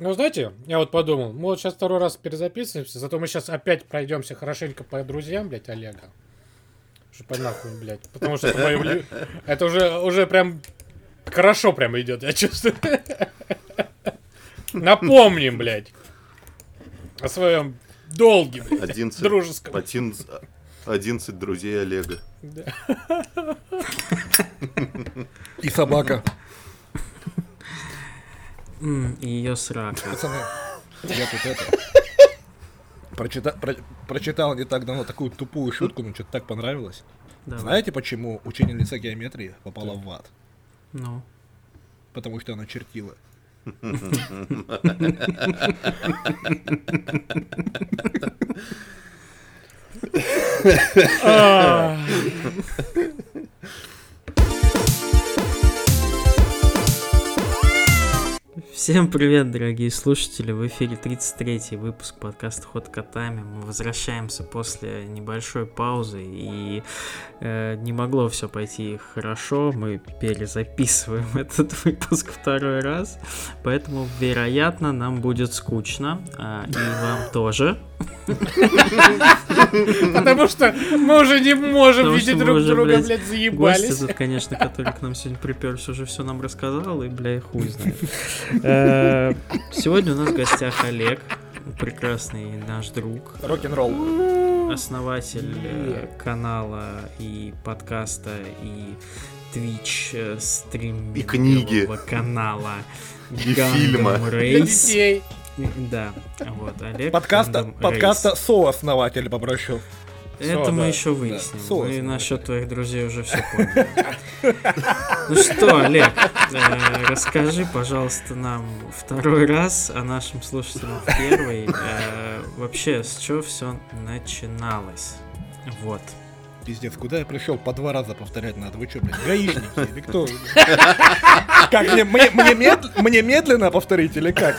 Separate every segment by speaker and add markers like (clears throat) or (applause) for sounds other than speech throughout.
Speaker 1: Ну, знаете, я вот подумал, мы вот сейчас второй раз перезаписываемся, зато мы сейчас опять пройдемся хорошенько по друзьям, блядь, Олега. Что по нахуй, блядь. Потому что это, мои... это уже, уже прям хорошо прям идет, я чувствую. Напомним, блядь, о своем долге, блядь,
Speaker 2: 11,
Speaker 1: дружеском.
Speaker 2: 11, 11 друзей Олега.
Speaker 3: И собака.
Speaker 4: И ее срака.
Speaker 3: Пацаны, я тут это... Прочита... про- Прочитал не так давно такую тупую шутку, но что-то так понравилось.
Speaker 4: Давай.
Speaker 3: Знаете, почему ученица геометрии попала в ад?
Speaker 4: Ну.
Speaker 3: Потому что она чертила.
Speaker 4: Всем привет, дорогие слушатели! В эфире 33-й выпуск подкаста «Ход котами». Мы возвращаемся после небольшой паузы, и э, не могло все пойти хорошо. Мы перезаписываем (laughs) этот выпуск второй раз, поэтому, вероятно, нам будет скучно, а, и вам тоже.
Speaker 1: Потому что мы уже не можем
Speaker 4: Потому
Speaker 1: видеть друг
Speaker 4: уже,
Speaker 1: друга,
Speaker 4: блядь,
Speaker 1: блядь,
Speaker 4: Гость
Speaker 1: заебались.
Speaker 4: этот, конечно, который к нам сегодня приперся, уже все нам рассказал, и, бля, и хуй знает. (laughs) Э, Сегодня у нас в гостях Олег, прекрасный наш друг,
Speaker 3: Рок-н-ролл.
Speaker 4: основатель э, канала и подкаста, и Twitch э, стримингового канала
Speaker 2: И фильма.
Speaker 1: Для детей.
Speaker 4: Да, вот, Олег.
Speaker 3: Подкаста,
Speaker 4: Gundam Race.
Speaker 3: подкаста сооснователь попрошу.
Speaker 4: Это мы
Speaker 1: да,
Speaker 4: еще
Speaker 3: да.
Speaker 4: выясним.
Speaker 3: Соус,
Speaker 4: Мы насчет твоих друзей уже все поняли. Ну что, Олег, э, расскажи, пожалуйста, нам второй раз, а нашим слушателям первый. э, Вообще, с чего все начиналось? Вот.
Speaker 3: Пиздец, куда я пришел по два раза повторять надо? Вы что, блядь, гаишники или кто? (laughs) Как, мне, мне, мне, мед- мне медленно повторить или как?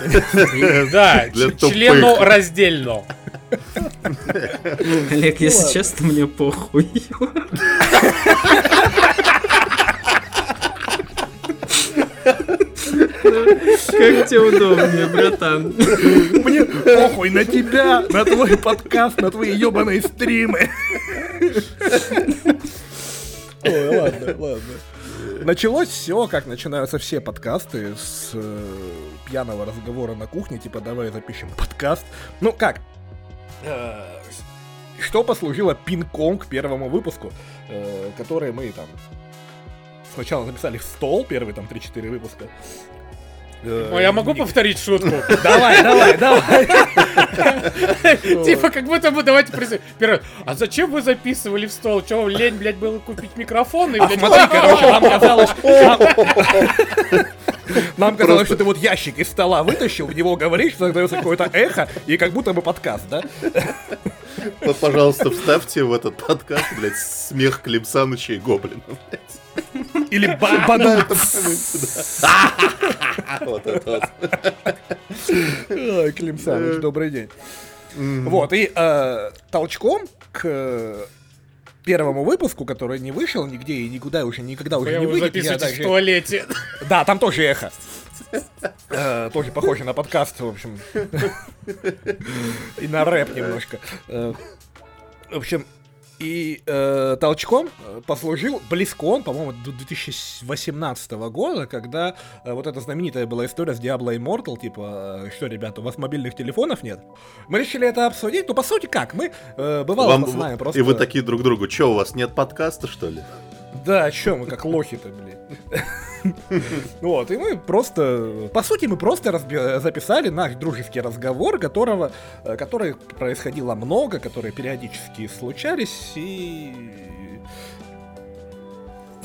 Speaker 1: Да, члену раздельно.
Speaker 4: Олег, если честно, мне похуй. (laughs) Как тебе удобнее, братан?
Speaker 3: Мне похуй на тебя, на твой подкаст, на твои ебаные стримы. Ой, ладно, ладно. Началось все, как начинаются все подкасты с э, пьяного разговора на кухне, типа давай запишем подкаст. Ну как? Э, Что послужило пинком к первому выпуску, э, который мы там сначала записали в стол, первые там 3-4 выпуска. Э,
Speaker 1: я могу повторить шутку? (laughs)
Speaker 3: Давай, давай, давай.
Speaker 1: Типа, как будто бы давайте представим. А зачем вы записывали в стол? Че, лень, блядь, было купить микрофон? И,
Speaker 3: А
Speaker 1: блядь,
Speaker 3: смотри, короче, нам казалось, (laughs) нам, казалось, что ты вот ящик из стола вытащил, в него говоришь, создается какое-то эхо, и как будто бы подкаст, да?
Speaker 2: Пожалуйста, вставьте в этот подкаст, блядь, смех Клим Саныча и Гоблина. блядь.
Speaker 3: Или баду. (laughs)
Speaker 2: Вот это вот.
Speaker 3: Ой, Клим Саныч, добрый день. Вот, и э, толчком к э, первому выпуску, который не вышел нигде и никуда уже никогда уже не выйдет. я
Speaker 1: в туалете.
Speaker 3: Да, там тоже эхо. Э, Тоже похоже на подкаст, в общем. И на рэп немножко. В общем, и э, толчком э, послужил Близкон, по-моему, до 2018 года, когда э, вот эта знаменитая была история с Diablo Immortal, типа, э, что, ребята, у вас мобильных телефонов нет? Мы решили это обсудить, ну, по сути, как? Мы, э, бывало,
Speaker 2: Вам-
Speaker 3: пацанами просто...
Speaker 2: И вы такие друг другу, че, у вас нет подкаста, что ли?
Speaker 3: Да, о чем мы как лохи-то, блин. (laughs) Вот, и мы просто, по сути, мы просто записали наш дружеский разговор, которого, э, который происходило много, которые периодически случались, и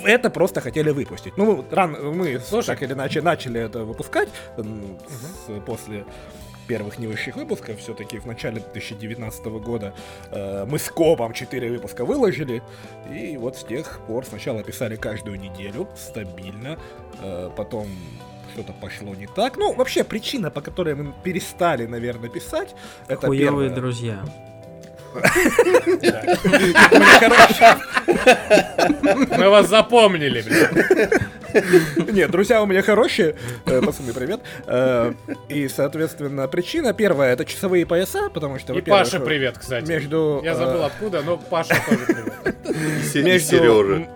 Speaker 3: это просто хотели выпустить. Ну, ран, мы
Speaker 1: Слушай.
Speaker 3: так или иначе начали это выпускать с- после первых невысших выпусков, все-таки в начале 2019 года э, мы с Копом 4 выпуска выложили, и вот с тех пор сначала писали каждую неделю, стабильно, э, потом что-то пошло не так. Ну, вообще, причина, по которой мы перестали, наверное, писать, это
Speaker 4: Хуёвые
Speaker 3: первое.
Speaker 4: друзья. (laughs)
Speaker 1: Мы вас запомнили, блядь.
Speaker 3: Нет, друзья у меня хорошие. Э, Пацаны, привет. Э, И, соответственно, причина первая это часовые пояса, потому что,
Speaker 1: И Паша привет, кстати.
Speaker 3: Между...
Speaker 1: Я забыл
Speaker 3: э,
Speaker 1: откуда, но Паша тоже привет.
Speaker 3: Между
Speaker 2: Сережа.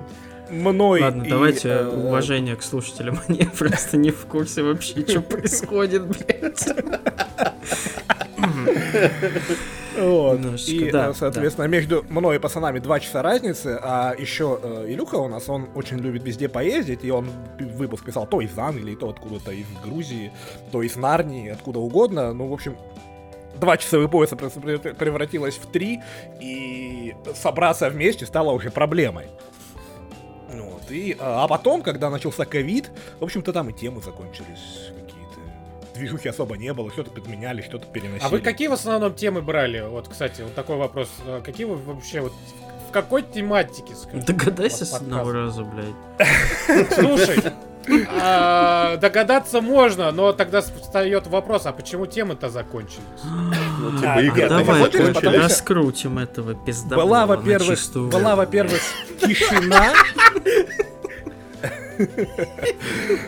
Speaker 3: Мной
Speaker 4: Ладно,
Speaker 3: и,
Speaker 4: давайте
Speaker 3: э,
Speaker 4: уважение к слушателям. (laughs) Они просто не в курсе вообще, (laughs) что происходит, блядь.
Speaker 3: Вот. И,
Speaker 4: да,
Speaker 3: э, соответственно, между мной и пацанами два часа разницы, а еще э, Илюха у нас, он очень любит везде поездить, и он выпуск писал то из Англии, то откуда-то из Грузии, то из Нарнии, откуда угодно. Ну, в общем, два часовых пояса превратилось в три, и собраться вместе стало уже проблемой. Вот, и, а а потом, когда начался ковид, в общем-то, там и темы закончились какие-то. Движухи особо не было, что-то подменяли, что-то переносили.
Speaker 1: А вы какие в основном темы брали? Вот, кстати, вот такой вопрос. А Какие вы вообще вот в какой тематике, скажите?
Speaker 4: Догадайся с одного раза, блядь. (laughs)
Speaker 1: Слушай, а, догадаться можно, но тогда встает вопрос, а почему темы-то закончились?
Speaker 2: Ну,
Speaker 3: А,
Speaker 2: типа игры
Speaker 3: ну,
Speaker 4: Давай,
Speaker 3: закончились, потому
Speaker 4: раскрутим этого пиздабола
Speaker 3: была, во-первых, была, во-первых, тишина.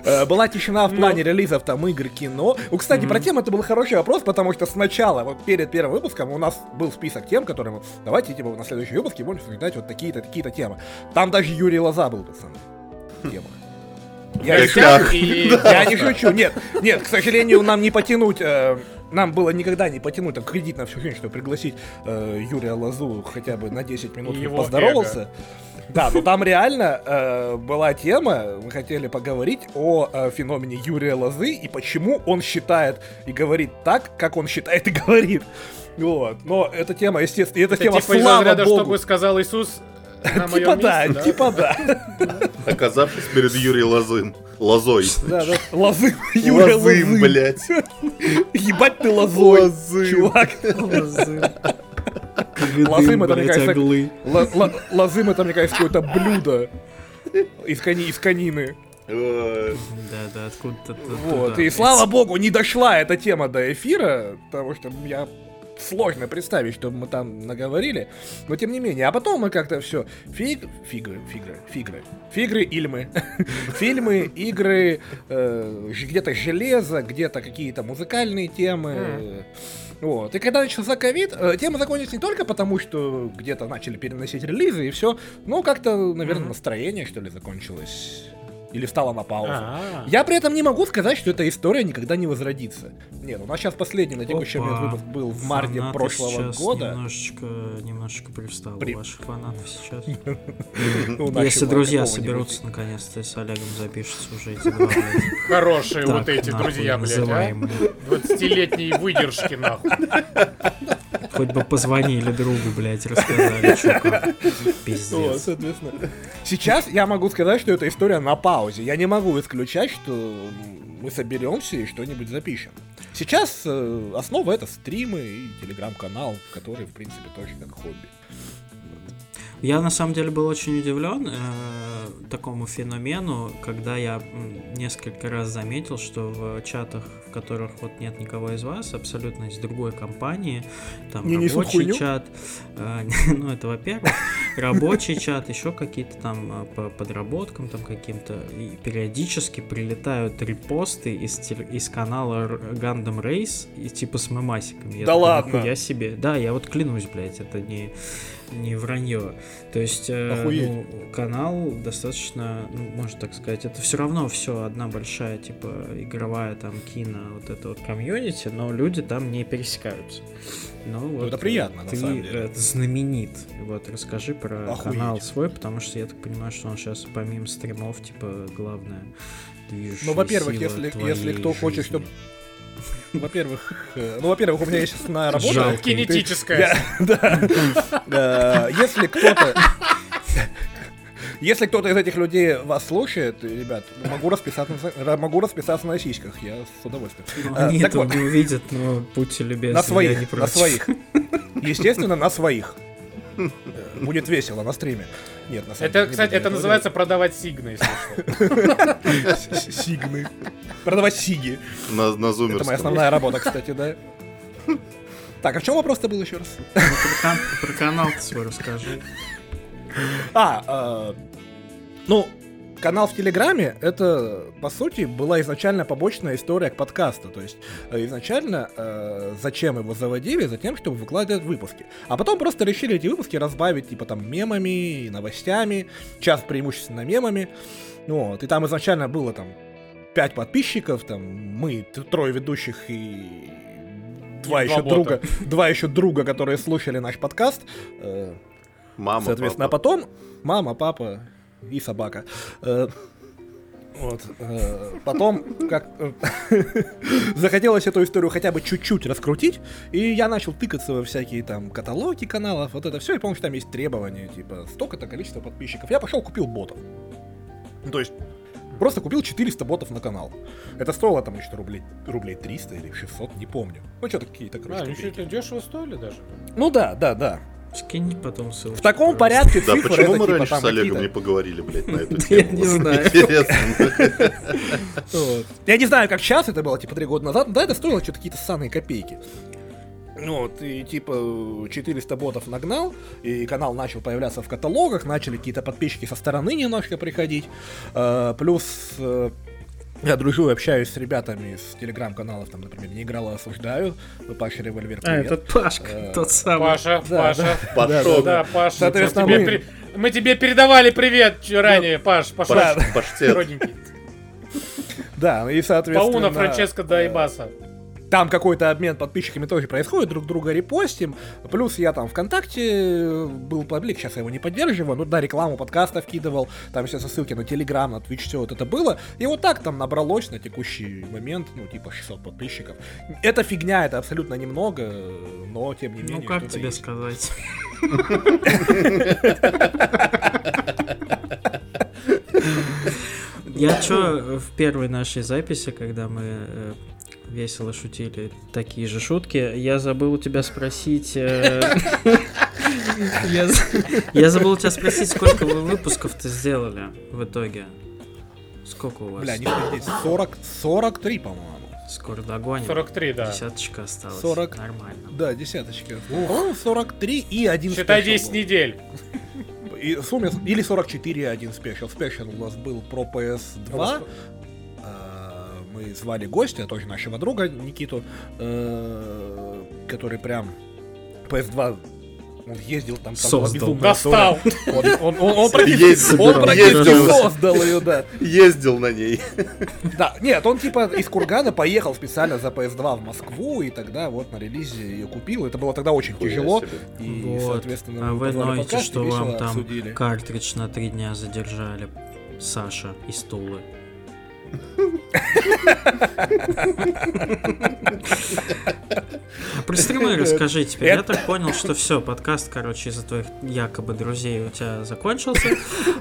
Speaker 3: Э, Была тишина в плане релизов там игр, кино. Ну, кстати, про тему это был хороший вопрос, потому что сначала, вот перед первым выпуском, у нас был список тем, которые мы, давайте, типа, на следующем выпуске будем обсуждать вот такие-то, такие-то темы. Там даже Юрий Лоза был, пацаны, в темах. Я
Speaker 2: так?
Speaker 1: Или (laughs)
Speaker 3: Я не шучу, нет, нет, к сожалению, нам не потянуть, э, нам было никогда не потянуть там кредит на всю чтобы пригласить э, Юрия Лозу хотя бы на 10 минут,
Speaker 1: И
Speaker 3: чтобы
Speaker 1: его
Speaker 3: поздоровался. Да, но там реально э, была тема, мы хотели поговорить о э, феномене Юрия Лозы и почему он считает и говорит так, как он считает и говорит. Вот. Но эта тема, естественно, и эта
Speaker 1: это
Speaker 3: тема,
Speaker 1: типа из
Speaker 3: слава
Speaker 1: разряда,
Speaker 3: богу.
Speaker 1: что бы сказал Иисус на
Speaker 3: Типа
Speaker 1: моем
Speaker 3: да,
Speaker 1: месте,
Speaker 3: типа да.
Speaker 2: Оказавшись перед Юрием Лозым. Лозой.
Speaker 3: Да, да. Лозы, Юрия
Speaker 2: Лозым,
Speaker 3: Лозы.
Speaker 2: блядь.
Speaker 3: Ебать ты лозой,
Speaker 2: Лозым.
Speaker 3: чувак.
Speaker 4: Лозы.
Speaker 3: Лозым это, мне кажется, Лозым это, мне кажется, какое-то блюдо из, кони, из конины.
Speaker 4: Да, да, откуда-то
Speaker 3: Вот. И слава богу, не дошла эта тема до эфира, потому что я сложно представить, чтобы мы там наговорили. Но тем не менее. А потом мы как-то все. Фиг... Фигры, фигры, фигры. Фигры, ильмы. (laughs) Фильмы, игры, э, где-то железо, где-то какие-то музыкальные темы. Вот. И когда начался ковид, э, темы закончились не только потому, что где-то начали переносить релизы и все, но как-то, наверное, настроение, что ли, закончилось. Или стало на паузу.
Speaker 1: А,
Speaker 3: Я при этом не могу сказать, что эта история никогда не возродится. Нет, у нас сейчас последний на текущий
Speaker 4: Опа.
Speaker 3: момент выпуск был в марте
Speaker 4: Фанаты
Speaker 3: прошлого года.
Speaker 4: Немножечко, немножечко привстало
Speaker 3: При- (laughs)
Speaker 4: у ваших фанатов сейчас. Если друзья соберутся наконец-то и с Олегом запишутся уже эти
Speaker 1: хорошие вот эти друзья, блядь, а.
Speaker 4: называемые.
Speaker 1: 20-летние выдержки, нахуй. (laughs)
Speaker 4: Хоть бы позвонили другу, блядь, рассказали, что как.
Speaker 3: Вот,
Speaker 4: Пиздец.
Speaker 3: соответственно. Сейчас я могу сказать, что эта история на паузе. Я не могу исключать, что мы соберемся и что-нибудь запишем. Сейчас э, основа это стримы и телеграм-канал, который, в принципе, тоже как хобби.
Speaker 4: Я на самом деле был очень удивлен э, такому феномену, когда я несколько раз заметил, что в чатах, в которых вот нет никого из вас, абсолютно из другой компании, там
Speaker 3: Не
Speaker 4: рабочий чат, э, (laughs) ну это во-первых, рабочий чат, еще какие-то там э, по подработкам там каким-то, и периодически прилетают репосты из, из канала Gundam Race и типа с мемасиками. Я
Speaker 3: Да
Speaker 4: такой,
Speaker 3: ладно?
Speaker 4: «Нихуя себе. Да, я вот клянусь, блядь, это не не вранье. То есть э, ну, канал достаточно, ну, можно так сказать, это все равно все одна большая, типа, игровая там кино, вот это вот комьюнити, но люди там не пересекаются. Ну, вот,
Speaker 3: это приятно, на
Speaker 4: ты
Speaker 3: самом деле.
Speaker 4: э, знаменит. Вот расскажи про
Speaker 3: Охуеть.
Speaker 4: канал свой, потому что я так понимаю, что он сейчас помимо стримов, типа, главное движущая
Speaker 3: Ну, во-первых,
Speaker 4: сила
Speaker 3: если,
Speaker 4: твоей
Speaker 3: если кто хочет,
Speaker 4: жизни.
Speaker 3: чтобы... Во-первых, э, ну, во-первых, у меня есть основная работа.
Speaker 4: Жалко.
Speaker 3: Ты-
Speaker 1: Кинетическая. (laughs)
Speaker 3: Да. Э, Если кто-то... Если кто-то из этих людей вас слушает, ребят, могу расписаться, на- могу расписаться на сиськах, я с удовольствием.
Speaker 4: Ну,
Speaker 3: Э,
Speaker 4: Они
Speaker 3: так вот.
Speaker 4: не увидят, но будьте любезны,
Speaker 3: На
Speaker 4: я
Speaker 3: своих,
Speaker 4: не
Speaker 3: на
Speaker 4: против.
Speaker 3: своих. Естественно, на своих. Э, Будет весело на стриме. Нет, на самом деле,
Speaker 1: Это,
Speaker 3: не
Speaker 1: кстати, это
Speaker 3: этого
Speaker 1: называется продавать сигны, если (laughs)
Speaker 3: Сигны. Продавать сиги.
Speaker 2: На, на
Speaker 3: Это
Speaker 2: зумерском.
Speaker 3: моя основная работа, кстати, да. Так, а в чем вопрос-то был еще раз?
Speaker 4: Ну, про, про канал ты свой расскажи.
Speaker 3: А, э, ну, канал в Телеграме, это, по сути, была изначально побочная история к подкасту. То есть, э, изначально, э, зачем его заводили? Затем, чтобы выкладывать выпуски. А потом просто решили эти выпуски разбавить, типа, там, мемами и новостями. Час преимущественно мемами. Вот. И там изначально было, там, пять подписчиков, там, мы, трое ведущих и два
Speaker 1: И
Speaker 3: еще
Speaker 1: два
Speaker 3: друга, (laughs) два еще друга, которые слушали наш подкаст. Э,
Speaker 2: Мама,
Speaker 3: Соответственно,
Speaker 2: папа.
Speaker 3: а потом мама, папа и собака. Э, Вот. э, Потом, как (laughs) захотелось эту историю хотя бы чуть-чуть раскрутить, и я начал тыкаться во всякие там каталоги каналов, вот это все, и помню, что там есть требования, типа, столько-то количество подписчиков. Я пошел купил ботов. Ну, То есть, просто купил 400 ботов на канал. Это стоило там еще рублей, рублей 300 или 600, не помню. Ну, что-то какие-то, короче,
Speaker 1: А, что, это дешево стоили даже?
Speaker 3: Ну да, да, да.
Speaker 4: Скинь потом ссылку.
Speaker 3: В таком порядке
Speaker 2: Да, почему
Speaker 3: это
Speaker 2: мы
Speaker 3: типа
Speaker 2: раньше с Олегом
Speaker 3: какие-то-
Speaker 2: не поговорили, блядь, на эту (laughs)
Speaker 4: Я
Speaker 2: тему?
Speaker 4: не (laughs) знаю.
Speaker 2: Интересно.
Speaker 3: Я не знаю, как сейчас это было, типа, три года назад, но да, это стоило что-то какие-то ссаные копейки. Вот, и типа 400 ботов нагнал, и канал начал появляться в каталогах, начали какие-то подписчики со стороны немножко приходить. Э, плюс э, я дружу и общаюсь с ребятами из телеграм-каналов, там, например, не играла, осуждаю, Паша Револьвер,
Speaker 4: А,
Speaker 3: привет.
Speaker 4: это Пашка,
Speaker 3: Э,
Speaker 4: тот самый.
Speaker 1: Паша,
Speaker 3: Да,
Speaker 1: Паша.
Speaker 2: Пашок.
Speaker 1: Да, Паша.
Speaker 3: Соответственно,
Speaker 1: тебе
Speaker 3: мы-
Speaker 1: при- мы тебе передавали привет чё ранее, Паш, Паша.
Speaker 2: Паш- Паштет.
Speaker 1: Родненький.
Speaker 3: Да, и соответственно...
Speaker 1: Пауна Франческо
Speaker 3: э,
Speaker 1: Дайбаса.
Speaker 3: Там какой-то обмен подписчиками тоже происходит, друг друга репостим. Плюс я там ВКонтакте э, был паблик, сейчас я его не поддерживаю, ну да, рекламу подкаста вкидывал, там все ссылки на Телеграм, на Twitch, все вот это было. И вот так там набралось на текущий момент, ну типа 600 подписчиков. Это фигня, это абсолютно немного, но тем не менее.
Speaker 4: Ну как тебе
Speaker 3: есть.
Speaker 4: сказать? (laughs) Я чё в первой нашей записи, когда мы э, весело шутили такие же шутки, я забыл у тебя спросить... э, Я забыл у тебя спросить, сколько вы выпусков-то сделали в итоге? Сколько у вас?
Speaker 3: Бля, не здесь 40, 43, по-моему.
Speaker 4: Скоро догоним.
Speaker 1: 43, да.
Speaker 4: Десяточка осталась.
Speaker 3: 40.
Speaker 4: Нормально.
Speaker 3: Да, десяточки. По-моему, 43 и один
Speaker 1: Считай
Speaker 3: special
Speaker 1: 10
Speaker 3: был.
Speaker 1: недель.
Speaker 3: И сумме, или 44 и один special. Special у нас был про PS2. Мы звали гостя, тоже нашего друга Никиту, э, который прям PS2 он ездил там, там
Speaker 4: Создал.
Speaker 3: безумная
Speaker 1: Достал.
Speaker 3: Он, он, он, он практически,
Speaker 2: Ездил,
Speaker 3: он практически
Speaker 2: ездил.
Speaker 3: создал ее, да.
Speaker 2: Ездил на ней.
Speaker 3: Да, нет, он типа из Кургана поехал специально за PS2 в Москву, и тогда вот на релизе ее купил. Это было тогда очень тяжело. И,
Speaker 4: Вот.
Speaker 3: соответственно,
Speaker 4: А вы ноете, что вам там
Speaker 3: обсудили.
Speaker 4: картридж на три дня задержали. Саша из Тулы. Про стримы расскажи теперь. Я так понял, что все, подкаст, короче, из-за твоих якобы друзей у тебя закончился.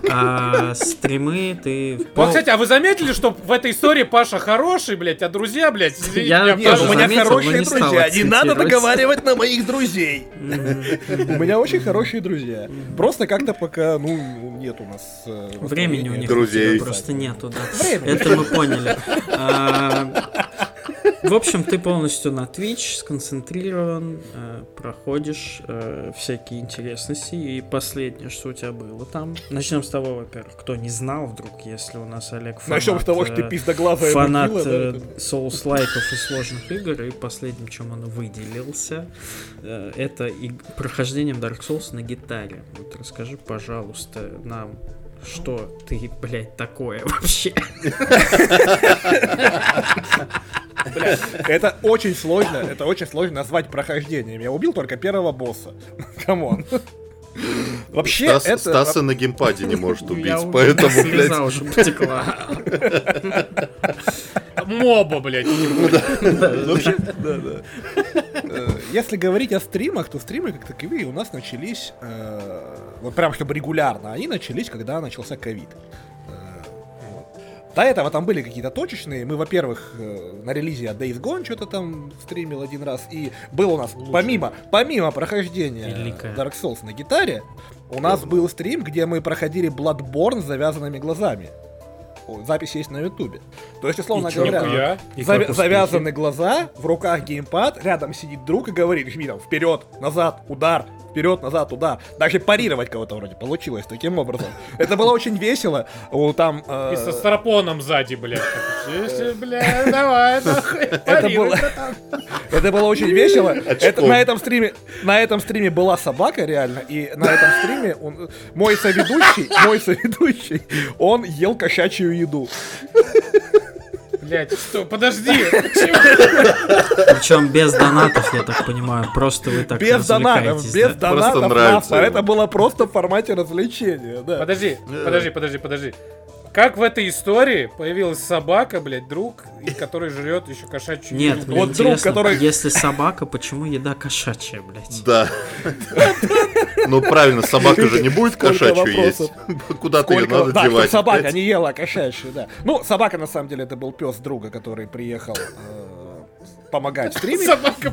Speaker 4: А стримы ты... пол-
Speaker 1: кстати, а вы заметили, что в этой истории Паша хороший, блядь, а друзья, блядь, извините
Speaker 4: Я-
Speaker 1: меня, Паша
Speaker 3: у меня
Speaker 4: заметил,
Speaker 3: хорошие
Speaker 4: не
Speaker 3: друзья. Не надо договаривать на моих друзей. У меня очень хорошие друзья. Просто как-то пока, ну, нет у нас... э,
Speaker 4: Времени у них
Speaker 2: Друзей.
Speaker 4: у тебя просто нету, да. Это мы поняли. А, В общем, ты полностью на Twitch сконцентрирован, э, проходишь э, всякие интересности. И последнее, что у тебя было там. Начнем с того, во-первых, кто не знал вдруг, если у нас Олег фанат,
Speaker 3: Начнем с того, что ты
Speaker 4: э,
Speaker 3: пиздоглазая
Speaker 4: фанат
Speaker 3: да,
Speaker 4: э, соус-лайков и сложных игр, и последним, чем он выделился, э, это прохождением Dark Souls на гитаре. Вот расскажи, пожалуйста, нам, что ты, блядь, такое вообще?
Speaker 3: Это очень сложно, это очень сложно назвать прохождением. Я убил только первого босса. Come on. (laughs) Вообще,
Speaker 2: Стас-
Speaker 3: это...
Speaker 2: Стаса на геймпаде не может (laughs) убить, поэтому,
Speaker 4: слеза
Speaker 2: блядь,
Speaker 4: уже потекла. (laughs)
Speaker 1: моба, блядь.
Speaker 3: Вообще, да, да. Э, Если говорить о стримах, то стримы как таковые у нас начались, э, вот прям чтобы регулярно, они начались, когда начался ковид. До этого там были какие-то точечные. Мы, во-первых, э, на релизе от Days Gone что-то там стримил один раз. И был у нас, помимо, помимо прохождения
Speaker 4: Великое.
Speaker 3: Dark Souls на гитаре, у нас был стрим, где мы проходили Bloodborne с завязанными глазами. запись есть на ютубе. То есть, условно
Speaker 1: И
Speaker 3: говоря?
Speaker 4: И
Speaker 3: Завя-
Speaker 4: как успехи?
Speaker 3: завязаны глаза, в руках геймпад, рядом сидит друг и говорит, жми там вперед, назад, удар, вперед, назад, удар. Даже парировать кого-то вроде получилось таким образом. Это было очень весело. У там... э,
Speaker 1: И со старопоном сзади, блядь. Бля, (laughs) давай, нахуй. парируй,
Speaker 3: было-. (laughs) Это было очень весело. (laughs) Это, на этом стриме, на этом стриме была собака реально, и на этом стриме он, мой соведущий, мой соведущий, он ел кошачью еду.
Speaker 1: Блядь, что, подожди.
Speaker 4: Причем без донатов, я так понимаю. Просто вы так
Speaker 3: Без донатов, без донатов
Speaker 2: нравится
Speaker 3: NASA.
Speaker 2: ему.
Speaker 3: Это было просто в формате развлечения, да.
Speaker 1: Подожди, подожди, подожди, подожди. Как в этой истории появилась собака, блядь, друг, который жрет еще кошачью
Speaker 4: Нет,
Speaker 1: еду?
Speaker 3: Вот друг, который-
Speaker 4: если собака, почему еда кошачья, блядь?
Speaker 2: Да. Ну правильно, собака же не будет кошачью есть.
Speaker 3: вопросов.
Speaker 2: Куда-то ее надо
Speaker 3: да,
Speaker 2: девать.
Speaker 3: собака не ела кошачью, да. Ну, собака на самом деле это был пес друга, который приехал э, помогать стримить.
Speaker 1: Собака,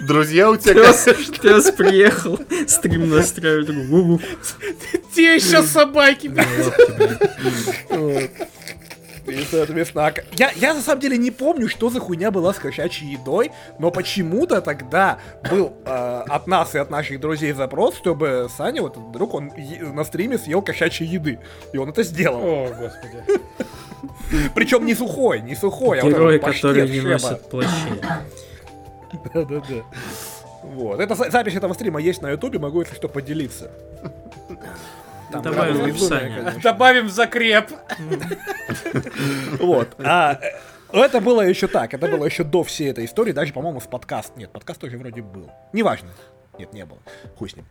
Speaker 2: Друзья у тебя
Speaker 4: Пес, пес приехал, стрим настраивает.
Speaker 1: те еще собаки.
Speaker 3: Вот. И, соответственно, а я, я на самом деле не помню, что за хуйня была с кошачьей едой, но почему-то тогда был э, от нас и от наших друзей запрос, чтобы Саня, вот этот друг, он е- на стриме съел кошачьей еды. И он это сделал.
Speaker 1: О, господи.
Speaker 3: Причем не сухой, не сухой, а вот
Speaker 4: Герои, которые не
Speaker 3: шеба.
Speaker 4: носят плащей.
Speaker 3: Да-да-да. Вот. Это за- запись этого стрима есть на ютубе, могу, если что, поделиться. Там
Speaker 4: Добавим в описание.
Speaker 1: Добавим закреп.
Speaker 3: Вот. А э, это было еще так, это было еще до всей этой истории, даже, по-моему, с подкаст. Нет, подкаст тоже вроде был. Неважно. Нет, не было. Хуй с ним.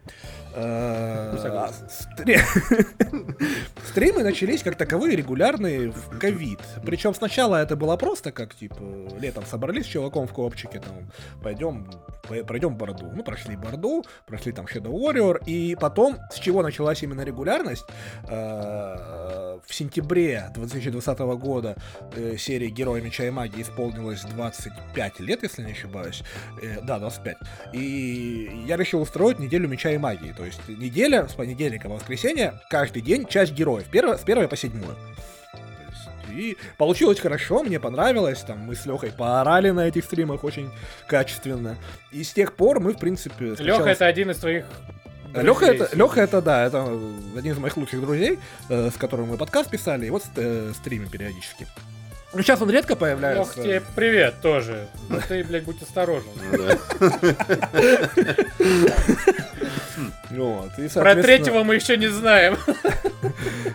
Speaker 3: Э, а, стри- (laughs) Стримы начались как таковые регулярные в ковид. Причем сначала это было просто как, типа, летом собрались с чуваком в копчике, там, пойдем, по- пройдем Борду. Ну, прошли Борду, прошли там Shadow Warrior, и потом, с чего началась именно регулярность, э, в сентябре 2020 года э, серии Герои Меча и Магии исполнилось 25 лет, если не ошибаюсь. Да, 25. И я решил устроить неделю Меча и Магии. То есть неделя с понедельника по воскресенье, каждый день часть героев. Первое, с первой по седьмую. И получилось хорошо, мне понравилось. Там мы с Лехой поорали на этих стримах очень качественно. И с тех пор мы, в принципе...
Speaker 1: Леха
Speaker 3: сначала-
Speaker 1: это один из твоих
Speaker 3: Леха
Speaker 1: друзей.
Speaker 3: это, Леха это, да, это один из моих лучших друзей, э, с которым мы подкаст писали, и вот э, стримим периодически. Ну, сейчас он редко
Speaker 1: Лех,
Speaker 3: появляется.
Speaker 1: тебе привет тоже. Ну ты, блядь, будь осторожен.
Speaker 2: Да.
Speaker 3: Вот, и,
Speaker 1: Про третьего мы еще не знаем.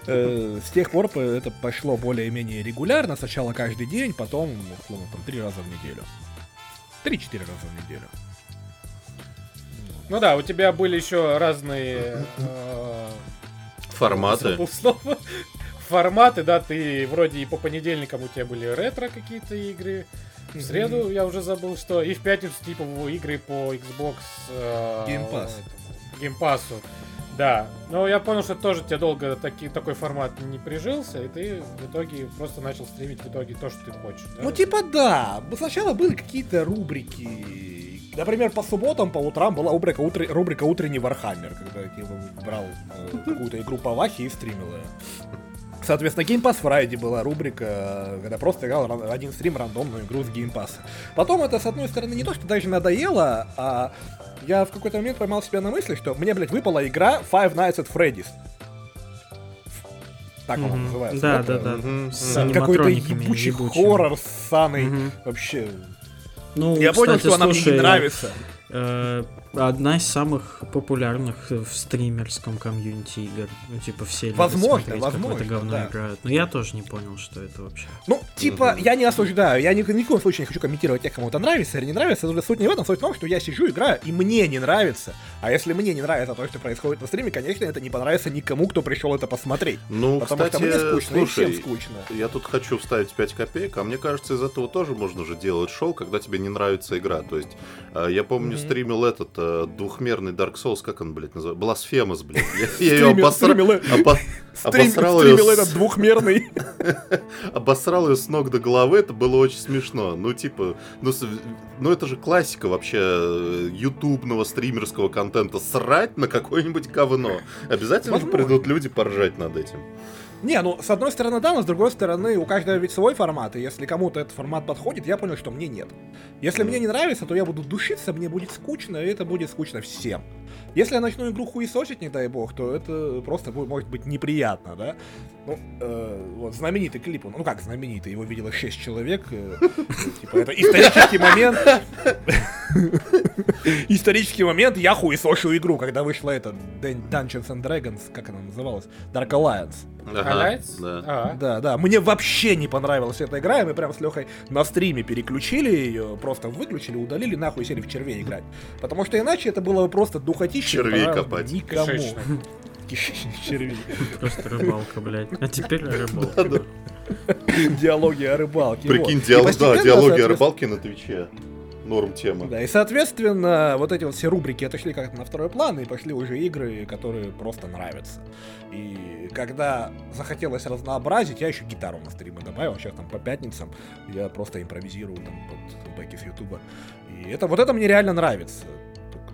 Speaker 3: э, с тех пор по- это пошло более-менее регулярно. Сначала каждый день, потом, условно, там, три раза в неделю. Три-четыре раза в неделю.
Speaker 1: Ну да, у тебя были еще разные э,
Speaker 2: Форматы.
Speaker 1: Форматы, да, ты вроде и по понедельникам у тебя были ретро какие-то игры, в среду я уже забыл что, и в пятницу типа игры по Xbox э,
Speaker 3: Game Pass.
Speaker 1: Game Pass'у. Да, но я понял, что тоже тебе долго таки, такой формат не прижился, и ты в итоге просто начал стримить в итоге то, что ты хочешь. да?
Speaker 3: Ну, типа, да. Сначала были какие-то рубрики. Например, по субботам, по утрам была рубрика, утр- рубрика «Утренний Warhammer», когда я типа, брал э, какую-то игру по Вахе и стримил ее. Соответственно, Game Pass Friday была рубрика, э, когда просто играл один стрим рандомную игру с Game Pass. Потом это, с одной стороны, не то, что даже надоело, а я в какой-то момент поймал себя на мысли, что мне, блядь, выпала игра Five Nights at Freddy's. Так он
Speaker 4: Мгм.
Speaker 3: называется.
Speaker 4: Да, да, да. С
Speaker 3: Какой-то ебучий
Speaker 4: ебучими.
Speaker 3: хоррор с Саной.
Speaker 4: Мгм.
Speaker 3: Вообще.
Speaker 4: Ну,
Speaker 3: Я понял,
Speaker 4: кстати,
Speaker 3: что она мне
Speaker 4: слушай,
Speaker 3: не нравится.
Speaker 4: э, одна из самых популярных в стримерском комьюнити игр. Ну, типа, все любят
Speaker 3: Возможно,
Speaker 4: смотреть,
Speaker 3: возможно,
Speaker 4: какое-то говно
Speaker 3: да.
Speaker 4: играют. Но я тоже не понял, что это вообще.
Speaker 3: Ну, типа, я не осуждаю, я ни, ни в коем случае не хочу комментировать тех, кому это нравится или не нравится. Суть не в этом, суть в том, что я сижу, играю, и мне не нравится. А если мне не нравится то, что происходит на стриме, конечно, это не понравится никому, кто пришел это посмотреть.
Speaker 2: Ну,
Speaker 3: Потому
Speaker 2: кстати,
Speaker 3: что мне скучно, и
Speaker 2: слушай,
Speaker 3: всем скучно.
Speaker 2: я тут хочу вставить 5 копеек, а мне кажется, из этого тоже можно же делать шоу, когда тебе не нравится игра. То есть, э, я помню,
Speaker 3: Мгм.
Speaker 2: стримил этот э, двухмерный Dark Souls, как он, блядь, называется? Blasphemous, блядь. (laughs) Я- ее (laughs) обосрал
Speaker 3: стримил этот двухмерный. (laughs)
Speaker 2: обосрал ее с ног до головы, это было очень смешно. Ну, типа, ну, ну это же классика вообще э, ютубного стримерского контента. Срать на какое-нибудь говно. Обязательно придут люди поржать над этим.
Speaker 3: Не, ну, с одной стороны, да, но с другой стороны, у каждого ведь свой формат, и если кому-то этот формат подходит, я понял, что мне нет. Если мне не нравится, то я буду душиться, мне будет скучно, и это будет скучно всем. Если я начну игру хуесосить, не дай бог, то это просто будет, может быть неприятно, да? Ну, э, вот знаменитый клип, ну как знаменитый, его видело 6 человек, э, (laughs) типа это исторический момент, (laughs) исторический момент, я хуесошу игру, когда вышла эта Dungeons and Dragons, как она называлась, Dark Alliance.
Speaker 2: Ага, да.
Speaker 1: А.
Speaker 3: Да, да, мне вообще не понравилась эта игра, и мы прям с Лехой на стриме переключили ее, просто выключили, удалили, нахуй сели в червей играть. Потому что иначе это было бы просто духотище.
Speaker 2: Червей копать.
Speaker 3: Никому. (laughs)
Speaker 1: Кишечник
Speaker 3: червей.
Speaker 4: Просто рыбалка, блядь. А теперь (laughs) рыбалка.
Speaker 3: Диалоги о рыбалке.
Speaker 2: Прикинь, диалоги о рыбалке на Твиче. Норм тема.
Speaker 3: Да, и соответственно, вот эти вот все рубрики отошли как-то на второй план, и пошли уже игры, которые просто нравятся. И когда захотелось разнообразить, я еще гитару на стримы добавил, сейчас там по пятницам я просто импровизирую там под бэки с Ютуба. И это вот это мне реально нравится.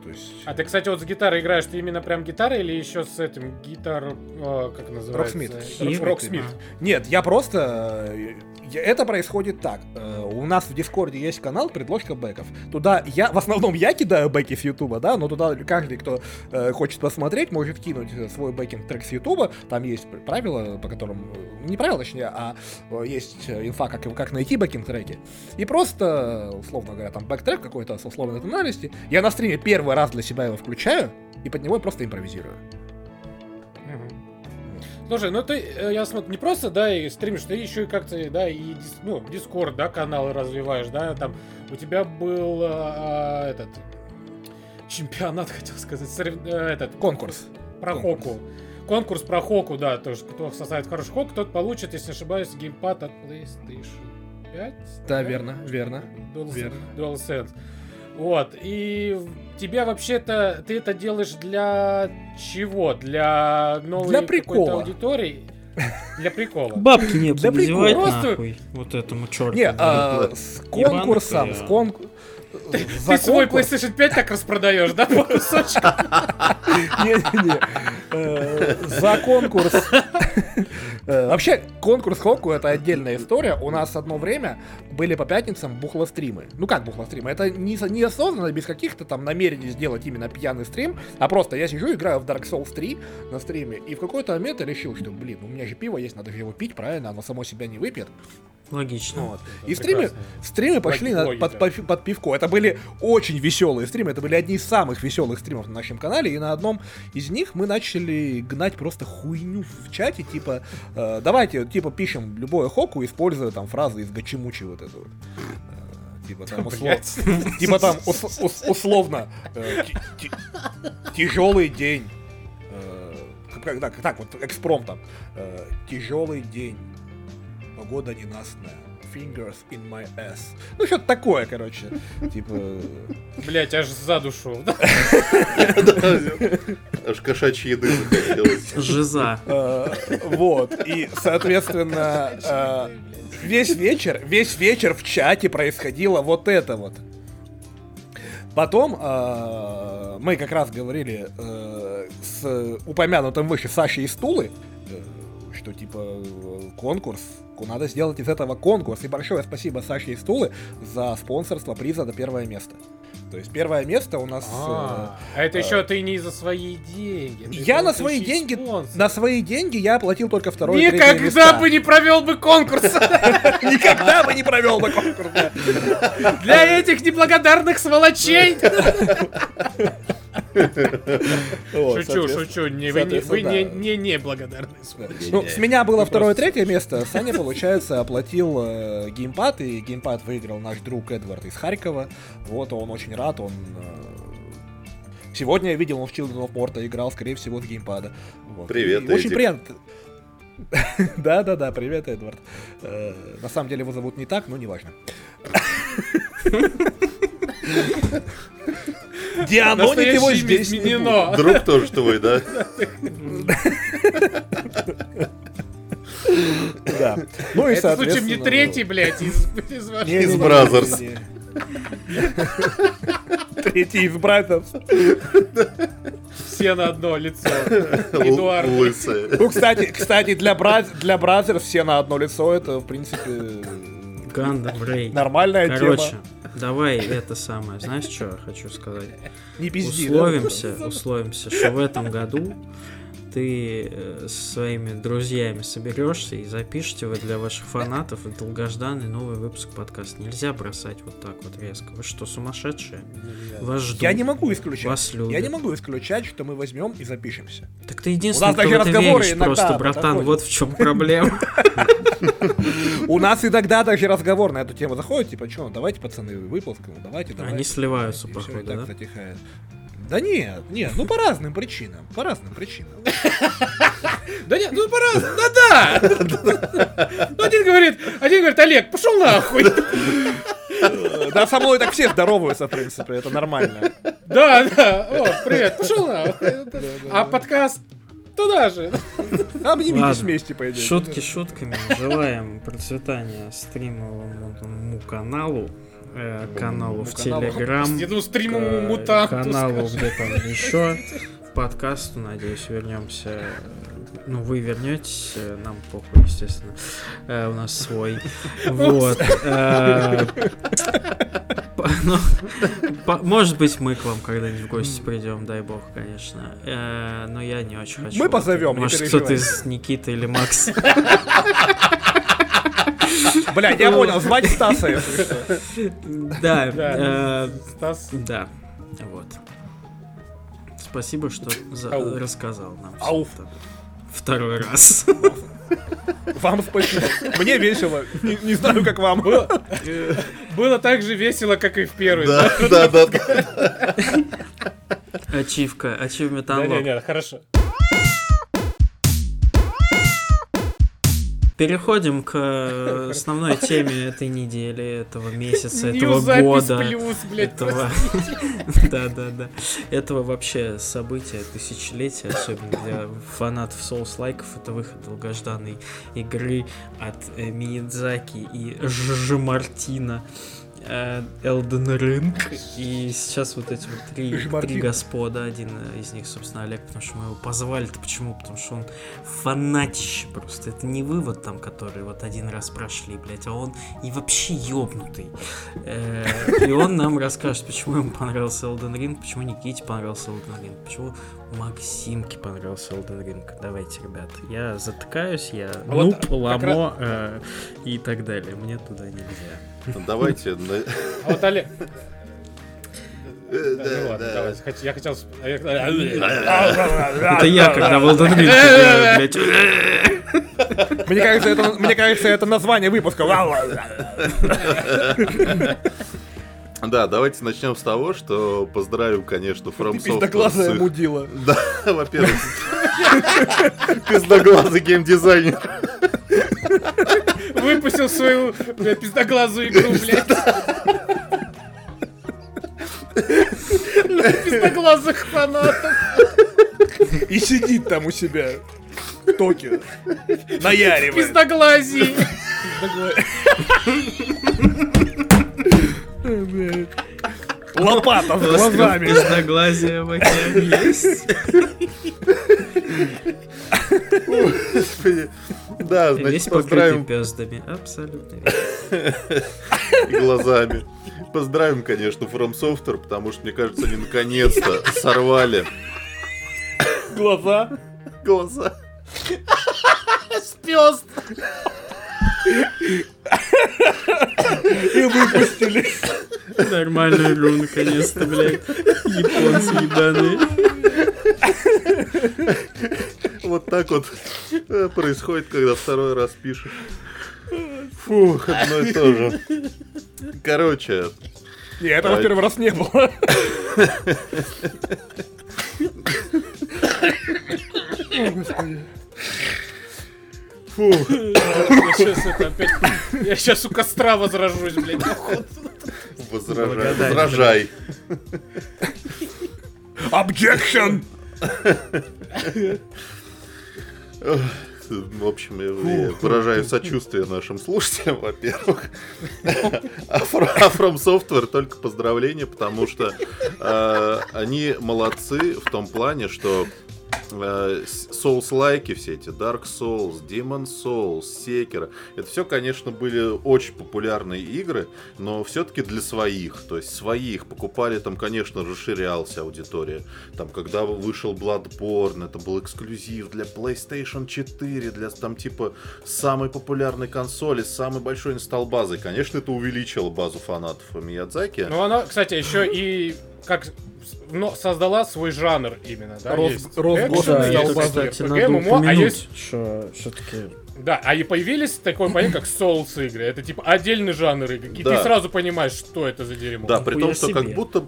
Speaker 3: То есть...
Speaker 1: А ты, кстати, вот с гитарой играешь, ты именно прям гитарой или еще с этим гитар, э, как называется?
Speaker 3: Rocksmith.
Speaker 1: Rock- Rocksmith.
Speaker 3: Нет, я просто... э, Это происходит так. Э, У нас в Дискорде есть канал «Предложка бэков». Туда я... В основном я кидаю бэки с Ютуба, да, но туда каждый, кто э, хочет посмотреть, может кинуть э, свой backing track с Ютуба. Там есть пр- правила, по которым... э, Не правила, точнее, а э, есть э, инфа, как, как найти backing треки. И просто, условно говоря, там back-трек какой-то с условной тональности. Я на стриме первый раз для себя его включаю, и под него просто импровизирую.
Speaker 1: Слушай, ну ты, э, я смотрю, не просто, да, и стримишь, ты еще и как-то, да, и, ну, Дискорд, да, каналы развиваешь, да, там, у тебя был, а, этот, чемпионат, (laughs) хотел сказать, сорев- э, этот,
Speaker 3: Конкурс.
Speaker 1: про
Speaker 3: Конкурс.
Speaker 1: Хоку. Конкурс про Хоку, да, тоже, кто составит хороший Хоку, тот получит, если не ошибаюсь, геймпад от PlayStation 5.
Speaker 3: Да, верно, верно.
Speaker 1: Dual-
Speaker 3: верно.
Speaker 1: DualSense. Вот, и тебя вообще-то, ты это делаешь для чего? Для новой
Speaker 3: Для
Speaker 1: какой-то
Speaker 3: прикола.
Speaker 1: аудитории? Для прикола.
Speaker 4: Бабки не
Speaker 3: Для
Speaker 1: прикола.
Speaker 4: нахуй. Вот этому черту.
Speaker 3: Не, а, с конкурсом, с кон...
Speaker 1: Ты
Speaker 3: за
Speaker 1: свой PlayStation 5 так распродаешь, да, по кусочкам? (laughs)
Speaker 3: Не-не-не. Э, За конкурс. (laughs) Э, Вообще, конкурс Хоку это отдельная история. У нас одно время были по пятницам бухлостримы. Ну как бухлостримы? Это не, со- не осознанно, без каких-то там намерений сделать именно пьяный стрим, а просто я сижу, играю в Dark Souls 3 на стриме, и в какой-то момент я решил, что, блин, у меня же пиво есть, надо же его пить, правильно? Оно само себя не выпьет.
Speaker 4: Логично.
Speaker 3: Вот. И стримы,
Speaker 1: прекрасно.
Speaker 3: стримы пошли на- под- под пивко. Это были очень веселые стримы. Это были одни из самых веселых стримов на нашем канале. И на одном из них мы начали гнать просто хуйню в чате. Типа, э, давайте, типа, пишем любое хоку, используя там фразы из гачимучи вот эту вот. Э, Типа там, услов- типа там ус- ус- условно тяжелый день. Э, как- Так, так, вот экспром там. Тяжелый день. Погода ненастная. Fingers in my ass. Ну, что-то такое, короче. (laughs) Типа...
Speaker 1: Блять, аж за душу. (laughs)
Speaker 2: Аж кошачьей еды захотелось.
Speaker 4: Жиза.
Speaker 3: э, Вот. И, соответственно, э, весь вечер, весь вечер в чате происходило вот это вот. Потом э, мы как раз говорили э, с упомянутым выше Сашей из Тулы, э, что типа э, конкурс, надо сделать из этого конкурс. И большое спасибо Саше из Тулы за спонсорство приза на первое место. То есть первое место у нас... э,
Speaker 1: А а это еще ты не за свои деньги.
Speaker 3: я на свои
Speaker 1: и
Speaker 3: деньги,
Speaker 1: спонсор.
Speaker 3: на свои деньги я оплатил только второе и
Speaker 1: Никогда
Speaker 3: места.
Speaker 1: бы не провел бы конкурс (laughs)
Speaker 3: Никогда бы не провел бы конкурс.
Speaker 1: для этих неблагодарных сволочей. (laughs) Шучу, шучу. Не, вы не, неблагодарные сволочи.
Speaker 3: Ну, с меня было второе, третье место. Саня, получается, оплатил э, геймпад, и геймпад выиграл наш друг Эдвард из Харькова. Вот, он очень рад, он... э, Сегодня я видел, он в Children of Morta играл, скорее всего, с геймпада. Вот.
Speaker 2: Привет,
Speaker 3: Очень приятно. (laughs) Да-да-да, привет, Эдвард. Э, На самом деле его зовут не так, но неважно. (laughs) Дианонить его здесь не.
Speaker 2: Друг тоже твой, да?
Speaker 3: Да. Ну и
Speaker 1: Это случаем не
Speaker 3: соответственно,
Speaker 1: третий, блядь, из, из ваших-
Speaker 2: Из
Speaker 3: не. Третий из братьев.
Speaker 1: все на одно лицо. Эдуард.
Speaker 3: Ну, кстати, кстати, для, брат, для Brothers все на одно лицо, это, в принципе,
Speaker 4: Гандам
Speaker 3: нормальная
Speaker 4: Короче,
Speaker 3: тема. (laughs)
Speaker 4: давай это самое. Знаешь, что я хочу сказать?
Speaker 3: Не пизди, да?
Speaker 4: условимся, условимся, что в этом году ты э, со своими друзьями соберешься и запишите вы для ваших фанатов долгожданный новый выпуск подкаста. Нельзя бросать вот так вот резко. Вы что, сумасшедшие? Вас ждут.
Speaker 3: Я не могу исключать.
Speaker 4: Вас любят.
Speaker 3: Я не могу исключать, что мы возьмем и запишемся.
Speaker 4: Так ты единственный,
Speaker 3: У нас
Speaker 4: кто
Speaker 3: даже разговоры
Speaker 4: веришь просто, братан. Вот в чем проблема.
Speaker 3: У нас иногда даже разговор на эту тему заходит, типа, что, давайте, пацаны, выпуск, давайте, давайте.
Speaker 4: Они сливаются, походу, да?
Speaker 3: затихает. Да нет, нет, ну по разным причинам, по разным причинам.
Speaker 1: Да нет, ну по-разному, да-да. Ну один говорит, один говорит, Олег, пошел нахуй.
Speaker 3: Да, со мной так все здороваются, в принципе, это нормально.
Speaker 1: Да, да, о, привет, пошел нахуй. А подкаст туда же.
Speaker 3: Обнимитесь вместе, по идее.
Speaker 4: Шутки шутками. Желаем процветания стримовому каналу, э, каналу в
Speaker 3: каналу.
Speaker 4: Телеграм,
Speaker 1: стримовому
Speaker 4: э, каналу где там еще, подкасту, надеюсь, вернемся. Ну, вы вернетесь, э, нам похуй, естественно. Э, у нас свой. Вот. э, ну, Может быть, мы к вам когда-нибудь в гости придем, дай бог, конечно. Э, Но я не очень хочу.
Speaker 3: Мы позовем,
Speaker 4: Может, кто-то из Никиты или Макс.
Speaker 3: Блядь, я понял, звать Стаса, если что.
Speaker 4: Да,
Speaker 1: Да.
Speaker 4: э,
Speaker 1: Стас,
Speaker 4: да, вот. Спасибо, что рассказал нам.
Speaker 3: Ауф.
Speaker 4: Второй раз.
Speaker 3: Вам спасибо. Мне весело. Не, не знаю, как вам. (laughs)
Speaker 1: было так же весело, как и в первый.
Speaker 2: Да, да, да.
Speaker 4: Ачивка, ачивмент
Speaker 1: Да, не,
Speaker 4: unlock.
Speaker 1: не, хорошо.
Speaker 4: Переходим к э, основной теме этой недели, этого месяца, этого года.
Speaker 1: плюс, блядь,
Speaker 4: этого, да, да, да, этого вообще события тысячелетия, особенно для фанатов Souls лайков, это выход долгожданной игры от э, Миядзаки и Ж Мартина. э, Elden Ring. И сейчас вот эти вот три, три господа, один из них, собственно, Олег, потому что мы его позвали-то почему? Потому что он фанатище просто. Это не вы вот там, которые вот один раз прошли, блядь, а он и вообще ёбнутый. Э, И он нам расскажет, почему ему понравился Elden Ring, почему Никите понравился Elden Ring, почему Максимке понравился Elden Ring. Давайте, ребят. Я затыкаюсь, я нуб,
Speaker 1: как
Speaker 4: ламо э, и так далее. Мне туда нельзя.
Speaker 2: Давайте. (laughs) на-
Speaker 1: А вот Олег... Ну Я хотел...
Speaker 4: Это я, когда в Elden Ring.
Speaker 3: Мне кажется, это, мне кажется, это название выпуска. (laughs)
Speaker 2: Да, давайте начнем с того, что поздравим, конечно, From Software
Speaker 3: Пиздоглазая
Speaker 2: их-
Speaker 3: мудила. (laughs)
Speaker 2: Да, во-первых, пиздоглазый геймдизайнер.
Speaker 1: Выпустил свою, блядь, пиздоглазую игру, (laughs) блядь. Для пиздоглазых фанатов.
Speaker 3: И сидит там у себя в Токио. Наяривает.
Speaker 1: Пиздоглазий.
Speaker 3: Лопата с глазами.
Speaker 4: Пизноглазие в океане есть.
Speaker 2: Господи. Да,
Speaker 4: Весь
Speaker 2: значит,
Speaker 4: покрытый
Speaker 2: поздравим
Speaker 4: пездами. Абсолютно.
Speaker 2: и (laughs) глазами. Поздравим, конечно, From Software, потому что, мне кажется, они наконец-то сорвали
Speaker 3: Глаза.
Speaker 2: глаза. (laughs)
Speaker 1: Пёс.
Speaker 3: И выпустили.
Speaker 4: Нормальную игру, наконец-то, блядь. Японцы ебаные.
Speaker 2: Вот так вот э, происходит, когда второй раз пишешь. Фух, одно и то же. Короче,
Speaker 3: Не, этого в первый раз не было. О, господи.
Speaker 2: фух,
Speaker 1: Я сейчас это опять... Я сейчас у костра возражусь, блядь.
Speaker 2: возражай, возражай.
Speaker 3: Objection!
Speaker 2: В общем, я выражаю сочувствие нашим слушателям, во-первых. А а From Software только поздравления, потому что э, они молодцы в том плане, что Souls-лайки все эти, Dark Souls, Demon Souls, Sekiro, это все, конечно, были очень популярные игры, но все-таки для своих, то есть свои их покупали, там, конечно, расширялась аудитория. Там, когда вышел Bloodborne, это был эксклюзив для PlayStation 4, для там типа самой популярной консоли, самой большой инсталл-базой. Конечно, это увеличило базу фанатов Миядзаки.
Speaker 1: Ну, она, кстати, еще и как но создала свой жанр именно, да?
Speaker 3: Рос-
Speaker 1: есть
Speaker 3: Росгосп
Speaker 1: экшен,
Speaker 4: Да,
Speaker 3: стал
Speaker 1: есть
Speaker 4: это,
Speaker 3: базой
Speaker 4: кстати,
Speaker 1: RPG,
Speaker 4: надо
Speaker 1: ММО, а есть
Speaker 4: что все-таки
Speaker 1: Да, а и появились такое понятие, как Souls игры. Это типа отдельный жанр игр. И
Speaker 2: Да.
Speaker 1: ты сразу понимаешь, что это за дерьмо.
Speaker 2: Да, при том, что как будто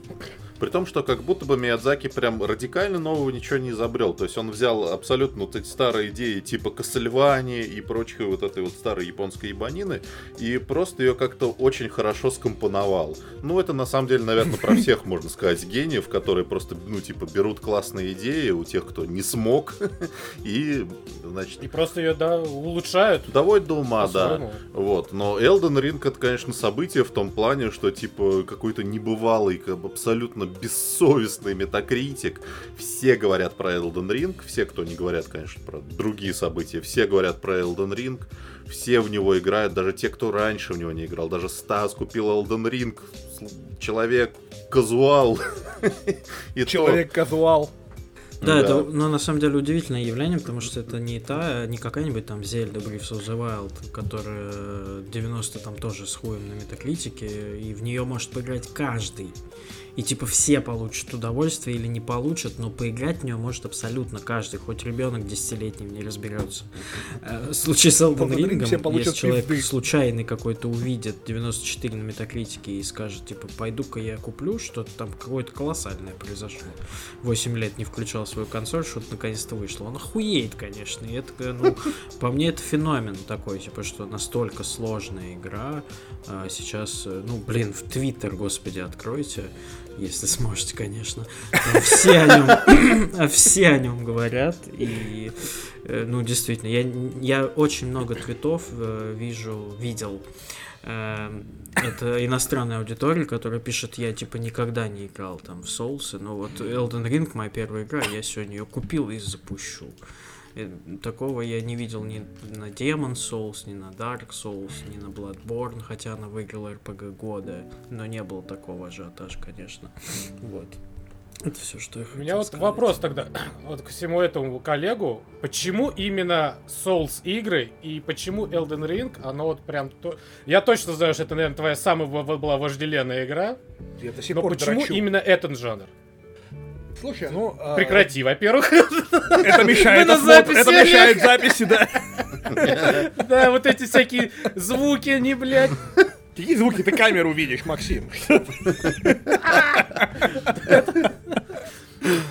Speaker 2: при том, что как будто бы Миядзаки прям радикально нового ничего не изобрел. То есть он взял абсолютно вот эти старые идеи типа Кассельвании и прочей вот этой вот старой японской ебанины и просто ее как-то очень хорошо скомпоновал. Ну, это на самом деле, наверное, про всех (laughs) можно сказать гениев, которые просто, ну, типа, берут классные идеи у тех, кто не смог, (laughs) и, значит,
Speaker 1: И просто ее, да, улучшают.
Speaker 2: доводят до ума, да. Вот, но Elden Ring это, конечно, событие в том плане, что типа какой-то небывалый, как абсолютно бессовестный метакритик. Все говорят про Elden Ring, все, кто не говорят, конечно, про другие события, все говорят про Elden Ring, все в него играют, даже те, кто раньше в него не играл. Даже Стас купил Elden Ring, человек казуал. (laughs) И то-
Speaker 3: Человек-казуал.
Speaker 4: Да,
Speaker 2: Да.
Speaker 4: это, ну, на самом деле удивительное явление, потому что это не та, не какая-нибудь там Зельда Breath of the Wild, которая 90 там тоже с хуем на метакритике, и в нее может поиграть каждый. И типа все получат удовольствие или не получат, но поиграть в нее может абсолютно каждый, хоть ребенок десятилетний не разберется. В случае с Elden
Speaker 3: Ring
Speaker 4: если человек
Speaker 3: пизды.
Speaker 4: случайный какой-то увидит 94 на метакритике и скажет, типа, пойду-ка я куплю, что-то там какое-то колоссальное произошло. 8 лет не включал свою консоль, что-то наконец-то вышло. Он охуеет, конечно. И это, ну, (laughs) по мне, это феномен такой, типа, что настолько сложная игра а, сейчас, э, ну, блин, в Твиттер, господи, откройте, если сможете, конечно. Все о нем, (clears throat) все о нем говорят, и, э, ну, действительно, я, я очень много твитов э, вижу, видел, Эм, это иностранная аудитория, которая пишет, я типа никогда не играл там в соусы, но вот Elden Ring моя первая игра, я сегодня ее купил и запущу. Э, Такого я не видел ни на Demon Souls, ни на Dark Souls, ни на Bloodborne, хотя она выиграла RPG года, но не было такого ажиотажа, конечно. Вот. Это все, что я
Speaker 1: У меня вот
Speaker 4: сказать.
Speaker 1: вопрос тогда (clears throat) вот к всему этому коллегу. Почему именно Souls игры и почему Elden Ring, оно вот прям... То... Я точно знаю, что это, наверное, твоя самая была вожделенная игра.
Speaker 3: Я до сих
Speaker 1: Но
Speaker 3: пор
Speaker 1: почему
Speaker 3: дрочу.
Speaker 1: именно этот жанр?
Speaker 3: Слушай, ну... а,
Speaker 1: Прекрати, во-первых.
Speaker 3: Это мешает
Speaker 1: Мы на
Speaker 3: осмотру,
Speaker 1: записи,
Speaker 3: это мешает записи, да. (laughs)
Speaker 1: Да, вот эти всякие звуки, они, блядь.
Speaker 3: Какие звуки ты камеру видишь, Максим? (laughs)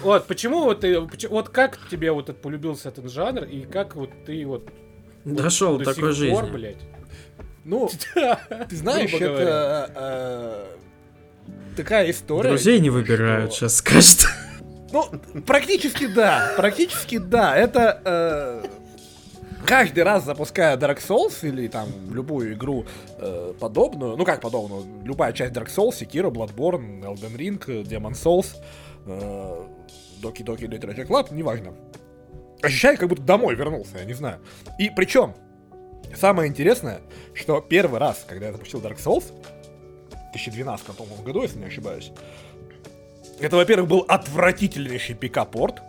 Speaker 1: Вот, почему вот ты... Вот как тебе вот этот полюбился этот жанр, и как вот ты вот...
Speaker 4: Дошел
Speaker 1: до
Speaker 4: такой жизни.
Speaker 1: блядь.
Speaker 3: Ну, (laughs) ты знаешь, это э, такая история.
Speaker 4: Друзей не выбирают, сейчас скажет.
Speaker 3: Ну, практически да, практически да. Это э, каждый раз запуская Dark Souls или там любую игру э, подобную, ну как подобную, любая часть Dark Souls, Sekiro, Bloodborne, Elden Ring, Demon Souls, э, Doki Doki Literature Club, неважно. Ощущаю, как будто домой вернулся, я не знаю. И причем, самое интересное, что первый раз, когда я запустил Dark Souls, в 2012 по-моему, году, если не ошибаюсь, это, во-первых, был отвратительнейший пика-порт.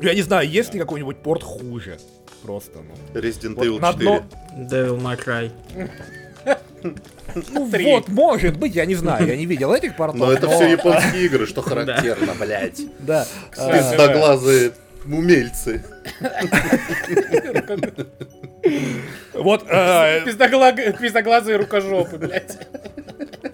Speaker 3: Я не знаю, есть ли какой-нибудь порт хуже. Просто, ну.
Speaker 2: Resident
Speaker 3: Вот
Speaker 2: Evil
Speaker 3: на
Speaker 2: 4.
Speaker 3: дно-
Speaker 4: Devil May Cry.
Speaker 3: Ну вот, может быть, я не знаю, я не видел этих портов.
Speaker 2: Но это все японские игры, что характерно, (laughs) блядь.
Speaker 3: Да.
Speaker 2: Пиздоглазые умельцы. (laughs)
Speaker 3: Вот, э,
Speaker 1: Пиздоглаг- Пиздоглазые рукожопы, блядь.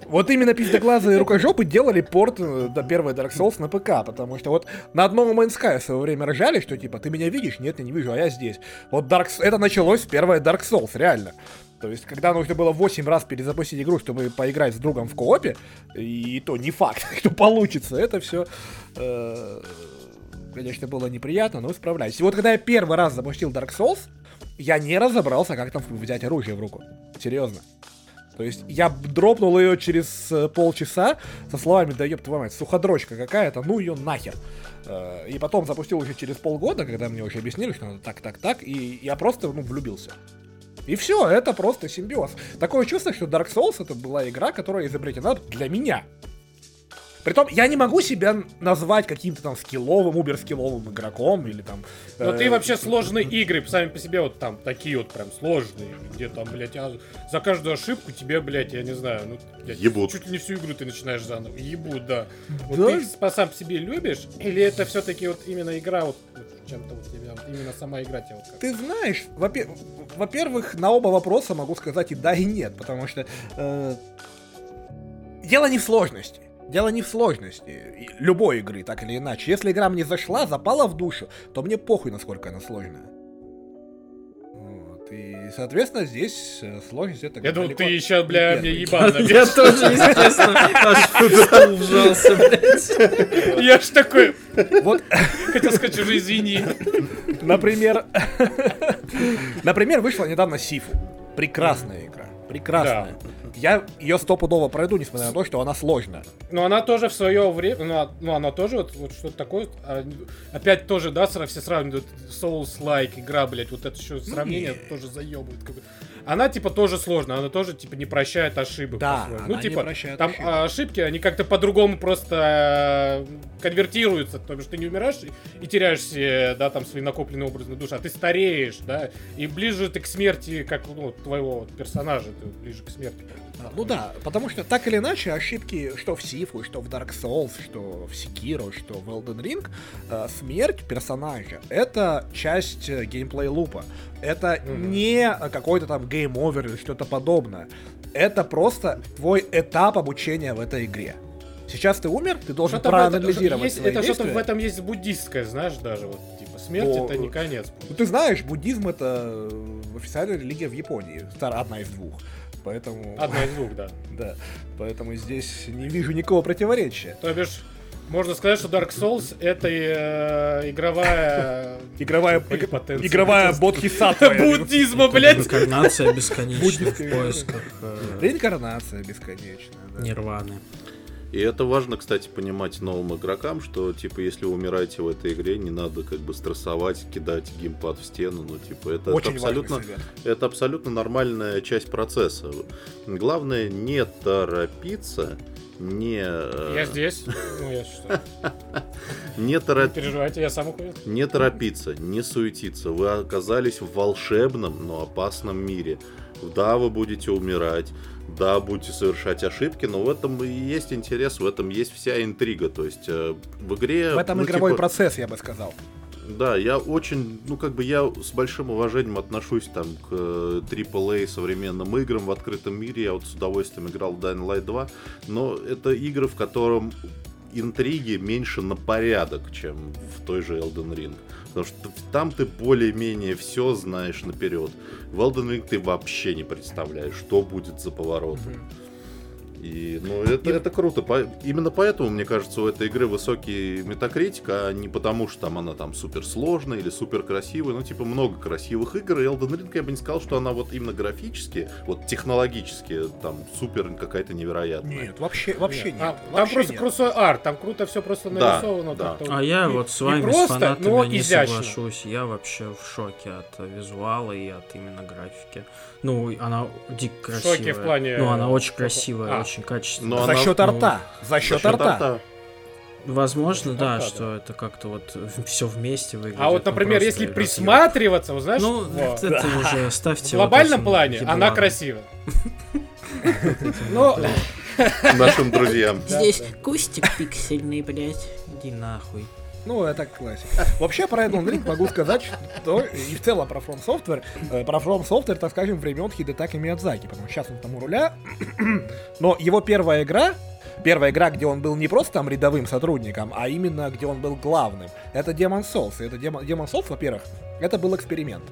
Speaker 3: вот именно пиздоглазые рукожопы делали порт э, до первой Dark Souls на ПК, потому что вот на одном Man's Sky в свое время ржали, что типа, ты меня видишь? Нет, я не вижу, а я здесь. Вот Dark, это началось с первой Dark Souls, реально. То есть, когда нужно было 8 раз перезапустить игру, чтобы поиграть с другом в коопе, и то не факт, (laughs) что получится, это все, конечно, было неприятно, но справлялись. И вот когда я первый раз запустил Dark Souls, я не разобрался, как там взять оружие в руку. Серьезно. То есть я дропнул ее через э, полчаса со словами, да ёб твою мать, суходрочка какая-то, ну ее нахер. Э, и потом запустил уже через полгода, когда мне уже объяснили, что надо так, так, так, и я просто, ну, влюбился. И все, это просто симбиоз. Такое чувство, что Dark Souls это была игра, которая изобретена для меня. Притом, я не могу себя назвать каким-то там скилловым, убер-скилловым игроком или там...
Speaker 1: Но
Speaker 3: э,
Speaker 1: ты вообще сложные игры сами по себе вот там такие вот прям сложные, где там, блядь, а за каждую ошибку тебе, блядь, я не знаю, ну, блядь,
Speaker 2: Ебут.
Speaker 1: чуть ли не всю игру ты начинаешь заново. Ебут, да. Вот
Speaker 3: Да?
Speaker 1: ты их по- сам по себе любишь, или это все-таки вот именно игра, вот, вот чем-то вот тебе, именно сама игра тебе вот как?
Speaker 3: Ты знаешь, во-пе- во-первых, на оба вопроса могу сказать и да, и нет, потому что э, дело не в сложности. Дело не в сложности любой игры, так или иначе. Если игра мне зашла, запала в душу, то мне похуй, насколько она сложная. Вот, И, соответственно, здесь э, сложность это
Speaker 1: Я думал, ты еще, бля,
Speaker 3: не
Speaker 1: мне (laughs)
Speaker 3: первый.
Speaker 1: ебан
Speaker 4: Я тоже, естественно, аж в стул вжался, блядь.
Speaker 1: Я ж такой,
Speaker 3: Вот,
Speaker 1: хотел сказать уже извини.
Speaker 3: например, (laughs) например, вышла недавно Сифу. Прекрасная игра. Прекрасная. Я ее стопудово пройду, несмотря на то, что она сложная.
Speaker 1: Но она тоже в свое время, ну, а- ну она тоже вот, вот что-то такое, а, опять тоже, да, все сравнивают Souls-like игра, блядь, вот это еще сравнение
Speaker 3: не.
Speaker 1: тоже заебывает. как бы. Она типа тоже сложная, она тоже типа не прощает ошибок.
Speaker 3: Да,
Speaker 1: по-своему.
Speaker 3: она
Speaker 1: ну
Speaker 3: не
Speaker 1: типа
Speaker 3: прощает
Speaker 1: там
Speaker 3: ошибок.
Speaker 1: а, ошибки, они как-то по-другому просто э, конвертируются, то есть ты не умираешь и, теряешь все, да, там свои накопленные образы души, а ты стареешь, да, и ближе ты к смерти, как ну, твоего вот персонажа, ты ближе к смерти.
Speaker 3: Ну да, потому что так или иначе ошибки, что в Сифу, что в Dark Souls, что в Sekiro, что в Elden Ring, э, смерть персонажа — это часть э, геймплей loop а. Это
Speaker 1: Мгм.
Speaker 3: не э, какой-то там game over или что-то подобное. Это просто твой этап обучения в этой игре. Сейчас ты умер, ты должен
Speaker 1: Что-то в этом-
Speaker 3: проанализировать
Speaker 1: есть-
Speaker 3: свои
Speaker 1: Это что-то
Speaker 3: действия.
Speaker 1: в этом есть буддистское, знаешь, даже вот, типа, смерть
Speaker 3: О,
Speaker 1: это не конец.
Speaker 3: Ну, ты знаешь, буддизм — это э, официальная религия в Японии. Одна из двух. Поэтому...
Speaker 1: Одна из двух, да. (laughs)
Speaker 3: Да. Поэтому здесь не вижу никакого противоречия.
Speaker 1: То бишь, можно сказать, что Dark Souls это э, игровая... (laughs)
Speaker 3: Игровая,
Speaker 1: Ой,
Speaker 3: иг-
Speaker 1: потенция.
Speaker 3: игровая бодхисаттва. (laughs)
Speaker 1: Буддизма, блядь!
Speaker 4: Инкарнация бесконечна в поисках э,
Speaker 3: Реинкарнация бесконечная. да.
Speaker 4: нирваны.
Speaker 2: И это важно, кстати, понимать новым игрокам, что, типа, если вы умираете в этой игре, не надо, как бы, стрессовать, кидать геймпад в стену, ну, типа, это, это абсолютно... Это абсолютно нормальная часть процесса. Главное не торопиться, не, э,
Speaker 1: Я здесь. Ну, я что?
Speaker 2: не, (laughs)
Speaker 1: Не
Speaker 2: торо-
Speaker 1: переживайте, я сам уходил.
Speaker 2: не торопиться, не суетиться. Вы оказались в волшебном, но опасном мире. Да, вы будете умирать, да, будете совершать ошибки, но в этом и есть интерес, в этом есть вся интрига. То есть э, в игре...
Speaker 3: В этом
Speaker 2: ну,
Speaker 3: игровой
Speaker 2: типа,
Speaker 3: процесс, я бы сказал.
Speaker 2: Да, я очень, ну как бы я с большим уважением отношусь там к э, AAA современным играм в открытом мире. Я вот с удовольствием играл в Dying Light 2, но это игры, в котором интриги меньше на порядок, чем в той же Elden Ring. Потому что там ты более-менее все знаешь наперед. В Elden Ring ты вообще не представляешь, что будет за поворотом. И, ну, это, это круто. По- именно поэтому, мне кажется, у этой игры высокий метакритик, а не потому, что там она там супер сложная или супер красивая. Ну, типа, много красивых игр. И Elden Ring, я бы не сказал, что она вот именно графически, вот технологически, там, супер какая-то невероятная.
Speaker 3: Нет, вообще, вообще
Speaker 1: Нет.
Speaker 3: нет.
Speaker 1: А, там
Speaker 3: Вообще
Speaker 1: просто
Speaker 3: нет.
Speaker 1: крутой арт, там круто все просто
Speaker 2: Да,
Speaker 1: нарисовано.
Speaker 2: да.
Speaker 1: как-то
Speaker 4: А я
Speaker 1: не-
Speaker 4: вот с вами, с
Speaker 1: просто,
Speaker 4: фанатами,
Speaker 1: но
Speaker 4: не
Speaker 1: изящно.
Speaker 4: соглашусь. Я вообще в шоке от визуала и от именно графики. Ну, она дико
Speaker 1: В
Speaker 4: красивая.
Speaker 1: шоке в плане,
Speaker 4: Ну, она очень красивая,
Speaker 1: а.
Speaker 4: Очень качественная.
Speaker 2: Но
Speaker 3: За
Speaker 2: она-
Speaker 3: счет
Speaker 4: ну,
Speaker 3: арта. За счет
Speaker 2: За счет
Speaker 3: арта.
Speaker 2: арта.
Speaker 4: Возможно,
Speaker 1: Ну,
Speaker 4: да,
Speaker 1: да,
Speaker 4: что это как-то вот все вместе выглядит.
Speaker 1: А вот,
Speaker 4: ну,
Speaker 1: например,
Speaker 4: просто
Speaker 1: если присматриваться, вот знаешь,
Speaker 4: Ну,
Speaker 1: вот,
Speaker 4: это уже ставьте
Speaker 1: в
Speaker 4: вот
Speaker 1: глобальном
Speaker 4: этим
Speaker 1: плане она
Speaker 4: ебланам.
Speaker 1: красива. (laughs) Ну,
Speaker 2: Нашим друзьям.
Speaker 4: Здесь кустик пиксельный, блядь. Иди нахуй.
Speaker 3: Ну, это классика. Вообще, про Elden Ring могу сказать, что и в целом про From Software, э, про From Software, так скажем, времен Хидетаки Миядзаки, потому что сейчас он там у руля, (clears throat) но его первая игра, первая игра, где он был не просто там рядовым сотрудником, а именно где он был главным, это Demon Souls. И это Demon, Demon Souls, во-первых, это был эксперимент.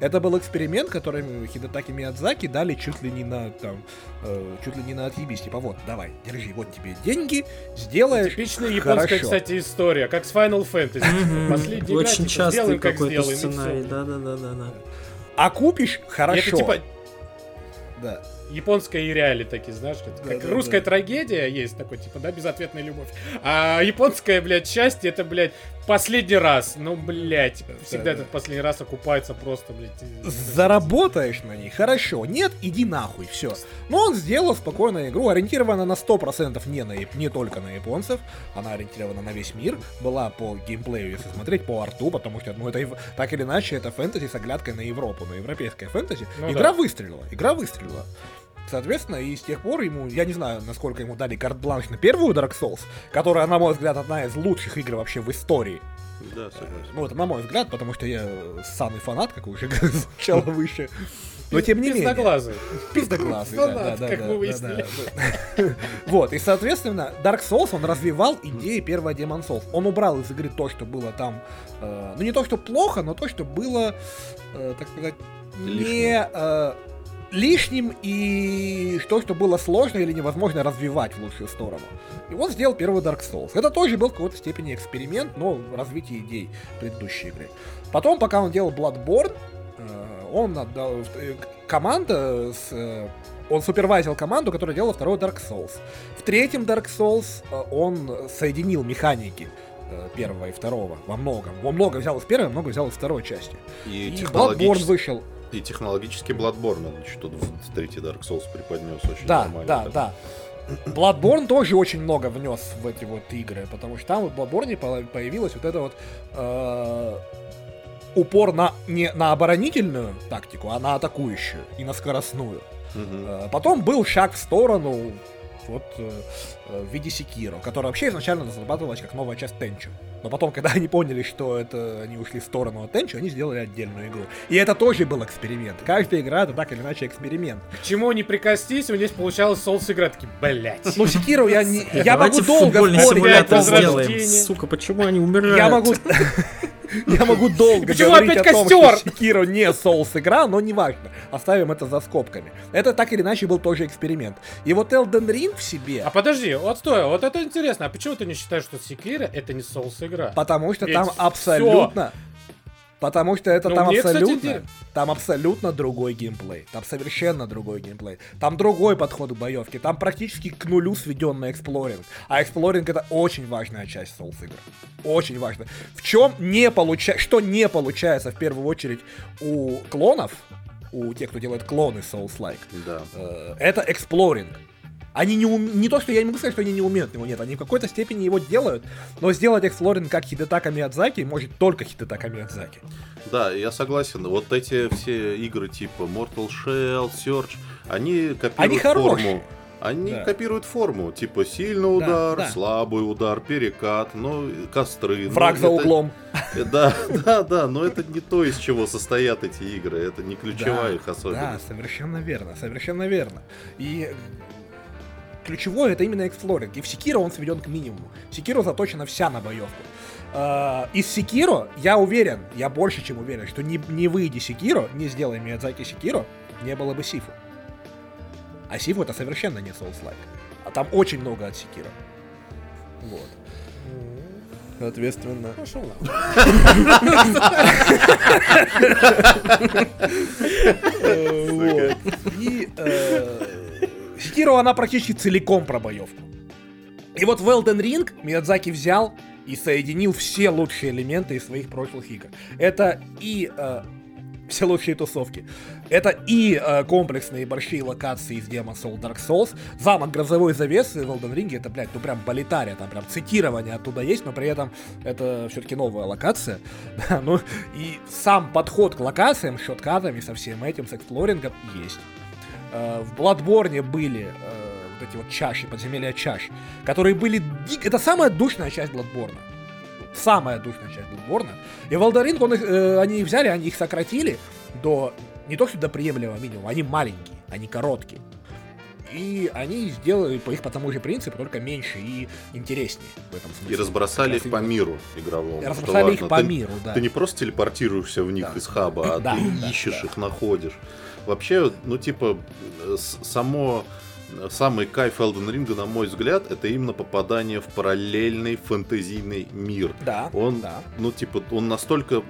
Speaker 3: Это был эксперимент, который Хидетаки Миядзаки дали чуть ли не на там, э, чуть ли не на отъебись. Типа, вот, давай, держи, вот тебе деньги, сделаешь.
Speaker 1: типичная японская,
Speaker 3: хорошо.
Speaker 1: кстати, история, как с Final Fantasy. Игра,
Speaker 4: Очень
Speaker 1: типа,
Speaker 4: часто какой-то сценарий, да-да-да-да.
Speaker 3: А купишь хорошо.
Speaker 1: Это типа
Speaker 3: Да.
Speaker 1: японская и реали такие, знаешь, это
Speaker 3: Да,
Speaker 1: как
Speaker 3: да,
Speaker 1: русская
Speaker 3: да.
Speaker 1: трагедия есть такой, типа, да, безответная любовь. А японская, блядь, счастье, это, блядь, последний раз. Ну, блядь, всегда
Speaker 3: да.
Speaker 1: этот последний раз окупается просто, блядь.
Speaker 3: Заработаешь на ней, хорошо. Нет, иди нахуй, все. Но он сделал спокойную игру, ориентирована на 100% не, на, не только на японцев, она ориентирована на весь мир, была по геймплею, если смотреть, по арту, потому что, ну, это так или иначе, это фэнтези с оглядкой на Европу, на европейское фэнтези.
Speaker 1: Ну
Speaker 3: игра
Speaker 1: да.
Speaker 3: выстрелила, игра выстрелила. Соответственно, и с тех пор ему, я не знаю, насколько ему дали карт-бланш на первую Dark Souls, которая, на мой взгляд, одна из лучших игр вообще в истории.
Speaker 2: Да, согласен.
Speaker 3: Ну, это на мой взгляд, потому что я э, самый фанат, как уже (laughs) звучало выше. Но тем не менее.
Speaker 1: Пиздоглазый.
Speaker 3: Пиздоглазый, да, да, да,
Speaker 1: как мы выяснили. (laughs)
Speaker 3: Вот, и, соответственно, Dark Souls, он развивал идеи первого Demon Souls. Он убрал из игры то, что было там, э, ну, не то, что плохо, но то, что было, э, так сказать, не
Speaker 2: Лишним.
Speaker 3: и то, что было сложно или невозможно развивать в лучшую сторону. И он сделал первый Dark Souls. Это тоже был в какой-то степени эксперимент, но в развитии идей предыдущей игры. Потом, пока он делал Bloodborne, э, он отдал э, команда с э, он супервайзил команду, которая делала второй Dark Souls. В третьем Dark Souls он соединил механики первого и второго во многом. Он много взял из первой, много взял из второй части.
Speaker 2: И,
Speaker 3: И Bloodborne вышел.
Speaker 2: И технологически Bloodborne, он еще тут в третий Dark Souls преподнес очень
Speaker 3: Да,
Speaker 2: нормально.
Speaker 3: да,
Speaker 2: так.
Speaker 3: да. Bloodborne тоже очень много внес в эти вот игры, потому что там в Bloodborne по- появилась вот эта вот э, упор на не на оборонительную тактику, а на атакующую и на скоростную. Э, Потом был шаг в сторону вот э, в виде Секиро, которая вообще изначально разрабатывалась как новая часть Тенчу. Но потом, (laughs) когда они поняли, что это они ушли в сторону от Тенчу, они сделали отдельную игру. И это тоже был эксперимент. Каждая игра это так или иначе эксперимент.
Speaker 1: К чему не прикоснись, у меня получалась соус игра. Такие, блядь.
Speaker 3: Ну, Sekiro я не. Я
Speaker 4: Давайте
Speaker 3: могу долго
Speaker 4: футбольный симулятор сделаем. Сука, почему они умирают?
Speaker 3: Я могу. (laughs) Я могу долго
Speaker 1: Почему
Speaker 3: говорить
Speaker 1: опять
Speaker 3: о том,
Speaker 1: костер?
Speaker 3: что Sekiro не Souls игра, но неважно. Оставим это за скобками. Это так или иначе был тоже эксперимент. И вот Elden Ring в себе,
Speaker 1: А подожди, вот стой, вот это интересно. А почему ты не считаешь, что Sekiro это не Souls игра?
Speaker 3: потому что
Speaker 1: Ведь
Speaker 3: там абсолютно... Потому что это
Speaker 1: Ну,
Speaker 3: там
Speaker 1: мне, кстати,
Speaker 3: абсолютно...
Speaker 1: интерес-
Speaker 3: Там абсолютно другой геймплей. Там совершенно другой геймплей. Там другой подход к боевке. Там практически к нулю сведенный exploring. А exploring это очень важная часть Souls игр. Очень важно. В чем не получается... Что не получается в первую очередь у клонов, у тех, кто делает клоны Souls-like,
Speaker 2: Да.
Speaker 3: э, это exploring. Они не ум... не то, что я не могу сказать, что они не умеют его, нет, они в какой-то степени его делают, но сделать exploring как Хидетака Миядзаки может только Хидетака Миядзаки.
Speaker 2: Да, я согласен. Вот эти все игры типа Mortal Shell, Search, они копируют
Speaker 3: Они хорошие.
Speaker 2: форму. Они
Speaker 3: Да.
Speaker 2: копируют форму, типа сильный удар,
Speaker 3: да.
Speaker 2: слабый удар, перекат, ну, костры.
Speaker 3: Враг за
Speaker 2: это-
Speaker 3: углом.
Speaker 2: э, Да, (laughs) да, да, но это не то, из чего состоят эти игры, это не ключевая
Speaker 3: Да,
Speaker 2: их особенность.
Speaker 3: Да, совершенно верно, совершенно верно. И ключевое это именно эксплоринг. И в Секиро он сведен к минимуму. Секиро заточена вся на боевку. Э, Из Секиро я уверен, я больше чем уверен, что не, не выйди Секиро, не сделай Миядзаки Секиро, не было бы Сифу. А Сифу это совершенно не Souls-like. А там очень много от Секиро. Вот. Соответственно.
Speaker 1: Пошел. (laughs)
Speaker 3: И Секиро, она практически целиком про боевку. И вот в Elden Ring Миядзаки взял и соединил все лучшие элементы из своих прошлых игр. Это и э, все лучшие тусовки. Это и э, комплексные большие локации из Demon Soul Dark Souls. Замок грозовой завесы в Elden Ring это, блядь, ну прям болитария, там прям цитирование оттуда есть, но при этом это все-таки новая локация. (laughs) Ну и сам подход к локациям, шоткатами, со всем этим, с эксплорингом есть. Э, в Bloodborne были э, вот эти вот чаши, подземелья чаш, которые были... Это самая душная часть Bloodborne. Самая душная часть Bloodborne. И в Elden он их, э, они их взяли, они их сократили до... Не то, что до приемлемого минимума, они маленькие, они короткие. И они сделали по их по тому же принципу, только меньше и интереснее в этом смысле.
Speaker 2: И разбросали их по миру игровому.
Speaker 3: И
Speaker 2: что
Speaker 3: разбросали их
Speaker 2: важно.
Speaker 3: по
Speaker 2: Ты-
Speaker 3: миру, да.
Speaker 2: Ты не просто телепортируешься в них
Speaker 3: Да.
Speaker 2: из хаба, а
Speaker 3: Да,
Speaker 2: ты
Speaker 3: да,
Speaker 2: ищешь
Speaker 3: да.
Speaker 2: их, находишь. Вообще, ну типа, э, само э, самый кайф Elden Ring, на мой взгляд, это именно попадание в параллельный фэнтезийный мир.
Speaker 3: Да,
Speaker 2: Он,
Speaker 3: да.
Speaker 2: ну типа, он настолько...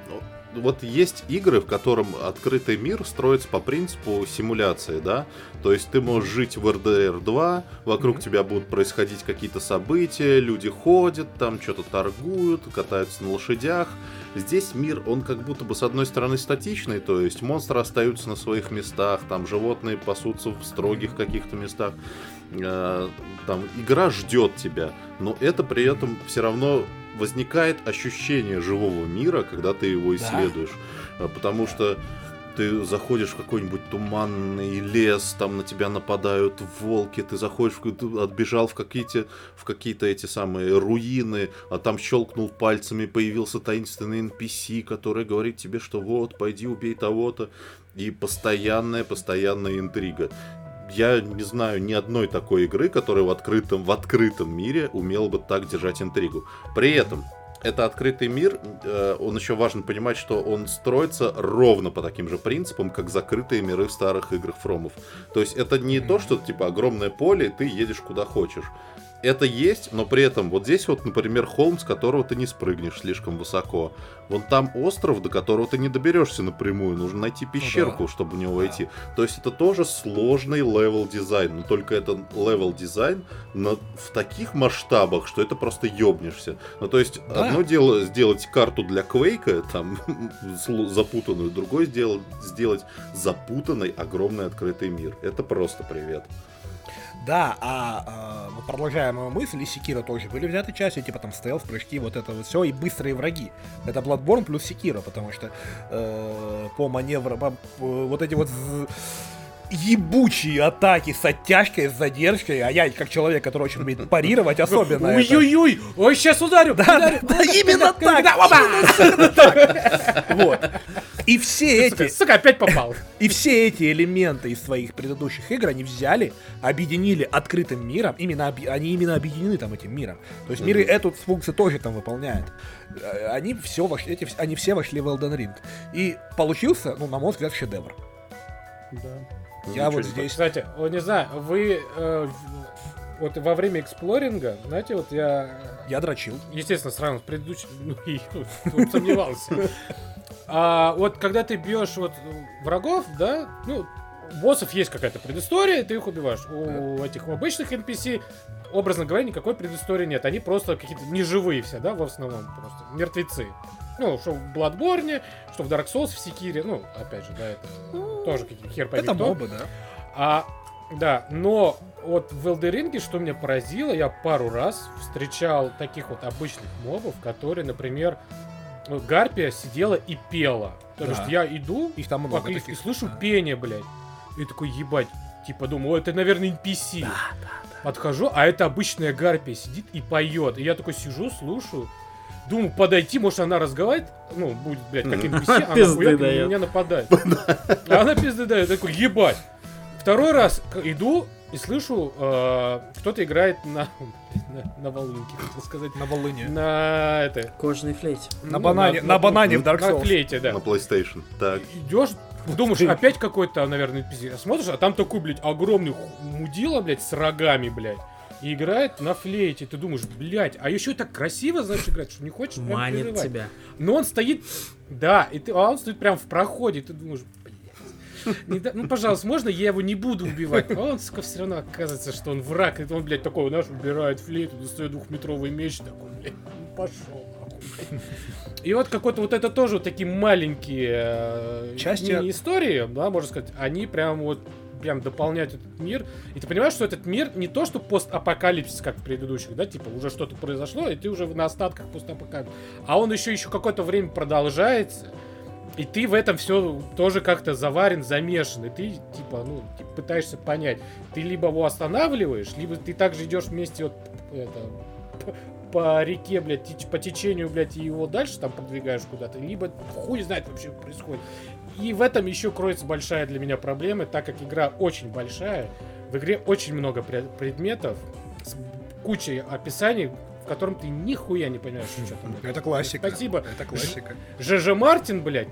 Speaker 2: вот есть игры, в котором открытый мир строится по принципу симуляции, да? То есть ты можешь жить в RDR 2, вокруг mm-hmm. тебя будут происходить какие-то события, люди ходят, там что-то торгуют, катаются на лошадях. Здесь мир, он как будто бы с одной стороны статичный, то есть монстры остаются на своих местах, там животные пасутся в строгих каких-то местах. Э, там игра ждет тебя, но это при этом все равно возникает ощущение живого мира, когда ты его исследуешь. Да? Потому что ты заходишь в какой-нибудь туманный лес, там на тебя нападают волки, ты заходишь, отбежал в какие-то, в какие-то эти самые руины, а там щелкнул пальцами, появился таинственный NPC, который говорит тебе, что вот, пойди убей того-то, и постоянная, постоянная интрига я не знаю ни одной такой игры, которая в открытом, в открытом мире умела бы так держать интригу. При этом, это открытый мир, э, он еще важно понимать, что он строится ровно по таким же принципам, как закрытые миры в старых играх Фромов. То есть это не то, что типа огромное поле, и ты едешь куда хочешь это есть, но при этом вот здесь вот, например, холм, с которого ты не спрыгнешь слишком высоко. Вон там остров, до которого ты не доберешься напрямую. Нужно найти пещерку, ну, да. чтобы в него войти. То есть это тоже сложный level дизайн. Но только это level дизайн на, в таких масштабах, что это просто ёбнешься. Ну то есть да. одно дело сделать карту для Квейка, (laughs) там запутанную, другое сделать, сделать запутанный огромный открытый мир. Это просто привет.
Speaker 3: Да, а, а вот продолжая мою мысль, и Sekiro тоже были взяты частью, типа там стелс, прыжки, вот это вот все, и быстрые враги. Это Bloodborne плюс Секира, потому что э, по маневрам, по, вот эти вот ебучие атаки с оттяжкой, с задержкой, а я, как человек, который очень умеет парировать, особенно
Speaker 1: Ой-ой-ой, ой, сейчас ударю!
Speaker 3: Да, именно так! Вот. И все эти...
Speaker 1: Сука, опять попал.
Speaker 3: И все эти элементы из своих предыдущих игр они взяли, объединили открытым миром, именно они именно объединены там этим миром. То есть миры эту функцию тоже там выполняют. Э, они все вошли, эти, они все вошли в Elden Ring. И получился, ну, на мой взгляд, шедевр.
Speaker 1: Да. Я вот здесь... Кстати, вот не знаю, вы э, вот во время эксплоринга, знаете, вот я...
Speaker 3: Я дрочил.
Speaker 1: Естественно, сразу с предыдущим... Ну, и ну, сомневался. (laughs) А вот когда ты бьешь вот врагов, да, ну, боссов есть какая-то предыстория, ты их убиваешь. У этих обычных NPC, образно говоря, никакой предыстории нет. Они просто какие-то неживые все, да, в основном просто. Мертвецы. Ну, что в Bloodborne, что в Dark Souls, в Секире, ну, опять же, да, это ну, тоже какие-то хер
Speaker 3: пойми Это кто. мобы, да.
Speaker 1: А, да, но вот в Элдеринге, что меня поразило, я пару раз встречал таких вот обычных мобов, которые, например, Гарпия сидела и пела. То да. есть я иду,
Speaker 3: их там много
Speaker 1: таких. и слышу да. пение, блядь. И такой, ебать, типа думаю, это, наверное, NPC.
Speaker 3: Да, да, да.
Speaker 1: Подхожу, а это обычная гарпия сидит и поет. И я такой сижу, слушаю. Думаю, подойти, может, она разговаривает, ну, будет, блядь, как NPC, она хуяк на меня нападает. (laughs) А она пизды дает, такой, ебать. Второй раз иду и слышу, э, кто-то играет на, (laughs) на, на волынке, хотел сказать.
Speaker 3: На волыне.
Speaker 1: На это.
Speaker 4: Кожаной флейте.
Speaker 3: На ну, банане, на, на, на банане в Dark Souls.
Speaker 1: На флейте, да.
Speaker 2: На PlayStation, так.
Speaker 1: Идешь, думаешь, опять какой-то, наверное, NPC. Смотришь, а там такой, блядь, огромный мудила, блядь, с рогами, блядь и играет на флейте. Ты думаешь, блядь, а еще так красиво, знаешь, играть, что не хочешь прям
Speaker 4: Манит переживать. тебя.
Speaker 1: Но он стоит, да, и ты, а он стоит прям в проходе, и ты думаешь, блядь. ну, пожалуйста, можно я его не буду убивать? А он, сука, все равно оказывается, что он враг. И он, блядь, такой, знаешь, убирает флейту, достает двухметровый меч, такой, блядь, ну, пошел. И вот какой-то вот это тоже вот такие маленькие э,
Speaker 3: части
Speaker 1: истории, да, можно сказать, они прям вот прям дополнять этот мир. И ты понимаешь, что этот мир не то, что постапокалипсис, как в предыдущих, да, типа уже что-то произошло, и ты уже на остатках постапокалипсиса. А он еще еще какое-то время продолжается. И ты в этом все тоже как-то заварен, замешан. И ты, типа, ну, типа, пытаешься понять. Ты либо его останавливаешь, либо ты также идешь вместе вот это, по реке, блядь, по течению, блядь, и его дальше там продвигаешь куда-то, либо хуй знает вообще происходит. И в этом еще кроется большая для меня проблема, так как игра очень большая, в игре очень много предметов с кучей описаний, в котором ты нихуя не понимаешь, что там.
Speaker 3: Это классика.
Speaker 1: Спасибо.
Speaker 3: Это классика.
Speaker 1: ЖЖ Мартин, блядь.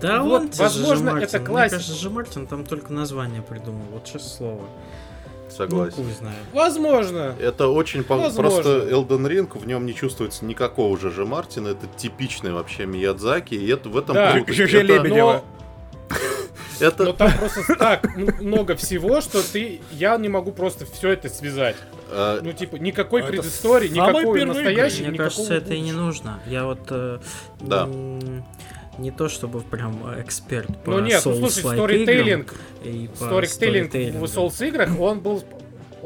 Speaker 4: Да вот, возможно, это классика. ЖЖ Мартин там только название придумал, вот сейчас слово.
Speaker 2: Согласен.
Speaker 4: Ну, знает.
Speaker 1: Возможно.
Speaker 2: Это очень
Speaker 1: Возможно.
Speaker 2: просто Elden Ring, в нем не чувствуется никакого же Мартина, это типичный вообще Миядзаки, и это в этом
Speaker 1: Да.
Speaker 2: круто. Это-
Speaker 3: Лебедева. (laughs)
Speaker 2: Это,
Speaker 1: Но там просто так много всего, что ты. Я не могу просто все это связать.
Speaker 2: э,
Speaker 1: Ну, типа, никакой
Speaker 3: Это
Speaker 1: предыстории, никакой настоящей,
Speaker 4: Мне
Speaker 1: никакого
Speaker 4: кажется, это и не нужно. Я вот э,
Speaker 2: Да.
Speaker 4: м, не то чтобы прям эксперт по
Speaker 1: Ну нет, ну слушай, сторителлинг,
Speaker 4: и по
Speaker 1: сторителлинг в. Souls играх, он был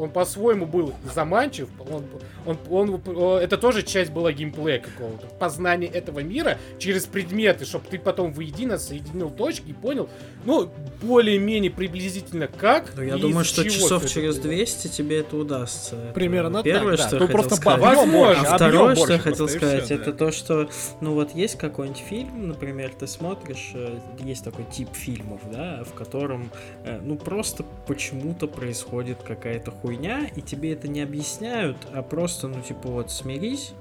Speaker 1: он по-своему был заманчив, он, он, он, он- это тоже часть была геймплея какого-то, познание этого мира через предметы, чтобы ты потом воедино соединил точки и понял, ну, более-менее приблизительно как.
Speaker 4: Ну, я
Speaker 1: и
Speaker 4: думаю, что часов
Speaker 1: это
Speaker 4: через
Speaker 1: было.
Speaker 4: 200 тебе это удастся. Это
Speaker 3: Примерно
Speaker 4: Первое,
Speaker 3: так, да.
Speaker 4: что я
Speaker 3: Тут
Speaker 4: хотел
Speaker 3: просто
Speaker 4: сказать.
Speaker 1: Возможно.
Speaker 4: А второе, что
Speaker 3: больше
Speaker 4: я хотел сказать,
Speaker 3: всё,
Speaker 4: это
Speaker 3: да.
Speaker 4: то, что, ну вот есть какой-нибудь фильм, например, ты смотришь, э, есть такой тип фильмов, да, в котором, э, ну просто почему-то происходит какая-то хуйня, и тебе это не объясняют, а просто, ну типа вот смирись,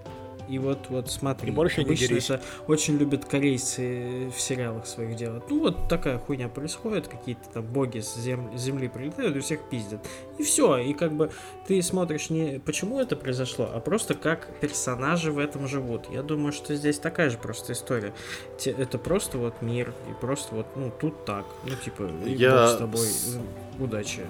Speaker 4: и вот, вот смотри.
Speaker 3: И больше не
Speaker 4: Обычно
Speaker 3: дерись.
Speaker 4: это очень любят корейцы в сериалах своих делать. Ну вот такая хуйня происходит, какие-то там боги с зем- земли прилетают и всех пиздят. И все, и как бы ты смотришь не почему это произошло, а просто как персонажи в этом живут. Я думаю, что здесь такая же просто история. Те- Это просто вот мир, и просто вот, ну, тут так. Ну, типа,
Speaker 2: Я
Speaker 4: с тобой,
Speaker 2: с-
Speaker 4: удачи.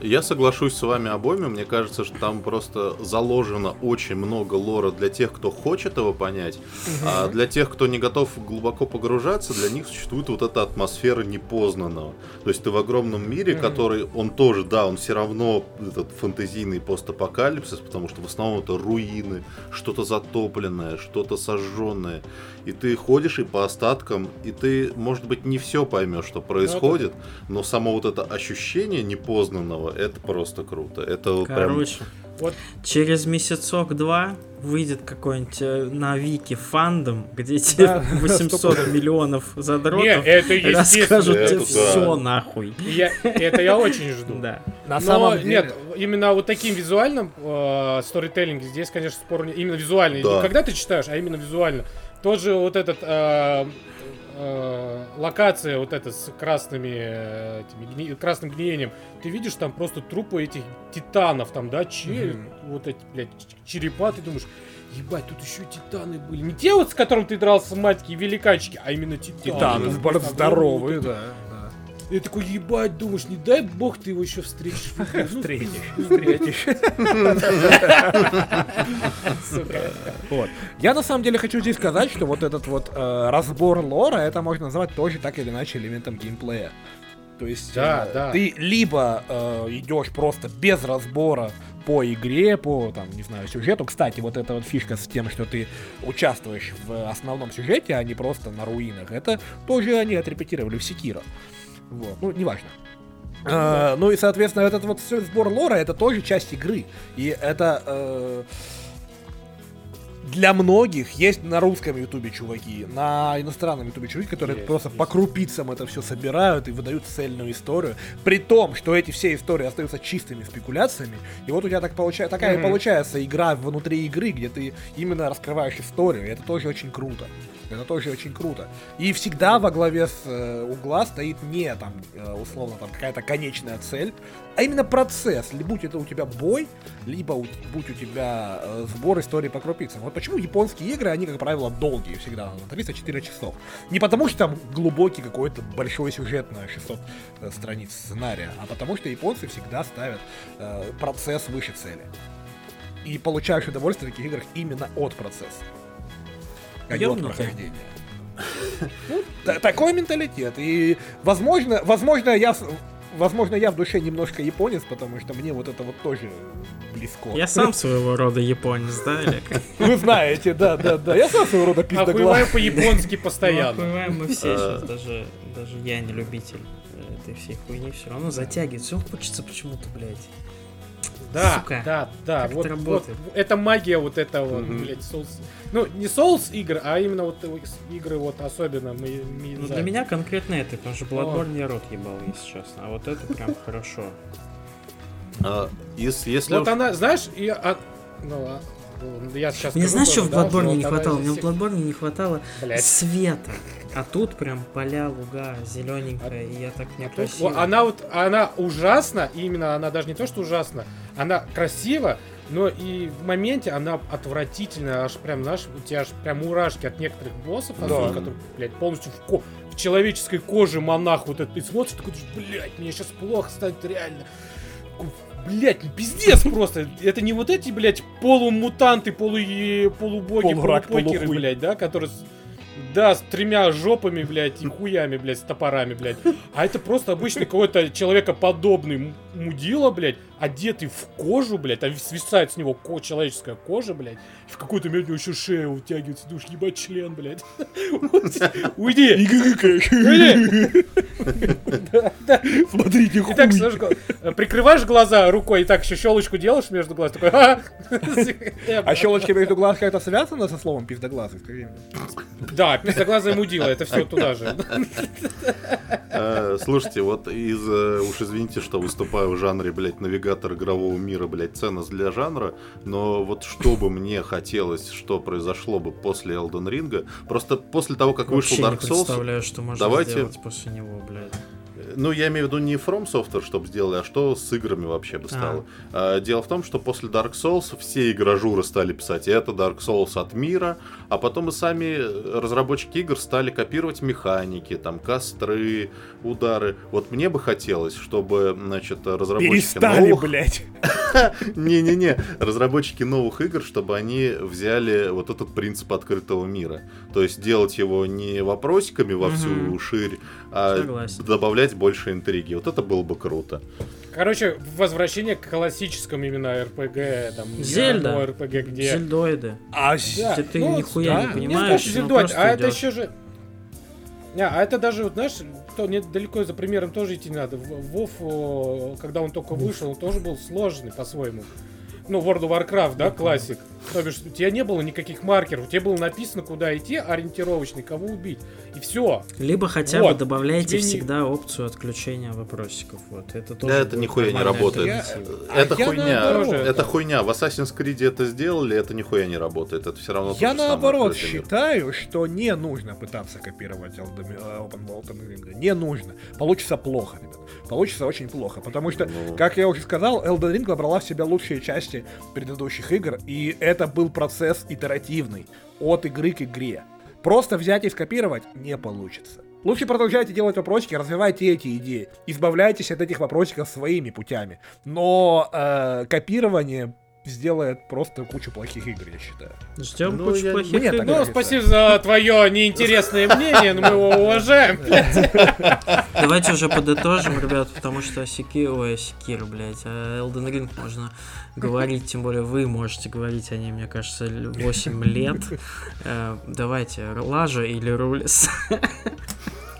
Speaker 2: Я соглашусь с вами обоими. Мне кажется, что там просто заложено очень много лора для тех, кто хочет его понять. А для тех, кто не готов глубоко погружаться, для них существует вот эта атмосфера непознанного. То есть ты в огромном мире,
Speaker 1: Мгм.
Speaker 2: который, он тоже, да, он все равно этот фэнтезийный постапокалипсис, потому что в основном это руины, что-то затопленное, что-то сожженное. И ты ходишь и по остаткам, и ты, может быть, не все поймешь, что происходит, но само вот это ощущение непознанного, это просто круто. Это вот прям...
Speaker 4: Короче,
Speaker 1: Вот.
Speaker 4: через месяцок-два выйдет какой-нибудь э, на Вики фандом, где (laughs) тебе
Speaker 3: Да, (laughs)
Speaker 4: 800 миллионов
Speaker 1: Не,
Speaker 4: задротов
Speaker 1: это (laughs) естественно.
Speaker 4: расскажут
Speaker 2: Это
Speaker 4: тебе
Speaker 2: да.
Speaker 4: все нахуй.
Speaker 1: Я- это я очень жду.
Speaker 4: Да.
Speaker 3: На
Speaker 1: Но
Speaker 3: самом деле...
Speaker 1: нет, именно вот таким визуальным э, сторителлингом здесь, конечно, спор не... Именно визуально.
Speaker 2: Да.
Speaker 1: Не когда ты читаешь, а именно визуально. Тот же вот этот... э, э, локация вот эта с красными э, этими гни- красным гниением, ты видишь там просто трупы этих титанов, там, да, череп, вот эти, блядь, черепа, ты думаешь, ебать, тут еще титаны были. Не те вот, с которым ты дрался, мать, такие великанчики, а именно титаны.
Speaker 3: Титаны,
Speaker 1: огромные,
Speaker 3: здоровые,
Speaker 1: вот
Speaker 3: да.
Speaker 1: И такой, ебать, думаешь, не дай бог ты его еще встретишь. Ну,
Speaker 3: Встретишь,
Speaker 1: встретишь.
Speaker 3: Вот. Я на самом деле хочу здесь сказать, что вот этот вот э, разбор лора, это можно назвать тоже так или иначе элементом геймплея. То есть
Speaker 1: Да,
Speaker 3: э,
Speaker 1: да.
Speaker 3: ты либо э, идешь просто без разбора по игре, по, там, не знаю, сюжету. Кстати, вот эта вот фишка с тем, что ты участвуешь в основном сюжете, а не просто на руинах, это тоже они отрепетировали в Секиро. Вот, ну, неважно. А, ну и, соответственно, этот вот сбор лора это тоже часть игры. И это э, для многих есть на русском ютубе чуваки, на иностранном ютубе чуваки, которые
Speaker 1: Есть,
Speaker 3: просто
Speaker 1: есть.
Speaker 3: по крупицам это все собирают и выдают цельную историю. При том, что эти все истории остаются чистыми спекуляциями. И вот у тебя так получается, такая
Speaker 1: Мгм.
Speaker 3: получается игра внутри игры, где ты именно раскрываешь историю. И это тоже очень круто. Это тоже очень круто. И всегда во главе с э, угла стоит не там, э, условно, там какая-то конечная цель, а именно процесс. Ли- Будь это у тебя бой, либо у- будь у тебя э, сбор истории по крупицам. Вот почему японские игры, они, как правило, долгие всегда, на 34 часов. Не потому, что там глубокий какой-то большой сюжет на 600 э, страниц сценария, а потому, что японцы всегда ставят э, процесс выше цели. И получаешь удовольствие в таких играх именно от процесса. А
Speaker 4: Ёбнутый.
Speaker 3: прохождения. Ну, та- такой менталитет. И, возможно, возможно, я, возможно, я в душе немножко японец, потому что мне вот это вот тоже близко.
Speaker 4: Я сам своего рода японец, да, Олег? (laughs)
Speaker 3: Вы знаете, да, да, да. Я сам своего рода пиздоглаз.
Speaker 1: Охуеваю по-японски постоянно.
Speaker 4: Охуеваем мы все
Speaker 2: А.
Speaker 4: сейчас, даже, даже я не любитель э, этой всей хуйни, все равно затягивает, все хочется почему-то, блядь.
Speaker 1: Да,
Speaker 4: Сука.
Speaker 1: да, да.
Speaker 4: Как это
Speaker 1: Вот,
Speaker 4: работает?
Speaker 1: вот это магия вот этого,
Speaker 2: Мгм.
Speaker 1: блядь, Souls. Ну, не Souls игр, а именно вот игры вот особенно ми- ми-
Speaker 4: Ну,
Speaker 1: да.
Speaker 4: для меня конкретно это, потому что Bloodborne я рот ебал, если честно, а вот это прям (laughs) хорошо.
Speaker 2: А, ес- если
Speaker 1: Вот
Speaker 2: уж-
Speaker 1: она, знаешь, и а- ну, а- Я сейчас
Speaker 4: Мне знаешь, что в Bloodborne не хватало? Мне в Bloodborne не хватало
Speaker 1: Блядь.
Speaker 4: света. А тут прям поля, луга, зелененькая, и я так не
Speaker 1: А
Speaker 4: красиво.
Speaker 1: она вот, она ужасна, именно она даже не то, что ужасна, она красива, но и в моменте она отвратительная, аж прям, знаешь, у тебя аж прям мурашки от некоторых боссов, особенно, которые, блядь, полностью в, ко- в человеческой коже монах вот этот, и смотришь, такой, блядь, мне сейчас плохо станет реально. Блять, пиздец просто. Это не вот эти, блядь, полумутанты, полу полубоги,
Speaker 3: Полурак,
Speaker 1: полупокеры,
Speaker 3: полухуй.
Speaker 1: блядь, да, которые да, с тремя жопами, блядь, и хуями, блядь, с топорами, блядь. А это просто обычный какой-то человекоподобный мудила, блядь, одетый в кожу, блядь, а свисает с него ко- человеческая кожа, блядь. И в какой-то момент у него еще шея утягивается, думаешь, ебать член, блядь. (laughs) Уйди! Уйди! (laughs)
Speaker 3: Смотрите,
Speaker 1: И так, го- прикрываешь глаза рукой и так еще щелочку делаешь между глаз, такой, (laughs) «А!»
Speaker 3: А щелочки между глаз как-то связаны со словом пиздоглазый? Скажи мне.
Speaker 1: Да, пиздоглазая мудила, это все туда же.
Speaker 2: Э, Слушайте, вот из, э, уж извините, что выступаю в жанре, блядь, навигатор игрового мира, блядь, ценность для жанра, но вот что бы (laughs) мне хотелось, что произошло бы после Elden Ring, просто после того, как
Speaker 4: Вообще
Speaker 2: вышел
Speaker 4: не
Speaker 2: Dark Souls,
Speaker 4: представляю, что можно
Speaker 2: давайте-
Speaker 4: сделать после него, блядь.
Speaker 2: Ну, я имею в виду не From Software, чтобы сделали, а что с играми вообще бы стало. А, Дело в том, что после Dark Souls все игражуры стали писать это Dark Souls от мира, а потом и сами разработчики игр стали копировать механики, там, костры, удары. Вот мне бы хотелось, чтобы, значит, разработчики
Speaker 3: Перестали,
Speaker 2: новых...
Speaker 3: блядь. (laughs)
Speaker 2: Не-не-не, разработчики новых игр, чтобы они взяли вот этот принцип открытого мира. То есть делать его не вопросиками во всю ширь, а
Speaker 4: Согласен.
Speaker 2: добавлять больше интриги. Вот это было бы круто.
Speaker 1: Короче, возвращение к классическому именно РПГ, там,
Speaker 4: Зельда.
Speaker 1: игровому РПГ, где...
Speaker 4: Зельдоиды.
Speaker 3: А
Speaker 1: Да,
Speaker 4: Ты- ты
Speaker 1: ну,
Speaker 4: нихуя
Speaker 1: да,
Speaker 4: не понимаешь,
Speaker 1: Не
Speaker 4: ну,
Speaker 1: зельдоид, а это еще же... Не, а это даже, вот, знаешь, то недалеко за примером тоже идти не надо. Вов, когда он только вышел, он тоже был сложный по-своему. Ну, World of Warcraft, да, классик. То бишь, у тебя не было никаких маркеров, у тебя было написано, куда идти, ориентировочный, кого убить. И все.
Speaker 4: Либо хотя
Speaker 1: Вот,
Speaker 4: бы добавляйте
Speaker 1: тебе не-
Speaker 4: всегда опцию отключения вопросиков. Вот это тоже.
Speaker 2: Да, это нихуя не работает.
Speaker 4: альтернатива.
Speaker 3: А
Speaker 2: Это
Speaker 3: я
Speaker 2: хуйня.
Speaker 3: наоборот.
Speaker 2: Это хуйня. В Assassin's Creed это сделали, это нихуя не работает. Это все равно
Speaker 3: Я
Speaker 2: самое
Speaker 3: наоборот
Speaker 2: мир.
Speaker 3: считаю, что не нужно пытаться копировать Elden э, Open World Elden Ring. Не нужно. Получится плохо, ребят. Получится очень плохо. Потому что,
Speaker 2: Ну.
Speaker 3: как я уже сказал, Elden Ring набрала в себя лучшие части предыдущих игр. И это был процесс итеративный. От игры к игре. Просто взять и скопировать не получится. Лучше продолжайте делать вопросики, развивайте эти идеи. Избавляйтесь от этих вопросиков своими путями. Но э, копирование сделает просто кучу плохих игр, я считаю.
Speaker 4: Ждем
Speaker 2: Ну,
Speaker 4: кучу
Speaker 2: я-
Speaker 4: плохих
Speaker 3: мне
Speaker 4: игр.
Speaker 1: Ну, спасибо за твое неинтересное (laughs) мнение, но мы его уважаем.
Speaker 4: Давайте уже подытожим, ребят, потому что Секи... Ой, Секир, блядь, а Elden Ring можно говорить, тем более вы можете говорить о ней, мне кажется, л- 8 лет. Э, Давайте, Лажа или Рулис?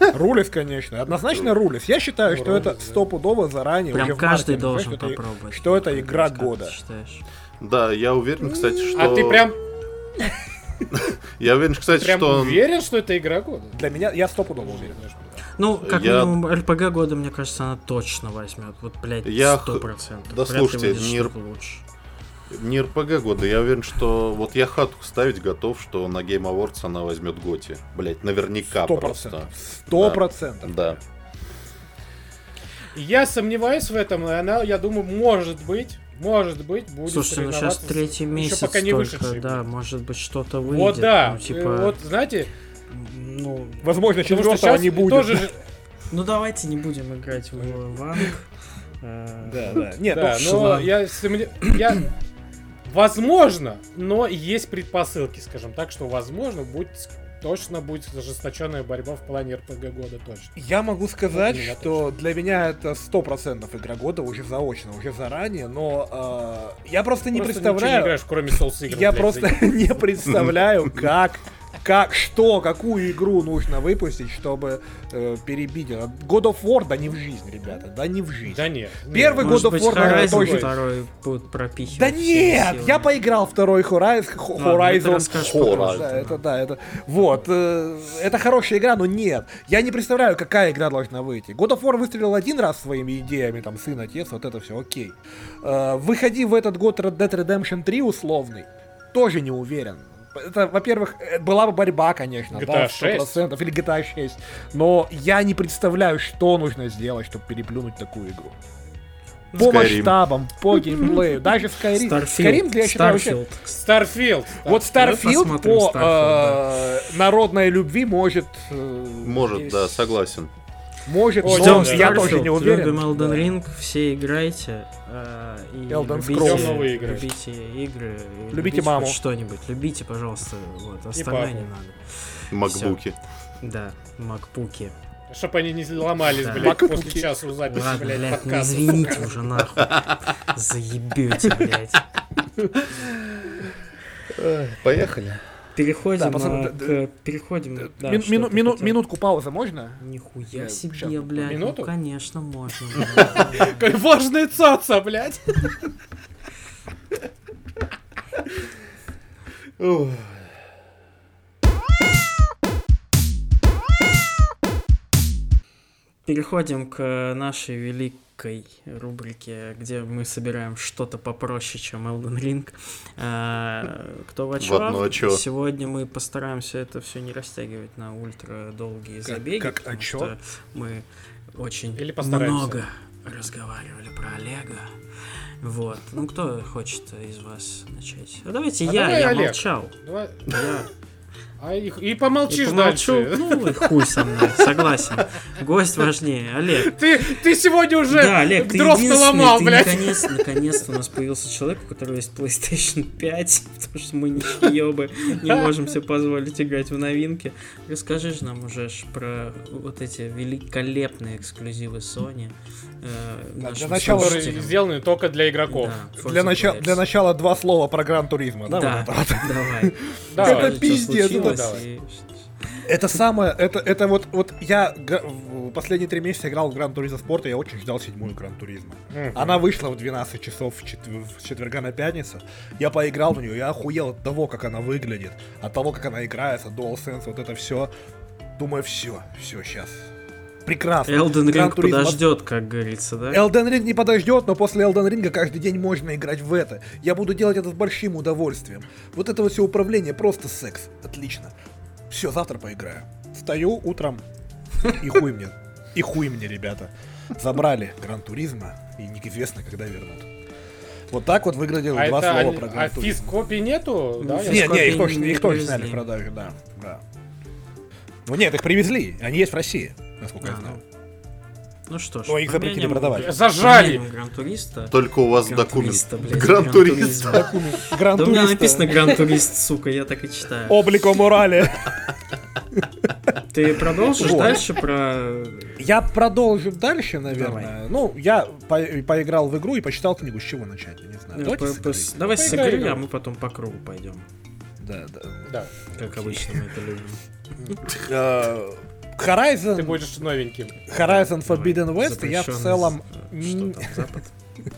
Speaker 4: (laughs)
Speaker 3: Рулис, конечно. Однозначно Рулис. Я считаю, что это стопудово заранее
Speaker 4: Прям каждый должен
Speaker 3: что это-
Speaker 4: попробовать.
Speaker 3: что это игра года.
Speaker 2: Да, я уверен, кстати, что...
Speaker 1: А ты прям, (laughs)
Speaker 2: Я уверен, кстати,
Speaker 1: прям
Speaker 2: что... он-
Speaker 1: уверен, что это игра года?
Speaker 3: Для меня, я стопудово уверен.
Speaker 4: Ну, как
Speaker 2: Я-
Speaker 4: минимум, РПГ года, мне кажется, она точно возьмет. Вот, блядь, сто процентов.
Speaker 2: да слушайте, не
Speaker 4: лучше.
Speaker 2: Не РПГ года, я уверен, что вот я хату ставить готов, что на Game Awards она возьмет Готи. Блять, наверняка
Speaker 3: Сто
Speaker 2: просто.
Speaker 3: процентов. Сто
Speaker 2: Да.
Speaker 3: процентов.
Speaker 2: Да.
Speaker 1: Я сомневаюсь в этом, и она, я думаю, может быть, может быть, будет
Speaker 4: Слушайте, ну сейчас третий
Speaker 1: еще
Speaker 4: месяц
Speaker 1: пока не
Speaker 4: только, да, может быть что-то выйдет.
Speaker 1: Вот да,
Speaker 4: ну, типа,
Speaker 1: э, вот знаете,
Speaker 4: ну,
Speaker 3: Возможно, четвертого не будет.
Speaker 1: тоже же-
Speaker 4: ну давайте не будем играть в Ванг. Э,
Speaker 3: Да, да. Нет,
Speaker 1: да,
Speaker 3: ну,
Speaker 1: но
Speaker 4: шлам.
Speaker 1: я, я, возможно, но есть предпосылки, скажем так, что возможно будет точно будет ожесточенная борьба в плане РПГ года точно.
Speaker 3: Я могу сказать,
Speaker 1: именно
Speaker 3: что для меня это сто процентов игра года уже заочно, уже заранее, но э, я просто не
Speaker 1: Просто не
Speaker 3: представляю.
Speaker 1: играешь, кроме Souls игр.
Speaker 3: Я просто (laughs) не представляю, как, как, что, какую игру нужно выпустить, чтобы э, перебить. God of War, да не в жизнь, ребята, да не в жизнь.
Speaker 1: Да нет.
Speaker 3: Первый
Speaker 4: Может
Speaker 3: of
Speaker 4: быть,
Speaker 3: War, наверное,
Speaker 4: Horizon
Speaker 3: точно.
Speaker 4: второй будут пропихивать.
Speaker 3: Да нет, я поиграл второй Horizon,
Speaker 4: Ладно, это
Speaker 3: Horizon.
Speaker 2: Horizon.
Speaker 3: Да, это да, это. Вот. э, это хорошая игра, но нет. Я не представляю, какая игра должна выйти. God of War выстрелил один раз своими идеями, там, сын, отец, вот это все, окей. Э, выходи в этот год Red Dead Redemption 3 условный. тоже не уверен. Это, во-первых, э, была бы борьба, конечно,
Speaker 1: GTA
Speaker 3: да,
Speaker 1: 6.
Speaker 3: 100%, или GTA 6. Но я не представляю, что нужно сделать, чтобы переплюнуть такую игру. По
Speaker 2: Skyrim.
Speaker 3: масштабам, по геймплею, даже Skyrim. Skyrim, для вообще...
Speaker 4: Старфилд.
Speaker 1: Старфилд.
Speaker 3: Вот Starfield по
Speaker 4: Starfield,
Speaker 3: э, народной любви может... э,
Speaker 2: Может,
Speaker 3: есть-
Speaker 2: да, согласен.
Speaker 3: Может,
Speaker 1: Ой,
Speaker 3: но
Speaker 1: ждем
Speaker 3: я тоже не уверен.
Speaker 4: Любим Elden
Speaker 3: Да.
Speaker 4: Ring, все играйте. э, и
Speaker 3: Elden
Speaker 4: любите,
Speaker 3: Scrolls.
Speaker 1: Ждем новые игры.
Speaker 4: Любите игры.
Speaker 3: Любите
Speaker 4: хоть
Speaker 3: маму.
Speaker 4: Что-нибудь. Любите, пожалуйста. Вот, остальное не надо.
Speaker 2: Макбуки.
Speaker 4: Да, макпуки.
Speaker 1: Чтоб они не ломались,
Speaker 4: Да.
Speaker 1: блядь,
Speaker 3: Макбуки.
Speaker 1: после часа записи,
Speaker 4: Ладно,
Speaker 1: блядь,
Speaker 4: блядь, ну
Speaker 1: подкаста.
Speaker 4: извините уже нахуй. Заебете, блядь.
Speaker 2: Поехали.
Speaker 4: Переходим
Speaker 3: Да, пацаны,
Speaker 4: а,
Speaker 3: да,
Speaker 4: к... Переходим... да,
Speaker 3: Мин-
Speaker 4: что
Speaker 3: мину-
Speaker 4: хотел?
Speaker 3: минутку паузы можно?
Speaker 4: Нихуя
Speaker 3: Я
Speaker 4: себе,
Speaker 3: щас,
Speaker 4: блядь.
Speaker 1: минуту?
Speaker 4: Ну, конечно, можно. (laughs)
Speaker 1: Какой важный цаца, блядь.
Speaker 4: Переходим к нашей великой рубрике, где мы собираем что-то попроще, чем Elden Ring. А, Кто в
Speaker 2: одно очко.
Speaker 4: Сегодня мы постараемся это все не растягивать на ультра долгие
Speaker 3: Как-
Speaker 4: забеги,
Speaker 3: как
Speaker 4: потому
Speaker 3: очко?
Speaker 4: что мы очень
Speaker 1: Или
Speaker 4: много разговаривали про Олега. Вот. Ну, кто хочет из вас начать? А давайте
Speaker 1: А
Speaker 4: я,
Speaker 1: давай
Speaker 4: я
Speaker 1: Олег.
Speaker 4: молчал.
Speaker 1: Давай.
Speaker 4: Я
Speaker 1: А и, и
Speaker 4: и
Speaker 1: помолчишь
Speaker 4: помолчу.
Speaker 1: дальше.
Speaker 4: Ну, и хуй со мной, согласен. Гость важнее. Олег,
Speaker 1: Ты, ты сегодня уже
Speaker 4: да, Олег, ты
Speaker 1: дров наломал,
Speaker 4: ты
Speaker 1: блядь.
Speaker 4: наконец, наконец-то у нас появился человек, у которого есть PlayStation 5, (laughs) потому что мы ничьёбы не можем себе позволить играть в новинки. Расскажи же нам уже про вот эти великолепные эксклюзивы Sony. э,
Speaker 3: для начала-
Speaker 4: слушателям.
Speaker 1: сделаны только для игроков.
Speaker 4: Да,
Speaker 3: Для, начала, для начала два слова про Gran Turismo, да?
Speaker 4: Да,
Speaker 3: вот это вот?
Speaker 4: давай.
Speaker 1: Давай.
Speaker 3: Это
Speaker 1: Это-
Speaker 4: и-
Speaker 3: Это самое, это, это вот, вот я последние три месяца играл в Gran Turismo Sport, я очень ждал седьмую Gran
Speaker 1: Turismo.
Speaker 3: Она вышла в 12 часов в чет- в четверга на пятницу. Я поиграл в нее, я охуел от того, как она выглядит, от того, как она играется, DualSense, вот это все. Думаю, все, все, сейчас. Прекрасно.
Speaker 4: Ring
Speaker 3: Turismo
Speaker 4: подождет, как говорится, да?
Speaker 3: Elden Ring не подождет, но после Elden Ring каждый день можно играть в это. Я буду делать это с большим удовольствием. Вот это вот все управление просто секс. Отлично. Все, завтра поиграю. Встаю утром и хуй мне. И хуй мне, ребята. Забрали Гран Туризма и неизвестно, когда вернут. Вот так вот выглядело
Speaker 1: А
Speaker 3: два
Speaker 1: это
Speaker 3: слова
Speaker 1: они-
Speaker 3: про
Speaker 1: а
Speaker 3: Гран Туризма.
Speaker 1: физ-копий нету? Да, я-
Speaker 3: Не, не,
Speaker 4: копий
Speaker 3: их точно, их точно сняли в продажу, да, да. Ну нет, их привезли, они есть в России, насколько я
Speaker 4: А,
Speaker 3: знаю.
Speaker 4: Ну что ж,
Speaker 3: Но их запретили продавать.
Speaker 1: Зажали.
Speaker 4: Гран-туриста.
Speaker 2: Только у вас документ. Гран-турист.
Speaker 3: Гран
Speaker 4: Да у меня написано Гран-турист, сука, я так и читаю.
Speaker 3: Обликом морали.
Speaker 4: Ты продолжишь
Speaker 3: Вот.
Speaker 4: дальше про...
Speaker 3: Я продолжу дальше, наверное. Ну, я по- поиграл в игру и почитал книгу, с чего начать, я не знаю.
Speaker 4: Ну,
Speaker 3: Давайте
Speaker 4: по-
Speaker 3: с
Speaker 4: по-
Speaker 3: игры.
Speaker 4: Давай с игры, а мы потом по кругу пойдем.
Speaker 3: Да, да.
Speaker 1: Да.
Speaker 4: Как обычно мы это любим.
Speaker 3: Э, Horizon,
Speaker 1: Ты будешь новеньким.
Speaker 3: Horizon Forbidden West, я в целом...
Speaker 4: з- Что
Speaker 3: н-
Speaker 4: там, Запад? (laughs)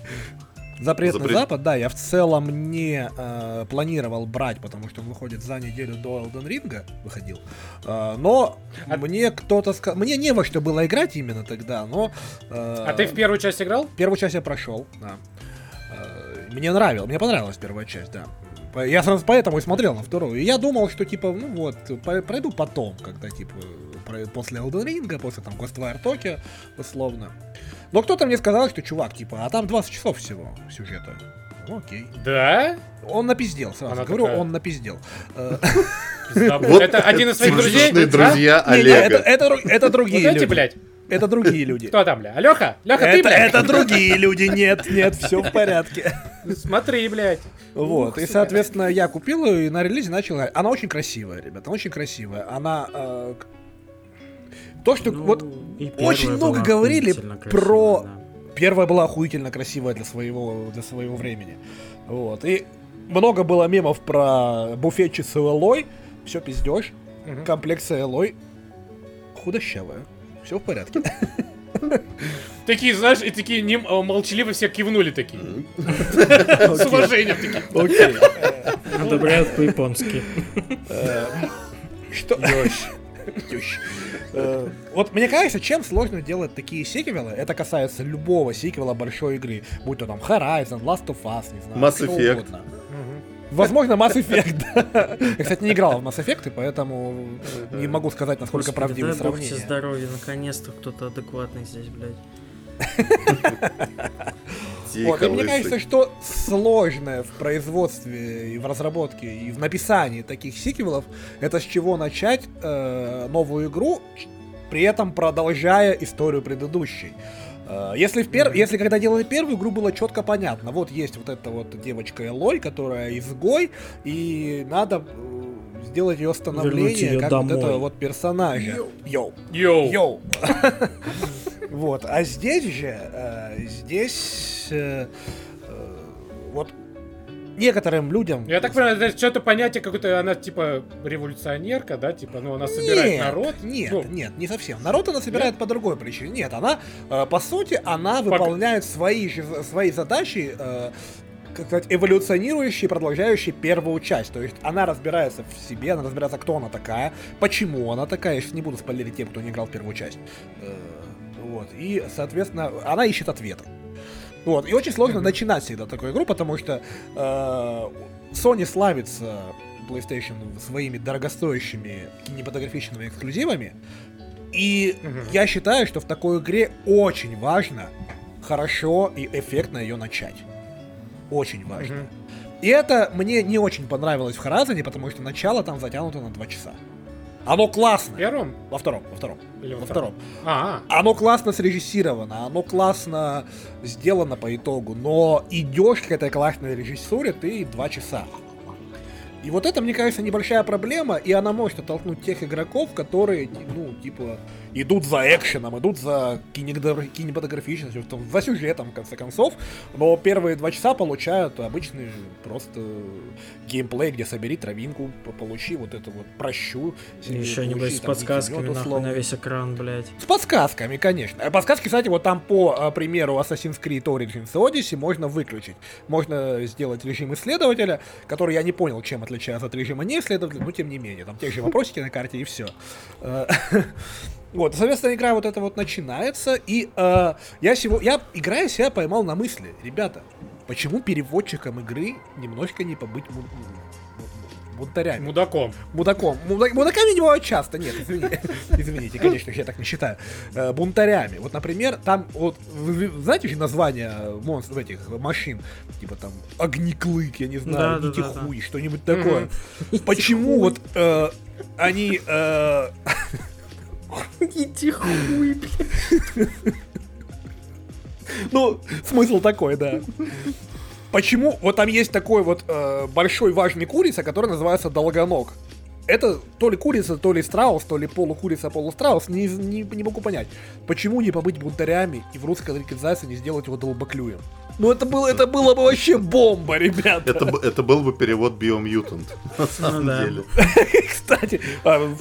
Speaker 3: Запретный
Speaker 2: Запрет-
Speaker 3: Запад, да, я в целом не э, планировал брать, потому что он выходит за неделю до Elden Ring, выходил. Э, но
Speaker 1: А-
Speaker 3: мне кто-то сказал... Мне не во что было играть именно тогда, но... э,
Speaker 1: А ты в первую часть играл?
Speaker 3: Первую часть я прошел, да. Э, Мне нравилось, мне понравилась первая часть, да. По- Я сразу поэтому и смотрел на вторую. И я думал, что типа, ну вот, пройду потом, когда типа после Elden Ring, после там Ghostwire Tokyo, условно. Но кто-то мне сказал, что чувак, типа, а там 20 часов всего сюжета. Ну, окей.
Speaker 1: Да?
Speaker 3: Он напиздел, сразу
Speaker 1: Она
Speaker 3: говорю,
Speaker 1: такая-
Speaker 3: он напиздел. Э,
Speaker 1: Это один из своих друзей?
Speaker 2: Друзья Олега.
Speaker 3: это, другие
Speaker 1: эти,
Speaker 3: люди. Это другие (laughs) люди.
Speaker 1: Кто там, бля? Леха? Леха, ты,
Speaker 3: Это,
Speaker 1: блядь?
Speaker 3: это другие люди, нет, нет, все в порядке. (laughs)
Speaker 1: Смотри, блядь.
Speaker 3: Вот,
Speaker 1: Ух,
Speaker 3: и, соответственно, я купил ее и на релизе начал. Она очень красивая, ребята, очень красивая. Она... э, то, что...
Speaker 4: Ну,
Speaker 3: вот очень много говорили
Speaker 4: красивая,
Speaker 3: про-
Speaker 4: да.
Speaker 3: первая была охуительно красивая для своего, для своего времени. Вот, и много было мемов про буфетчицу Элой. Все пиздешь.
Speaker 1: Мгм.
Speaker 3: Комплекция Элой худощавая. Все в порядке.
Speaker 1: Такие, знаешь, и такие нем- э, молчаливо все кивнули такие. С уважением такие.
Speaker 3: Окей.
Speaker 4: Одобряют по-японски.
Speaker 3: Что? Э, Вот мне кажется, чем сложно делать такие сиквелы, это касается любого сиквела большой игры, будь то там Horizon, Last of Us, не знаю,
Speaker 2: Mass
Speaker 3: что
Speaker 2: Effect.
Speaker 3: Возможно, Mass Effect. Я, кстати, не играл в Mass Effect, и поэтому не могу сказать, насколько правдивы
Speaker 4: дай бог здоровья, наконец-то кто-то адекватный здесь, блядь.
Speaker 3: Вот, и мне кажется, что сложное в производстве и в разработке и в написании таких сиквелов, это с чего начать э, новую игру, при этом продолжая историю предыдущей. Э, Если, в пер... Если когда делали первую игру, было четко понятно. Вот есть вот эта вот девочка Элой, которая изгой, и надо э, сделать ее становление
Speaker 4: её
Speaker 3: как вот
Speaker 4: домой.
Speaker 3: этого вот персонажа. Йоу.
Speaker 1: Йоу.
Speaker 3: Йоу. (laughs) Вот, а здесь же, э, здесь вот некоторым людям...
Speaker 1: Я так понимаю, это что-то понятие какое-то, она типа революционерка, да, типа, ну она собирает
Speaker 3: Нет,
Speaker 1: народ.
Speaker 3: Нет,
Speaker 1: Ну,
Speaker 3: нет, не совсем. Народ она собирает по другой причине. Нет, она, э, по сути, она выполняет свои, свои задачи, э, как сказать, эволюционирующие, продолжающие первую часть. То есть она разбирается в себе, она разбирается, кто она такая, почему она такая. Я сейчас не буду спойлерить тем, кто не играл в первую часть. Э, вот. И, соответственно, она ищет ответы. Вот. И очень сложно начинать всегда такую игру, потому что э, Sony славится PlayStation своими дорогостоящими кинематографичными эксклюзивами. И
Speaker 1: Мгм.
Speaker 3: я считаю, что в такой игре очень важно хорошо и эффектно ее начать. Очень важно.
Speaker 1: мгм.
Speaker 3: И это мне не очень понравилось в Харазане, потому что начало там затянуто на 2 часа. Оно
Speaker 1: В
Speaker 3: классно.
Speaker 1: первом
Speaker 3: Во втором, во втором.
Speaker 1: или
Speaker 3: Во
Speaker 1: во
Speaker 3: втором.
Speaker 1: А,
Speaker 3: Оно классно срежиссировано, оно классно сделано по итогу, но идешь к этой классной режиссуре ты два часа. И вот это, мне кажется, небольшая проблема, и она может оттолкнуть тех игроков, которые, ну, типа, идут за экшеном, идут за кинематограф- кинематографичностью, за сюжетом, в конце концов, но первые два часа получают обычный просто геймплей, где собери травинку, получи вот это вот прощу.
Speaker 4: Еще небось
Speaker 3: получи
Speaker 4: с
Speaker 3: там
Speaker 4: подсказками нахуй на весь экран, блядь.
Speaker 3: С подсказками, конечно. А Подсказки, кстати, вот там по а, примеру Assassin's Creed Origins и Odyssey можно выключить. Можно сделать режим исследователя, который я не понял, чем отличается от режима не исследователя, но тем не менее. Там те же вопросики на карте и все. (laughs) Вот, соответственно, игра вот эта вот начинается, и э, я сего, я играя себя поймал на мысли, ребята, почему переводчиком игры немножко не побыть бунтарями?
Speaker 1: мудаком.
Speaker 3: Мудаком. Муда- Мудаками не бывают часто, нет, извини. (laughs) извините, конечно, я так не считаю. Э, бунтарями. Вот, например, там, вот, вы, знаете же названия монстров этих машин? Типа там огнеклык, я не знаю,
Speaker 4: Да, да, да,
Speaker 3: нитихуй, что-нибудь такое. Почему вот э, они... э, (laughs)
Speaker 4: Иди хуй, блядь.
Speaker 3: Ну, смысл такой, да. Почему? Вот там есть такой вот э, большой важный курица, который называется долгоног. Это то ли курица, то ли страус, то ли полукурица, полустраус, не, не, не могу понять. Почему не побыть бунтарями и в русской локализации не сделать его долбоклюем? Ну это было, это было бы вообще бомба, ребята.
Speaker 2: Это, это был бы перевод Biomutant, на самом
Speaker 4: да.
Speaker 2: деле. (laughs)
Speaker 3: Кстати, а,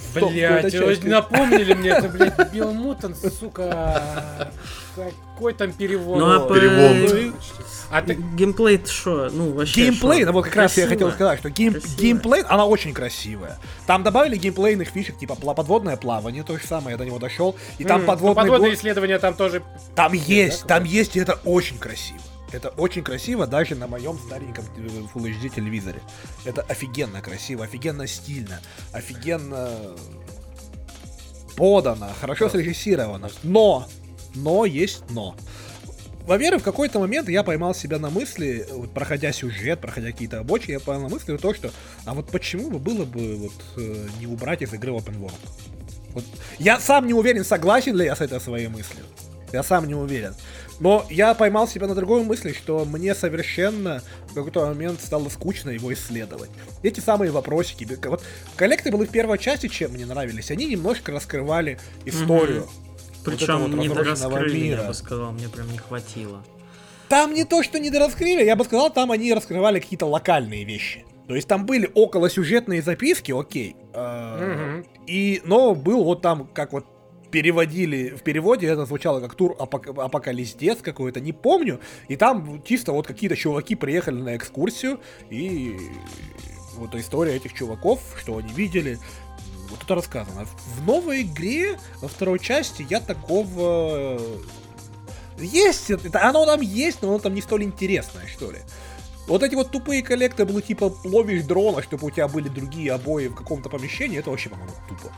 Speaker 3: части.
Speaker 1: напомнили мне это, блядь, Билл Мутон, сука. Какой там перевод?
Speaker 4: Ну, а по-
Speaker 2: Перевод.
Speaker 1: А ты...
Speaker 4: Геймплей-то шо? Ну, вообще
Speaker 3: Геймплей,
Speaker 4: шо?
Speaker 3: ну вот как раз я
Speaker 4: Красиво.
Speaker 3: хотел сказать, что гейм-
Speaker 4: Красиво.
Speaker 3: геймплей, она очень красивая. Там добавили геймплейных фишек, типа подводное плавание, то же самое, я до него дошел. И там
Speaker 1: М, ну,
Speaker 3: подводный
Speaker 1: подводные
Speaker 3: го-
Speaker 1: исследования там тоже...
Speaker 3: Там есть,
Speaker 1: да,
Speaker 3: там есть, и это очень красиво. Это очень красиво даже на моем стареньком э, Full HD телевизоре. Это офигенно красиво, офигенно стильно, офигенно подано, хорошо срежиссировано. Но, но есть но. Во-первых, в какой-то момент я поймал себя на мысли, вот, проходя сюжет, проходя какие-то обочины, я поймал на мысли то, что, а вот почему бы было бы вот э, не убрать из игры Open World? Вот. Я сам не уверен, согласен ли я с этой своей мыслью. Я сам не уверен. Но я поймал себя на другой мысли, что мне совершенно в какой-то момент стало скучно его исследовать. Эти самые вопросики. Вот коллекты были в первой части, чем мне нравились. Они немножко раскрывали историю. вот
Speaker 4: Причем
Speaker 3: вот
Speaker 4: не
Speaker 3: мира.
Speaker 4: я бы сказал, мне прям не хватило.
Speaker 3: Там не то, что не дораскрыли, я бы сказал, там они раскрывали какие-то локальные вещи. То есть там были околосюжетные записки, окей. э,
Speaker 1: Мгм.
Speaker 3: И, но был вот там, как вот переводили, в переводе это звучало как тур апок- апокализдец какой-то, не помню. И там чисто вот какие-то чуваки приехали на экскурсию, и вот история этих чуваков, что они видели, вот это рассказано. В новой игре, во второй части, я такого... Есть, это, оно там есть, но оно там не столь интересное, что ли. Вот эти вот тупые коллекторы, типа ловишь дрона, чтобы у тебя были другие обои в каком-то помещении, это вообще, по-моему, тупо.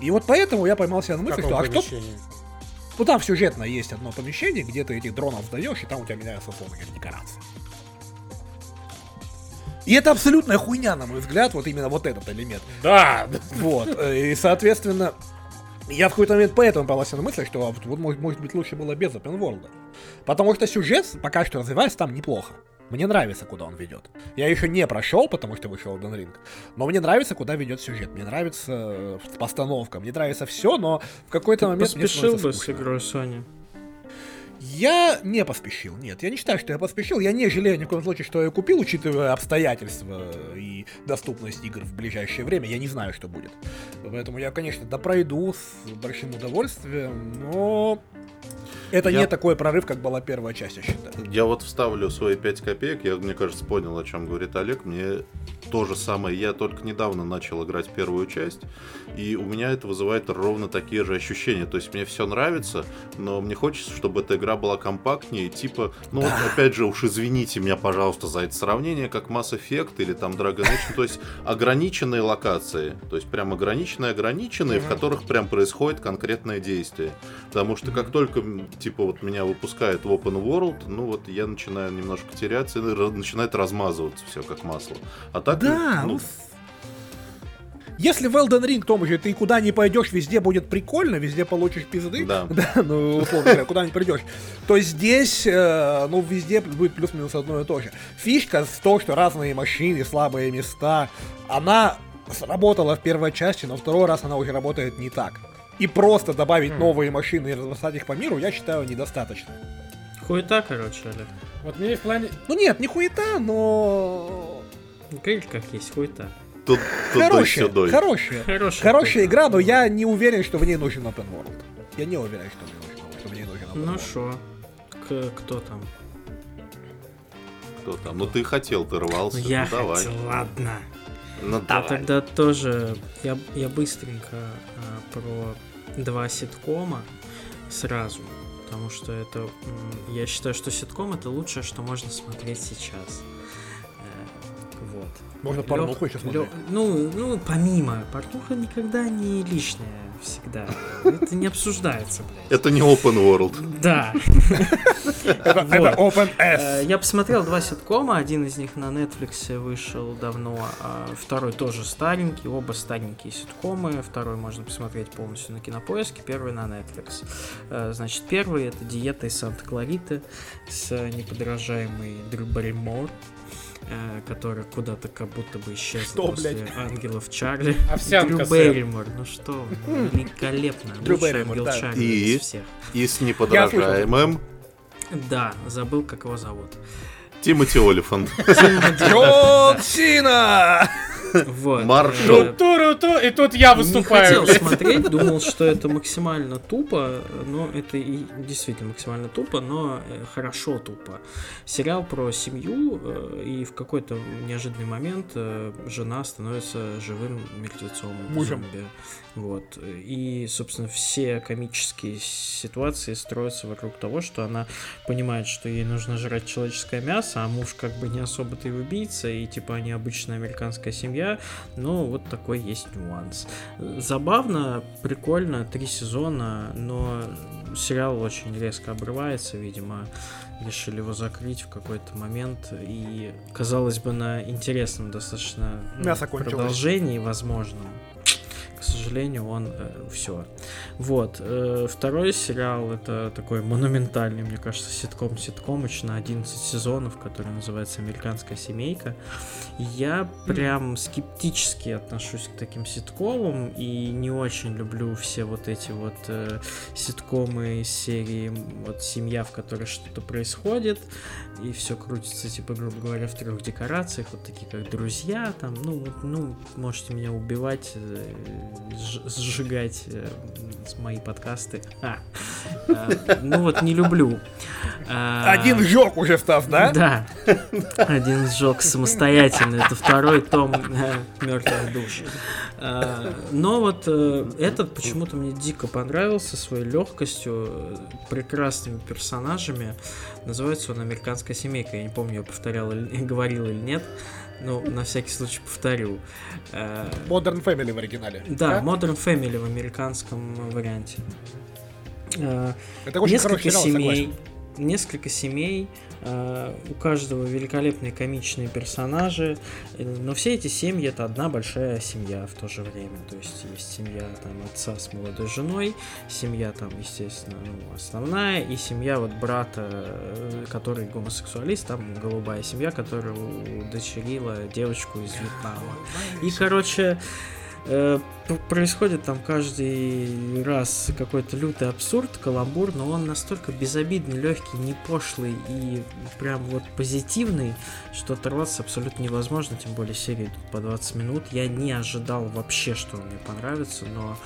Speaker 3: И вот поэтому я поймался на мысли, что а
Speaker 1: помещении?
Speaker 3: Ну там сюжетно есть одно помещение, где ты этих дронов сдаешь, и там у тебя меняются, условно говоря, декорации. И это абсолютная хуйня, на мой взгляд, вот именно вот этот элемент.
Speaker 1: Да.
Speaker 3: Вот, э, и, соответственно, я в какой-то момент поэтому поймался на мысли, что а вот, вот, может, может быть лучше было без open world. Потому что сюжет пока что развивается там неплохо. Мне нравится, куда он ведет. Я еще не прошел, потому что вышел Elden Ring. Но мне нравится, куда ведет сюжет. Мне нравится э, постановка. Мне нравится все, но в какой-то момент мне
Speaker 4: Поспешил
Speaker 3: становится
Speaker 4: бы с
Speaker 3: скучно.
Speaker 4: игрой Sony.
Speaker 3: Я не поспешил, нет, я не считаю, что я поспешил, я не жалею ни в коем случае, что я купил, учитывая обстоятельства и доступность игр в ближайшее время, я не знаю, что будет. Поэтому я, конечно, допройду с большим удовольствием, но это
Speaker 2: Я-
Speaker 3: не такой прорыв, как была первая часть, я считаю.
Speaker 2: Я вот вставлю свои 5 копеек. Я, мне кажется, понял, о чем говорит Олег. Мне то же самое. Я только недавно начал играть первую часть. И у меня это вызывает ровно такие же ощущения. То есть мне все нравится, но мне хочется, чтобы эта игра была компактнее. Типа, ну вот опять же, уж извините меня, пожалуйста, за это сравнение, как Mass Effect или там Dragon Age. Ну, То есть ограниченные локации. То есть прям ограниченные-ограниченные, в которых прям происходит конкретное действие. Потому что как только, типа, вот меня выпускают в Open World, ну вот я начинаю немножко теряться, и начинает размазываться все как масло. А так,
Speaker 3: Да,
Speaker 2: ну,
Speaker 3: ну, Если в Elden Ring, том же, ты куда не пойдешь, везде будет прикольно, везде получишь пизды, (laughs)
Speaker 2: Да.
Speaker 3: ну, условно говоря, куда не придешь, то здесь, э, ну, везде будет плюс-минус одно и то же. Фишка в том, что разные машины, слабые места, она сработала в первой части, но второй раз она уже работает не так. И просто добавить новые машины и разбросать их по миру, я считаю, недостаточно.
Speaker 4: Хуета, короче, Олег.
Speaker 1: Вот мне в плане...
Speaker 3: Ну нет, не хуета, но...
Speaker 4: Говори, как есть, хуета.
Speaker 2: тут, тут дай
Speaker 3: Хорошая,
Speaker 2: сюдой.
Speaker 3: хорошая.
Speaker 4: Хорошая,
Speaker 3: Хорошая игра, но я не уверен, что в ней нужен open world. Я не уверен, что, мне нужен, что в ней нужен open
Speaker 4: Ну шо, К- кто там?
Speaker 2: Кто там? Ну ты хотел, ты рвался.
Speaker 4: Ну, я
Speaker 2: ну, давай.
Speaker 4: хотел, ладно.
Speaker 2: Ну,
Speaker 4: А
Speaker 2: давай.
Speaker 4: тогда тоже я, я быстренько а, про два ситкома сразу. Потому что это... Я считаю, что ситком это лучшее, что можно смотреть сейчас. Вот.
Speaker 3: Можно
Speaker 4: Лёх-
Speaker 3: порнуху еще смотреть.
Speaker 4: Лё- Ну, ну, помимо, порнуха никогда не лишняя всегда. Это не обсуждается, блядь.
Speaker 2: Это не open world.
Speaker 4: Да.
Speaker 3: Это, Open S.
Speaker 4: Э, Я посмотрел два ситкома, один из них на Netflix вышел давно, а второй тоже старенький, оба старенькие ситкомы, второй можно посмотреть полностью на Кинопоиске, первый на Netflix. Э, Значит, первый это «Диета из Санта-Клариты» с неподражаемой Дрю Барримор, э, которая куда-то как будто бы исчезла
Speaker 3: Что,
Speaker 4: после
Speaker 3: блядь?
Speaker 4: «Ангелов Чарли».
Speaker 1: Овсянка,
Speaker 4: Дрю. Берримор, ну что, вы, великолепно,
Speaker 3: Дрю
Speaker 4: лучший
Speaker 3: Берримор,
Speaker 4: ангел
Speaker 3: да.
Speaker 4: Чарли
Speaker 2: И?
Speaker 4: из всех.
Speaker 2: И с неподражаемым
Speaker 4: Да, забыл, как его зовут.
Speaker 2: Тимоти Олифант.
Speaker 3: Джон Сина!
Speaker 4: Вот.
Speaker 2: Маршал.
Speaker 4: э,
Speaker 1: Ту-ру-ту, и тут я
Speaker 4: Не
Speaker 1: выступаю,
Speaker 4: хотел
Speaker 1: блядь.
Speaker 4: смотреть, думал, что это максимально тупо, но это и действительно максимально тупо, но э, хорошо тупо. Сериал про семью, э, и в какой-то неожиданный момент жена становится живым мертвецом.
Speaker 3: Мужем.
Speaker 4: зомби. Вот. И, собственно, все комические ситуации строятся вокруг того, что она понимает, что ей нужно жрать человеческое мясо, а муж как бы не особо-то и убийца, и типа они обычная американская семья, но вот такой есть нюанс. Забавно, прикольно, три сезона, но сериал очень резко обрывается, видимо, решили его закрыть в какой-то момент, и, казалось бы, на интересном достаточно ну, продолжении возможном. К сожалению, он все. Вот. э, второй сериал это такой монументальный, мне кажется, ситком ситкомыч на 11 сезонов, который называется Американская семейка. Я прям скептически отношусь к таким ситкомам и не очень люблю все вот эти вот э, ситкомы из серии вот семья, в которой что-то происходит, и все крутится, типа, грубо говоря, в трех декорациях, вот такие как друзья, там, ну, ну, можете меня убивать, э, сж- сжигать э, мои подкасты. (laughs) А, э, ну вот не люблю. А,
Speaker 3: Один жёг уже, Стас, да?
Speaker 4: Да. Один сжег самостоятельно. Это второй том мертвых душ. А, Но вот этот почему-то мне дико понравился своей легкостью, прекрасными персонажами. Называется он «Американская семейка». Я не помню, я повторял или (laughs) говорил или нет. Ну, на всякий случай повторю. Э,
Speaker 3: Modern Family в оригинале.
Speaker 4: Да, Modern Family в американском варианте. Э,
Speaker 3: Это очень
Speaker 4: несколько
Speaker 3: хороший сериал,
Speaker 4: семей,
Speaker 3: согласен.
Speaker 4: несколько семей, у каждого великолепные комичные персонажи, э, но все эти семьи это одна большая семья в то же время. То есть есть семья там отца с молодой женой, семья там, естественно, ну, основная, и семья вот брата, э, который гомосексуалист, там голубая семья, которая удочерила девочку из Вьетнама. И, короче, э, происходит там каждый раз какой-то лютый абсурд, каламбур, но он настолько безобидный, легкий, не пошлый и прям вот позитивный, что оторваться абсолютно невозможно, тем более серии идут по 20 минут. Я не ожидал вообще, что он мне понравится, но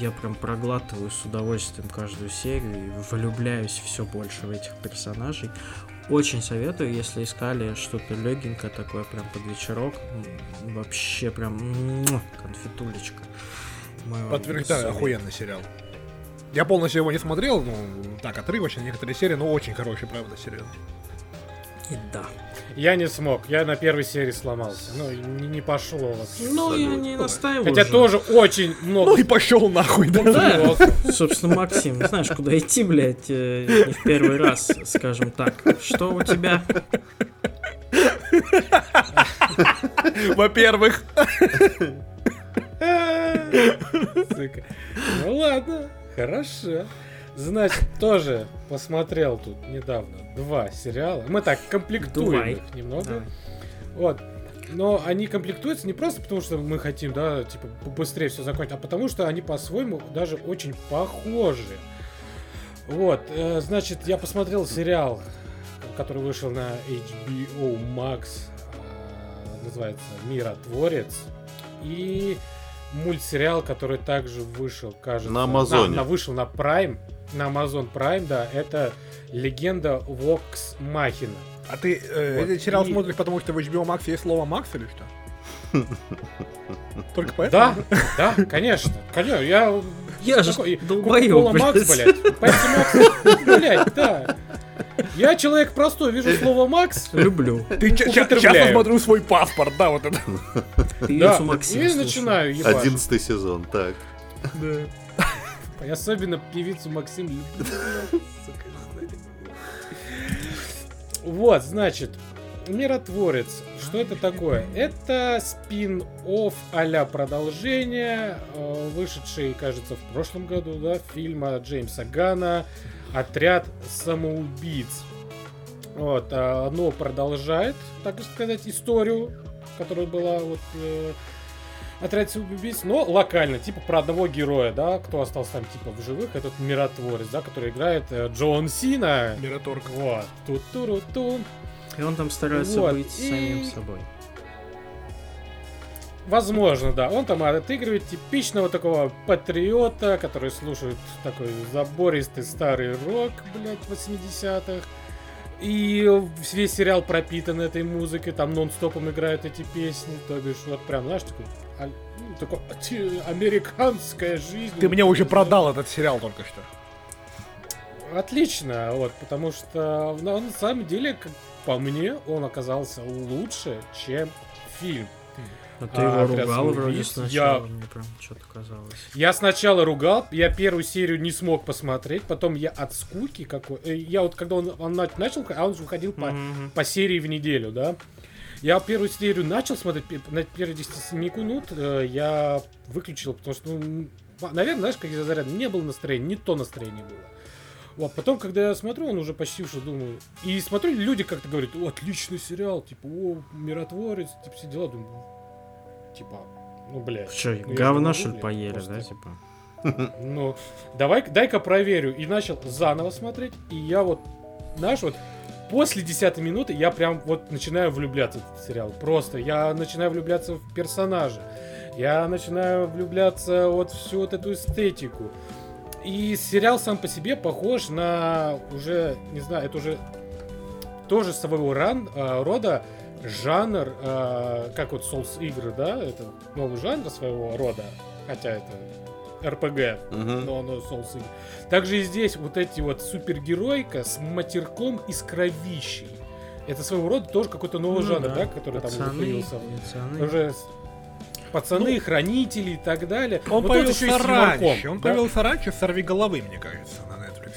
Speaker 4: я прям проглатываю с удовольствием каждую серию и влюбляюсь все больше в этих персонажей. Очень советую, если искали что-то легенькое такое, прям под вечерок. Вообще прям конфетулечка.
Speaker 3: Подтверждаю, охуенный сериал. Я полностью его не смотрел, ну, так, отрывочно, некоторые серии, но очень хороший, правда, сериал.
Speaker 4: И да.
Speaker 1: Я не смог, я на первой серии сломался. Ну, не, не пошло вообще.
Speaker 4: Ну, я не настаиваю.
Speaker 1: Хотя
Speaker 4: же.
Speaker 1: тоже очень много.
Speaker 3: Ну и пошел нахуй, да?
Speaker 1: Да,
Speaker 4: Собственно, Максим, знаешь, куда идти, блядь, э, не в первый раз, скажем так. Что у тебя?
Speaker 3: Во-первых.
Speaker 1: Сука. Ну ладно, хорошо. Значит, тоже посмотрел тут недавно два сериала. Мы так комплектуем
Speaker 4: Давай.
Speaker 1: их немного.
Speaker 4: Давай.
Speaker 1: Вот. Но они комплектуются не просто потому, что мы хотим, да, типа, быстрее все закончить, а потому что они по-своему даже очень похожи. Вот, э, значит, я посмотрел сериал, который вышел на HBO Max, э, называется «Миротворец», и мультсериал, который также вышел, кажется...
Speaker 2: На Амазоне.
Speaker 1: на- вышел на Prime, на Amazon Prime, да, это «Легенда Вокс Махина».
Speaker 3: А ты э,
Speaker 1: Вот
Speaker 3: этот сериал
Speaker 1: и-
Speaker 3: смотришь, потому что в HBO Max есть слово Макс или что? Только поэтому?
Speaker 1: Да, да, конечно. Конечно, я...
Speaker 4: Я же долбоёб,
Speaker 1: Макс,
Speaker 4: блядь.
Speaker 1: Макс, блядь, да. Я человек простой, вижу слово Макс,
Speaker 4: Люблю.
Speaker 3: Ты сейчас посмотрю свой паспорт, да, вот это.
Speaker 1: да, и начинаю ебать.
Speaker 2: Одиннадцатый сезон, так.
Speaker 1: И особенно певицу Максим. (laughs) Вот, значит, Миротворец. Что это такое? Это спин-офф а продолжение, э, вышедший, кажется, в прошлом году, да, фильма Джеймса Гана «Отряд самоубийц». Вот, а, оно продолжает, так сказать, историю, которая была вот э, отряд самоубийц, но локально, типа про одного героя, да, кто остался там типа в живых, этот миротворец, да, который играет э, Джон Сина.
Speaker 3: Мираторг.
Speaker 1: Вот, тут туру ту
Speaker 4: И он там старается
Speaker 1: Вот,
Speaker 4: быть
Speaker 1: и-
Speaker 4: самим собой.
Speaker 1: Возможно, да. Он там отыгрывает типичного такого патриота, который слушает такой забористый старый рок, блядь, 80-х. И весь сериал пропитан этой музыкой, там нон-стопом играют эти песни, то бишь, вот прям, знаешь, такой, а- ну, такой а, (laughs) американская жизнь.
Speaker 3: Ты мне уже продал этот сериал только что.
Speaker 1: Отлично, вот, потому что на, на самом деле, как по мне, он оказался лучше, чем фильм.
Speaker 4: А ты
Speaker 1: А,
Speaker 4: его
Speaker 1: «Отряд
Speaker 4: ругал вроде
Speaker 1: самоубийц»
Speaker 4: сначала,
Speaker 1: я-
Speaker 4: мне прям что-то казалось.
Speaker 1: Я сначала ругал, я первую серию не смог посмотреть, потом я от скуки какой... э, Я вот когда он, он на- начал, а он же выходил по,
Speaker 4: Мгм.
Speaker 1: по серии в неделю, да? Я первую серию начал смотреть, на первые 10 минут э, я выключил, потому что, ну, наверное, знаешь, как из-за заряда, не было настроения, не то настроение было. Вот, потом, когда я смотрю, он уже почти уже думаю. И смотрю, люди как-то говорят, о, отличный сериал, типа, о, миротворец, типа, все дела, думаю, типа, ну, блядь.
Speaker 4: Что,
Speaker 1: ну, могу,
Speaker 4: что ли поели,
Speaker 1: просто-
Speaker 4: да, типа? (laughs)
Speaker 1: ну, давай, дай-ка проверю. И начал заново смотреть. И я вот, знаешь, вот после 10 минуты я прям вот начинаю влюбляться в этот сериал. Просто я начинаю влюбляться в персонажа. Я начинаю влюбляться вот в всю вот эту эстетику. И сериал сам по себе похож на уже, не знаю, это уже тоже своего ран, а, рода жанр, а, как вот Souls игры, да, это новый жанр своего рода, хотя это РПГ,
Speaker 2: Мгм.
Speaker 1: но оно Souls игры. Также и здесь вот эти вот супергеройка с матерком и с кровищей. Это своего рода тоже какой-то новый
Speaker 4: Ну
Speaker 1: жанр,
Speaker 4: да,
Speaker 1: да, который там уже
Speaker 4: пацаны,
Speaker 1: появился.
Speaker 4: пацаны.
Speaker 1: Уже пацаны, хранители и так далее.
Speaker 5: Он
Speaker 1: Вот еще
Speaker 5: появился раньше. Он
Speaker 1: да?
Speaker 5: появился раньше «Сорви головы», мне кажется, на Netflix.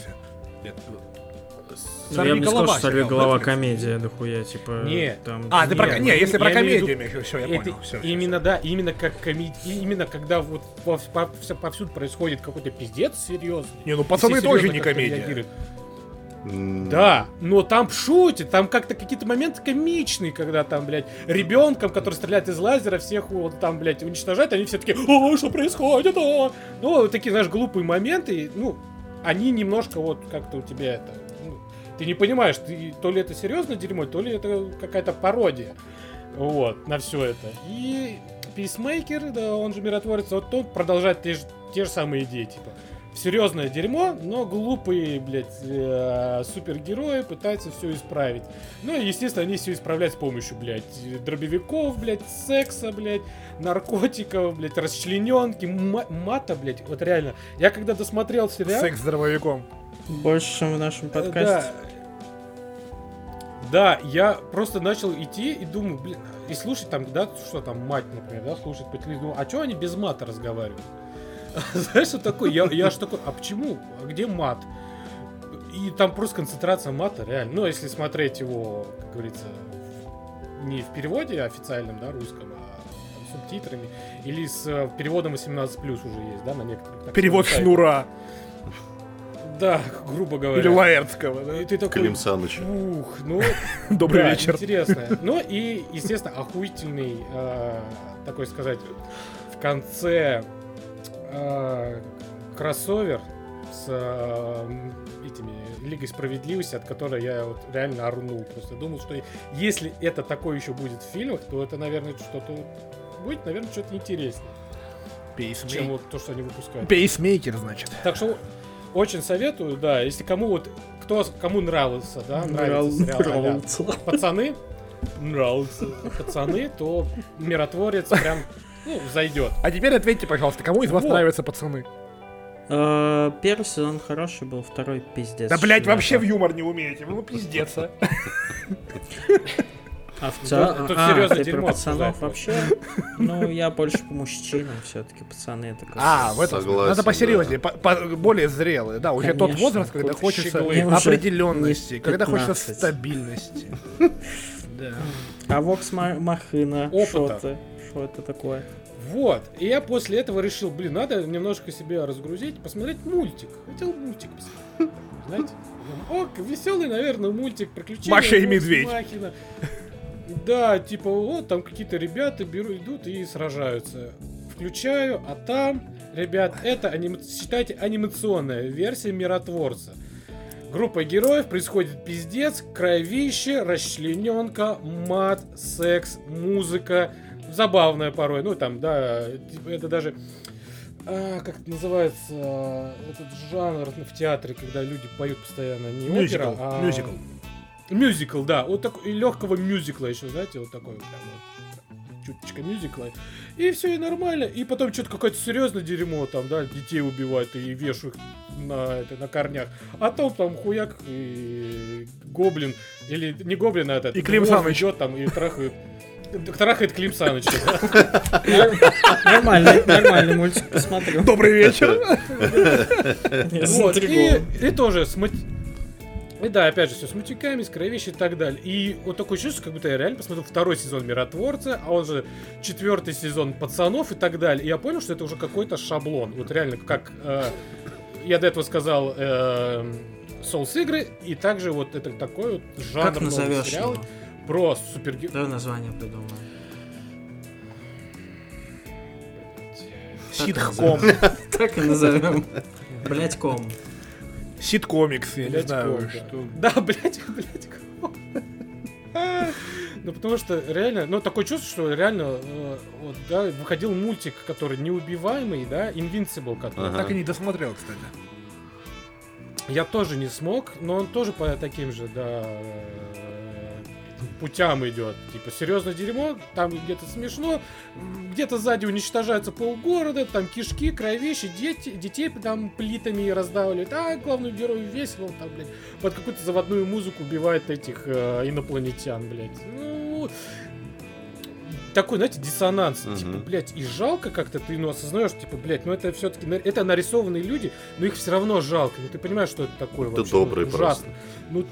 Speaker 4: Ну, я бы не сказал, что «Сорви голова» комедия, дохуя, типа...
Speaker 1: Не.
Speaker 4: там...
Speaker 5: А, ты про...
Speaker 1: Нет,
Speaker 5: Не, если про
Speaker 1: я имею в
Speaker 5: комедию, все, я
Speaker 1: Это
Speaker 5: понял. Все,
Speaker 1: именно, да, именно как комедия, именно когда вот повсюду происходит какой-то пиздец серьезный.
Speaker 5: Не, ну пацаны тоже не комедия.
Speaker 1: Да, но там шутит, там как-то какие-то моменты комичные, когда там, блядь, ребенком, который стреляет из лазера, всех вот там, блядь, уничтожает, они все такие, о, что происходит, о? Ну, такие, знаешь, глупые моменты, ну, они немножко вот как-то у тебя это, ну, ты не понимаешь, ты, то ли это серьезное дерьмо, то ли это какая-то пародия, вот, на все это. И Писмейкер, да, он же миротворец, вот он продолжает те же, те же самые идеи, типа, серьезное дерьмо, но глупые, блядь, э, супергерои пытаются все исправить. Ну и, естественно, они все исправляют с помощью, блядь, дробовиков, блядь, секса, блядь, наркотиков, блядь, расчлененки, ма- мата, блядь, вот реально. Я когда досмотрел сериал...
Speaker 5: Секс с дробовиком.
Speaker 4: Больше, чем в нашем
Speaker 1: э,
Speaker 4: подкасте.
Speaker 1: Да, я просто начал идти и думаю, блин, и слушать там, да, что там, мать, например, да, слушать по телевизору, а что они без мата разговаривают? (laughs) Знаешь, что такое? Я, я аж такой, а почему? А где мат? И там просто концентрация мата, реально. Ну, если смотреть его, как говорится, не в переводе официальном, да, русском, а там субтитрами, или с э, переводом 18+, уже есть, да, на некоторых.
Speaker 5: Перевод шнура.
Speaker 1: сайтах. Да, грубо говоря.
Speaker 5: Или Лаэртского, да?
Speaker 1: И ты такой,
Speaker 2: Клим Саныч.
Speaker 1: ух, ну, (laughs)
Speaker 5: Добрый
Speaker 1: да,
Speaker 5: вечер.
Speaker 1: Интересно. Ну и, естественно, охуительный, э, такой сказать, в конце э, кроссовер с э, этими Лигой Справедливости, от которой я вот реально орнул. Просто думал, что если это такое еще будет в фильмах, то это, наверное, что-то будет, наверное, что-то интереснее, чем
Speaker 5: Пейсмейкер.
Speaker 1: вот то, что они выпускают.
Speaker 5: Пейсмейкер, значит.
Speaker 1: Так что очень советую, да, если кому вот, кто, кому нравился, да, нравится сериал а-ля
Speaker 4: Нравится.
Speaker 1: пацаны, нравится, пацаны, то миротворец прям, ну, зайдет.
Speaker 5: А теперь ответьте, пожалуйста, кому из вас
Speaker 1: Вот.
Speaker 5: нравятся пацаны?
Speaker 4: Э, Первый сезон хороший был, второй пиздец.
Speaker 5: Да, блять,
Speaker 4: Да,
Speaker 5: вообще в юмор не умеете. Ну, пиздец, (laughs) а.
Speaker 4: В целом...
Speaker 1: Тут
Speaker 4: а,
Speaker 1: серьезное
Speaker 4: ты
Speaker 1: дерьмо
Speaker 4: про пацанов вообще? Ну, я больше по мужчинам все-таки, пацаны это как...
Speaker 5: А, в этом Надо посерьезнее,
Speaker 2: да.
Speaker 5: по- по- более зрелые. Да, уже тот возраст, когда хочется определенности, когда хочется
Speaker 4: 15.
Speaker 5: стабильности. (laughs) Да.
Speaker 4: А Вокс Ма- Махына,
Speaker 1: Опыта.
Speaker 4: что это? Что это такое?
Speaker 1: Вот. И я после этого решил, блин, надо немножко себя разгрузить, посмотреть мультик. Хотел мультик посмотреть. Знаете? О, веселый, наверное, мультик приключения.
Speaker 5: Маша и медведь.
Speaker 1: Махина. Да, типа, вот там какие-то ребята берут, идут и сражаются. Включаю, а там, ребят, это, аним- считайте, анимационная версия Миротворца. Группа героев, происходит пиздец, кровище, расчлененка, мат, секс, музыка. Забавная порой. Ну, там, да, типа, это даже... а, как это называется? а, Этот жанр в театре, когда люди поют постоянно. Не
Speaker 5: Мюзикл,
Speaker 1: опера, а...
Speaker 5: мюзикл.
Speaker 1: Мюзикл, да. Вот такой легкого мюзикла еще, знаете, вот такой вот прям вот чуточка мюзикла. И все, и нормально. И потом что-то какое-то серьезное дерьмо там, да, детей убивают и вешают на, это, на корнях. А то там хуяк и гоблин, или не гоблин, а этот.
Speaker 5: И Клим Саныч.
Speaker 1: идет там и трахает. Трахает Клим Саныч. да.
Speaker 4: Нормальный, нормальный мультик, посмотрю.
Speaker 5: Добрый вечер.
Speaker 1: Вот, и, тоже И да, опять же, все с мутиками, с кровищей и так далее. И вот такое чувство, как будто я реально посмотрел второй сезон Миротворца, а он же четвертый сезон Пацанов и так далее. И я понял, что это уже какой-то шаблон. Вот реально, как э, я до этого сказал, э, Souls игры, и также вот это такой вот жанр
Speaker 4: Как назовешь
Speaker 1: сериала
Speaker 4: его?
Speaker 1: про супергероев.
Speaker 4: Давай название придумаем.
Speaker 5: Ситком.
Speaker 4: Так и назовем. Блять, ком. (laughs)
Speaker 5: Ситкомикс, я не
Speaker 1: Блядь,
Speaker 5: знаю,
Speaker 1: да.
Speaker 5: что...
Speaker 1: Да, блять, блять. (laughs) Ну, потому что реально, ну, такое чувство, что реально, э, вот, да, выходил мультик, который неубиваемый, да, Invincible, который.
Speaker 2: Ага.
Speaker 5: Так и не досмотрел, кстати.
Speaker 1: Я тоже не смог, но он тоже по таким же, да, путям идет. Типа, серьезно дерьмо, там где-то смешно, где-то сзади уничтожается полгорода, там кишки, кровищи, дети, детей там плитами раздавливают, а главному герою весело, он там, блядь, под какую-то заводную музыку убивает этих э, инопланетян, блядь. Ну, такой, знаете, диссонанс.
Speaker 2: Мгм.
Speaker 1: Типа, блядь, и жалко как-то ты, ну, осознаешь, типа, блядь, ну это все-таки, это нарисованные люди, но их все равно жалко. Ну ты понимаешь, что это такое
Speaker 2: Это
Speaker 1: вообще ну,
Speaker 2: добрые
Speaker 1: ужасно. Ну,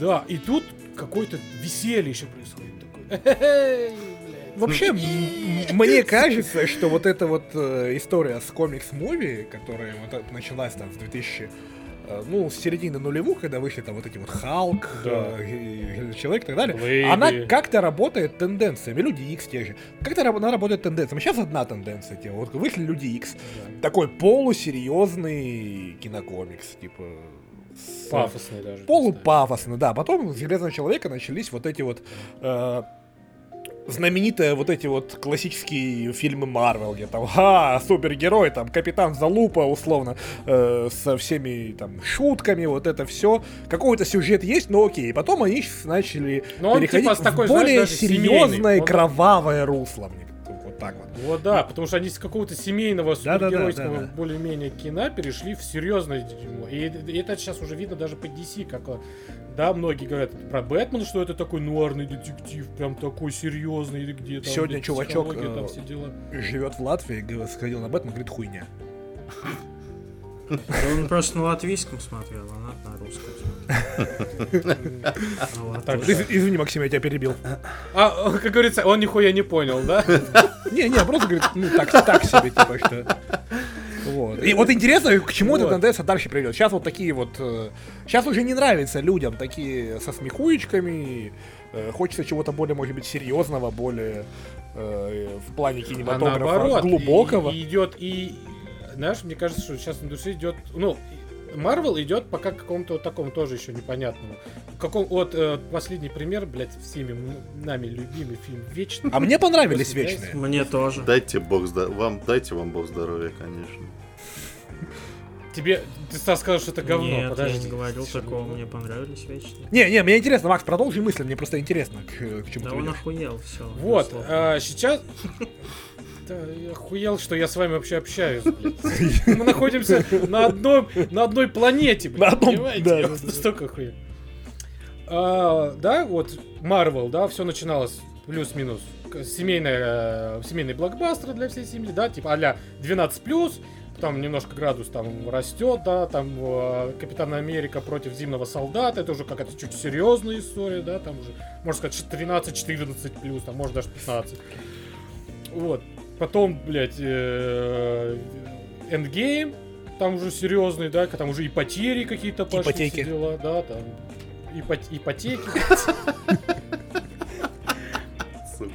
Speaker 1: да, и тут какое-то веселье еще происходит. Такое. (laughs)
Speaker 3: Вообще, м- мне (laughs) кажется, что вот эта вот э, история с комикс-муви, которая вот началась там с 2000, э, ну, с середины нулевых, когда вышли там вот эти вот Халк,
Speaker 1: Да.
Speaker 3: э, Человек и так далее,
Speaker 1: Блейды.
Speaker 3: она как-то работает тенденциями, Люди X те же. Как-то раб- она работает тенденциями. Сейчас одна тенденция, типа, вот вышли Люди X, такой полусерьезный кинокомикс, типа...
Speaker 1: Пафосный даже.
Speaker 3: полупафосно, да. Потом с Железного Человека начались вот эти вот э, знаменитые вот эти вот классические фильмы Марвел, где там, ха, супергерой, там, Капитан Залупа, условно, э, со всеми там шутками, вот это все. Какой-то сюжет есть, но окей. Потом они начали
Speaker 1: Но он,
Speaker 3: переходить
Speaker 1: типа, с такой,
Speaker 3: в более
Speaker 1: знаешь,
Speaker 3: серьезное,
Speaker 1: семейный.
Speaker 3: Кровавое русло. Мне так вот.
Speaker 1: Вот да, потому что они с какого-то семейного супергеройского
Speaker 3: да-да.
Speaker 1: более-менее кино перешли в серьезное дерьмо. И, и это сейчас уже видно даже по DC, как э, да, многие говорят про Бэтмена, что это такой нуарный детектив, прям такой серьезный, или где там
Speaker 3: Сегодня чувачок,
Speaker 1: там
Speaker 3: э,
Speaker 1: все дела.
Speaker 3: Живет в Латвии, сходил на Бэтмен, говорит, хуйня.
Speaker 4: Он просто на латвийском смотрел, а надо на русском.
Speaker 1: Так,
Speaker 3: Из- Извини, Максим, я тебя перебил.
Speaker 1: А, как говорится, он нихуя не понял, да?
Speaker 3: Не, не, просто говорит, ну так, так себе, типа, что. Вот. И вот интересно, к чему эта
Speaker 1: Вот.
Speaker 3: тенденция дальше приведет. Сейчас вот такие вот. Сейчас уже не нравятся людям такие со смехуечками. э, Хочется чего-то более, может быть, серьезного, более э, в плане
Speaker 1: А
Speaker 3: кинематографа
Speaker 1: наоборот,
Speaker 3: глубокого.
Speaker 1: И, и идет и, знаешь, мне кажется, что сейчас индустрия идет, ну, Марвел идет пока к какому-то вот такому тоже еще непонятному. Каком, вот э, последний пример, блядь, всеми нами любимый фильм Вечный.
Speaker 3: А мне понравились вечные.
Speaker 4: Мне тоже.
Speaker 2: Дайте бог здо- вам, дайте вам бог здоровья, конечно.
Speaker 1: Тебе, ты Стас сказал, что это говно,
Speaker 4: Нет, я
Speaker 1: подожди.
Speaker 4: не говорил такого, мне понравились вечные.
Speaker 3: Не, не, мне интересно, Макс, продолжи мысль, мне просто интересно, к, к чему
Speaker 4: Да
Speaker 3: ты
Speaker 4: он
Speaker 3: ведешь.
Speaker 4: охуел, все.
Speaker 1: Вот, а, сейчас... (laughs) Да, я охуел, что я с вами вообще общаюсь, блядь. Мы находимся на одной, на одной планете, блядь,
Speaker 3: На одном-
Speaker 1: понимаете?
Speaker 3: да,
Speaker 1: Я
Speaker 3: да,
Speaker 1: настолько охуел. А, да, вот Marvel, да, все начиналось плюс-минус. Семейная, э, семейный блокбастер для всей семьи, да, типа а-ля 12+, там немножко градус там растет, да, там э, Капитан Америка против Зимнего Солдата, это уже какая-то чуть серьезная история, да, там уже, можно сказать, 13-14 плюс, там, может даже 15. Вот. Потом, блядь, э, Endgame, там уже серьезный, да, там уже и потери какие-то пошли,
Speaker 3: Ипотеки.
Speaker 1: дела, да, там ипот- ипотеки. (laughs)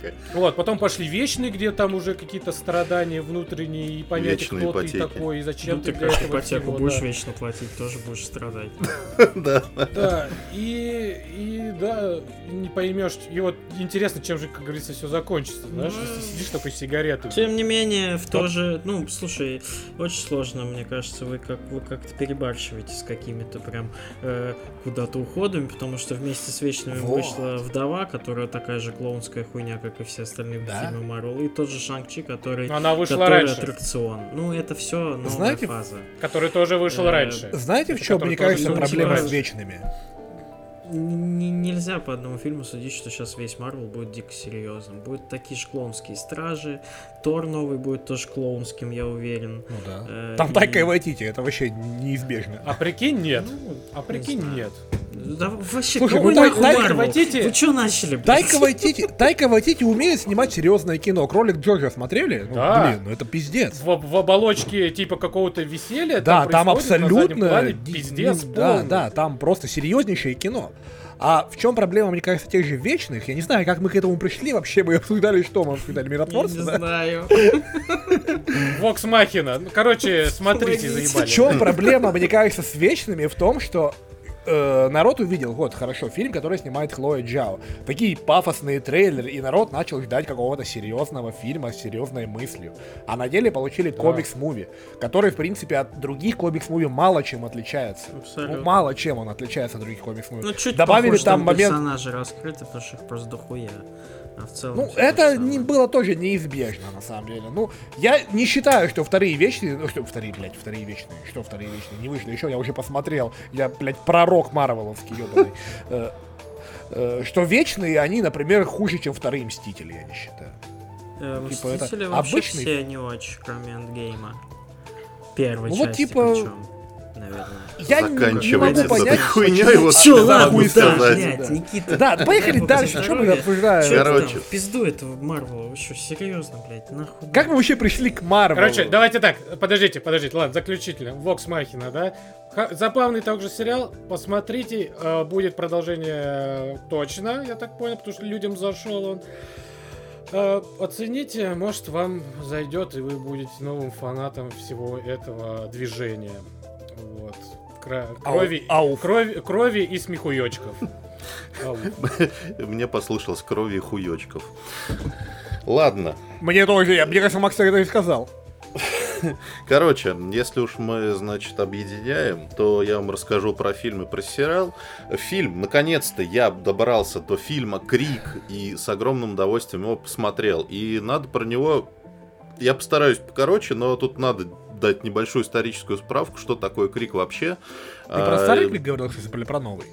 Speaker 2: Сука.
Speaker 1: Вот, потом пошли вечные, где там уже какие-то страдания внутренние, и понять,
Speaker 2: Вечные
Speaker 1: кто ты
Speaker 2: ипотеки.
Speaker 1: такой, и зачем
Speaker 4: Ну
Speaker 1: ты
Speaker 4: ты
Speaker 1: для этого
Speaker 4: ипотеку
Speaker 1: всего,
Speaker 4: будешь
Speaker 1: да.
Speaker 4: вечно платить, тоже будешь страдать. (laughs)
Speaker 2: Да.
Speaker 1: Да, и, и да, не поймешь. И вот интересно, чем же, как говорится, все закончится. Знаешь, если сидишь такой с сигаретой.
Speaker 4: Тем не менее, в то же, ну, слушай, очень сложно, мне кажется, вы как вы как-то перебарщиваете с какими-то прям э, куда-то уходами, потому что вместе с вечными
Speaker 3: Вот.
Speaker 4: вышла вдова, которая такая же клоунская хуйня, как и все остальные
Speaker 3: Да.
Speaker 4: фильмы Марвел, и тот же Шанг-Чи, который,
Speaker 1: Но она вышла
Speaker 4: который
Speaker 1: раньше,
Speaker 4: аттракцион. Ну, это все новая
Speaker 3: Знаете,
Speaker 4: фаза.
Speaker 1: который тоже вышел
Speaker 4: Э,
Speaker 1: раньше.
Speaker 3: Знаете, в чем, мне кажется, проблема с вечными?
Speaker 4: Н- нельзя по одному фильму судить, что сейчас весь Марвел будет дико серьезным. Будут такие же стражи, Тор новый будет тоже клоунским, я уверен.
Speaker 3: Ну да.
Speaker 4: Э,
Speaker 3: Там
Speaker 4: и-
Speaker 3: Тайка и Вайтити, это вообще неизбежно.
Speaker 1: А прикинь, нет.
Speaker 4: Ну,
Speaker 1: А прикинь,
Speaker 4: знаю.
Speaker 1: нет.
Speaker 4: Да вообще,
Speaker 3: Слушай,
Speaker 4: какой
Speaker 3: ну, Тай-
Speaker 4: нахуй
Speaker 3: Тайка?
Speaker 1: Вайтити-
Speaker 4: Вы что начали, блядь?
Speaker 3: Тайка Вайтити, Тайка Вайтити умеет снимать серьезное кино. Кролик Джорджа смотрели? Ну,
Speaker 1: Да.
Speaker 3: блин, ну это пиздец.
Speaker 1: В, в оболочке типа какого-то веселья.
Speaker 3: Да, там
Speaker 1: заднем
Speaker 3: абсолютно
Speaker 1: плане пиздец.
Speaker 3: Да,
Speaker 1: полный.
Speaker 3: да, там просто серьезнейшее кино. А в чем проблема, мне кажется, тех же вечных? Я не знаю, как мы к этому пришли вообще. Мы (laughs) обсуждали, что мы обсуждали миротворцы,
Speaker 4: не знаю. (laughs)
Speaker 1: Вокс Махина. Ну, короче, смотрите,
Speaker 4: Помогите.
Speaker 3: В
Speaker 1: заебали.
Speaker 3: чем проблема, мне кажется, с вечными в том, что э, народ увидел, вот, хорошо, фильм, который снимает Хлоя Джао. Такие пафосные трейлеры, и народ начал ждать какого-то серьезного фильма с серьезной мыслью. А на деле получили комикс-муви, который, в принципе, от других комикс-муви мало чем отличается.
Speaker 4: Абсолютно.
Speaker 3: Ну, мало чем он отличается от других комикс-муви.
Speaker 4: Ну, чуть
Speaker 3: Добавили
Speaker 4: похоже,
Speaker 3: там
Speaker 4: там
Speaker 3: момент...
Speaker 4: персонажи раскрыты, потому что их просто дохуя. А в целом
Speaker 3: Ну, это не было тоже неизбежно, на самом деле. Ну, я не считаю, что вторые вечные... Ну, что вторые, блядь, вторые вечные. Что вторые вечные? Не вышли еще, я уже посмотрел. Я, блядь, пророк Марвеловский, ебаный. Э, э, Что вечные, они, например, хуже, чем вторые Мстители, я не считаю.
Speaker 4: Э,
Speaker 3: типа,
Speaker 4: Мстители вообще все не очень, кроме Эндгейма. Первой
Speaker 3: Ну, вот
Speaker 4: части
Speaker 3: типа-
Speaker 4: причем, наверное.
Speaker 3: Я не- могу понять,
Speaker 2: хуйней, вот что
Speaker 4: ладно, да, блядь, Никита.
Speaker 3: Да, поехали
Speaker 4: дай
Speaker 3: дальше, что мы обсуждаем?
Speaker 2: Короче.
Speaker 4: пизду этого Марвела, вы что, серьезно, блядь, нахуй?
Speaker 3: Как мы вообще пришли к Марвелу?
Speaker 1: Короче, давайте так, подождите, подождите, ладно, заключительно. Вокс Махина, да? Забавный также сериал, посмотрите, э, будет продолжение э, точно, я так понял, потому что людям зашел он. Э, Оцените, может вам зайдет, и вы будете новым фанатом всего этого движения. Вот. Кра- Крови,
Speaker 3: ау.
Speaker 1: крови, крови и смехуёчков. (laughs)
Speaker 2: Мне послышалось крови и хуёчков. Ладно.
Speaker 3: Мне тоже, я, мне кажется, Макс это и сказал. (laughs)
Speaker 2: Короче, если уж мы, значит, объединяем, то я вам расскажу про фильм и про сериал. Фильм, наконец-то я добрался до фильма «Крик» и с огромным удовольствием его посмотрел. И надо про него... Я постараюсь покороче, но тут надо дать небольшую историческую справку, что такое «Крик» вообще.
Speaker 3: Ты про
Speaker 2: А,
Speaker 3: старый клик говорил, кстати, или про новый?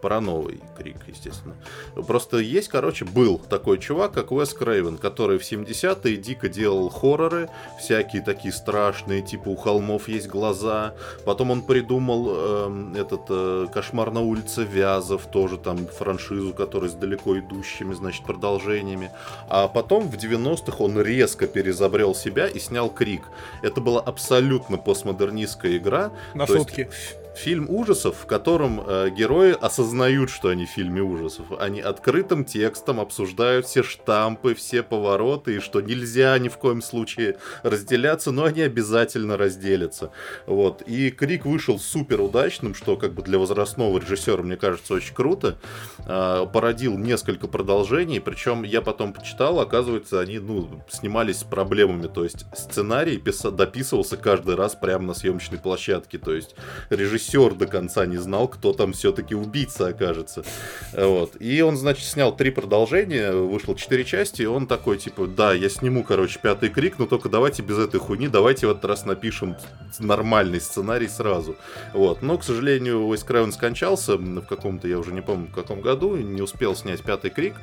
Speaker 2: Про новый крик, естественно. Просто есть, короче, был такой чувак, как Уэс Крейвен, который в 70-е дико делал хорроры, всякие такие страшные, типа у холмов есть глаза. Потом он придумал эм, этот э, кошмар на улице Вязов, тоже там франшизу, которая с далеко идущими, значит, продолжениями. А потом в 90-х он резко перезабрел себя и снял Крик. Это была абсолютно постмодернистская игра.
Speaker 3: На
Speaker 2: То есть
Speaker 3: сутки.
Speaker 2: Фильм ужасов, в котором э, герои осознают, что они в фильме ужасов. Они открытым текстом обсуждают все штампы, все повороты, и что нельзя ни в коем случае разделяться, но они обязательно разделятся. Вот. И Крик вышел супер удачным, что как бы для возрастного режиссера, мне кажется, очень круто. Э, породил несколько продолжений, причем я потом почитал, оказывается, они ну, снимались с проблемами. То есть сценарий писа- дописывался каждый раз прямо на съемочной площадке. То есть режиссер до конца не знал, кто там все-таки убийца окажется. Вот. И он, значит, снял три продолжения, вышло четыре части, и он такой, типа, да, я сниму, короче, пятый крик, но только давайте без этой хуйни, давайте в этот раз напишем нормальный сценарий сразу. Вот. Но, к сожалению, Уэс Крайвен скончался в каком-то, я уже не помню, в каком году, не успел снять пятый крик.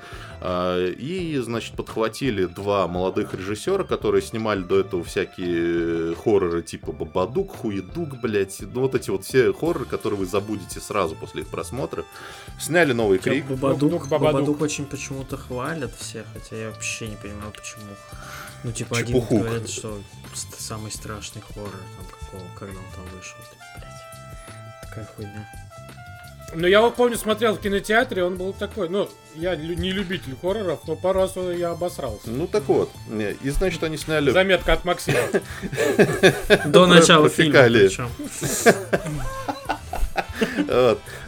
Speaker 2: А, И, значит, подхватили два молодых режиссера, которые снимали до этого всякие хорроры типа Бабадук, Хуедук, блять, ну вот эти вот все хорроры, которые вы забудете сразу после их просмотра. Сняли новый
Speaker 4: Хотя
Speaker 2: крик.
Speaker 4: Бабадук,
Speaker 1: Дук, Бабадук.
Speaker 4: Бабадук очень почему-то хвалят все, хотя я вообще не понимаю, почему. Ну, типа, один
Speaker 2: Чепуху.
Speaker 4: говорит, что самый страшный хоррор, там, какого, когда он там вышел. Блять. Такая хуйня.
Speaker 1: Ну, я вот помню, смотрел в кинотеатре, он был такой, ну, я не любитель хорроров, но пару раз я обосрался.
Speaker 2: Ну так вот. И значит, они сняли...
Speaker 1: Заметка от Максима.
Speaker 4: До начала фильма.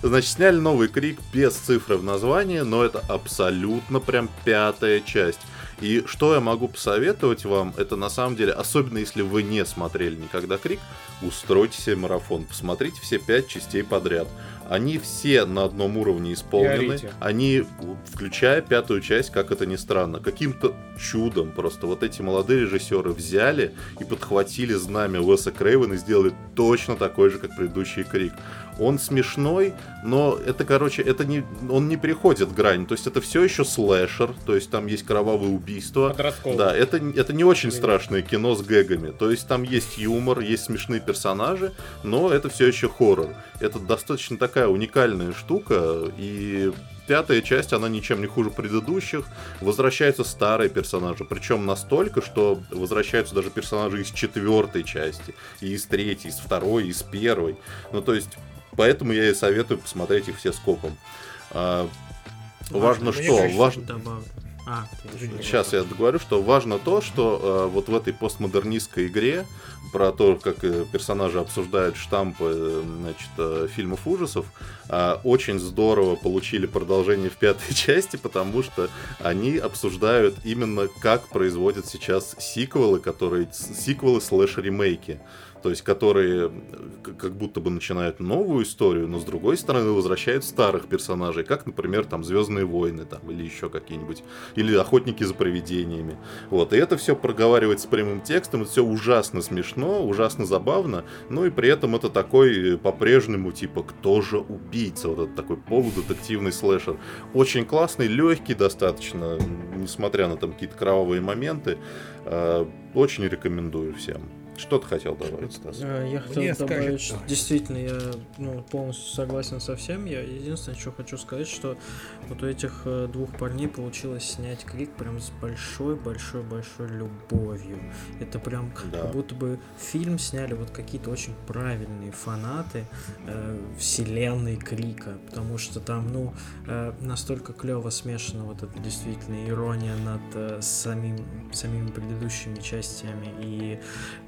Speaker 2: Значит, сняли новый крик без цифры в названии, но это абсолютно прям пятая часть. И что я могу посоветовать вам, это на самом деле, особенно если вы не смотрели никогда крик, устройте себе марафон, посмотрите все пять частей подряд. Они все на одном уровне исполнены. Они, включая пятую часть, как это ни странно, каким-то чудом просто вот эти молодые режиссеры взяли и подхватили знамя Уэса Крейвена и сделали точно такой же, как предыдущий Крик. Он смешной, но это, короче, это не, он не переходит грань. То есть это все еще слэшер, то есть там есть кровавые убийства.
Speaker 1: Подростковый.
Speaker 2: Да, это, это не очень страшное кино с гэгами. То есть там есть юмор, есть смешные персонажи, но это все еще хоррор. Это достаточно такая уникальная штука, и пятая часть, она ничем не хуже предыдущих. Возвращаются старые персонажи, причем настолько, что возвращаются даже персонажи из четвертой части, и из третьей, из второй, из первой. Ну, то есть, поэтому я и советую посмотреть их все скопом. А, важно
Speaker 3: мне
Speaker 2: что?
Speaker 3: кажется,
Speaker 2: Важно...
Speaker 4: Добавлю. А,
Speaker 2: Сейчас я договорю, что важно то, что э, вот в этой постмодернистской игре про то, как э, персонажи обсуждают штампы э, значит, э, фильмов ужасов, э, очень здорово получили продолжение в пятой (laughs) части, потому что они обсуждают именно как производят сейчас сиквелы, которые сиквелы слэш ремейки. То есть, которые к- как будто бы начинают новую историю, но с другой стороны возвращают старых персонажей, как, например, там Звездные войны, там, или еще какие-нибудь, или Охотники за привидениями. Вот, и это все проговаривается прямым текстом, это все ужасно смешно, ужасно забавно, ну и при этом это такой э, по-прежнему, типа, кто же убийца, вот этот такой полудетективный слэшер. Очень классный, легкий достаточно, несмотря на там какие-то кровавые моменты. Э, Очень рекомендую всем. Что ты хотел добавить, Стас?
Speaker 4: Э, Я хотел
Speaker 3: Мне
Speaker 4: добавить,
Speaker 3: скажет-
Speaker 4: что действительно я ну, полностью согласен со всем. Я единственное, что хочу сказать, что вот у этих э, двух парней получилось снять крик прям с большой-большой-большой любовью. Это прям
Speaker 2: Да.
Speaker 4: как будто бы фильм сняли вот какие-то очень правильные фанаты э, вселенной Крика, потому что там, ну, э, настолько клево смешана вот эта действительно ирония над э, самим, самими предыдущими частями и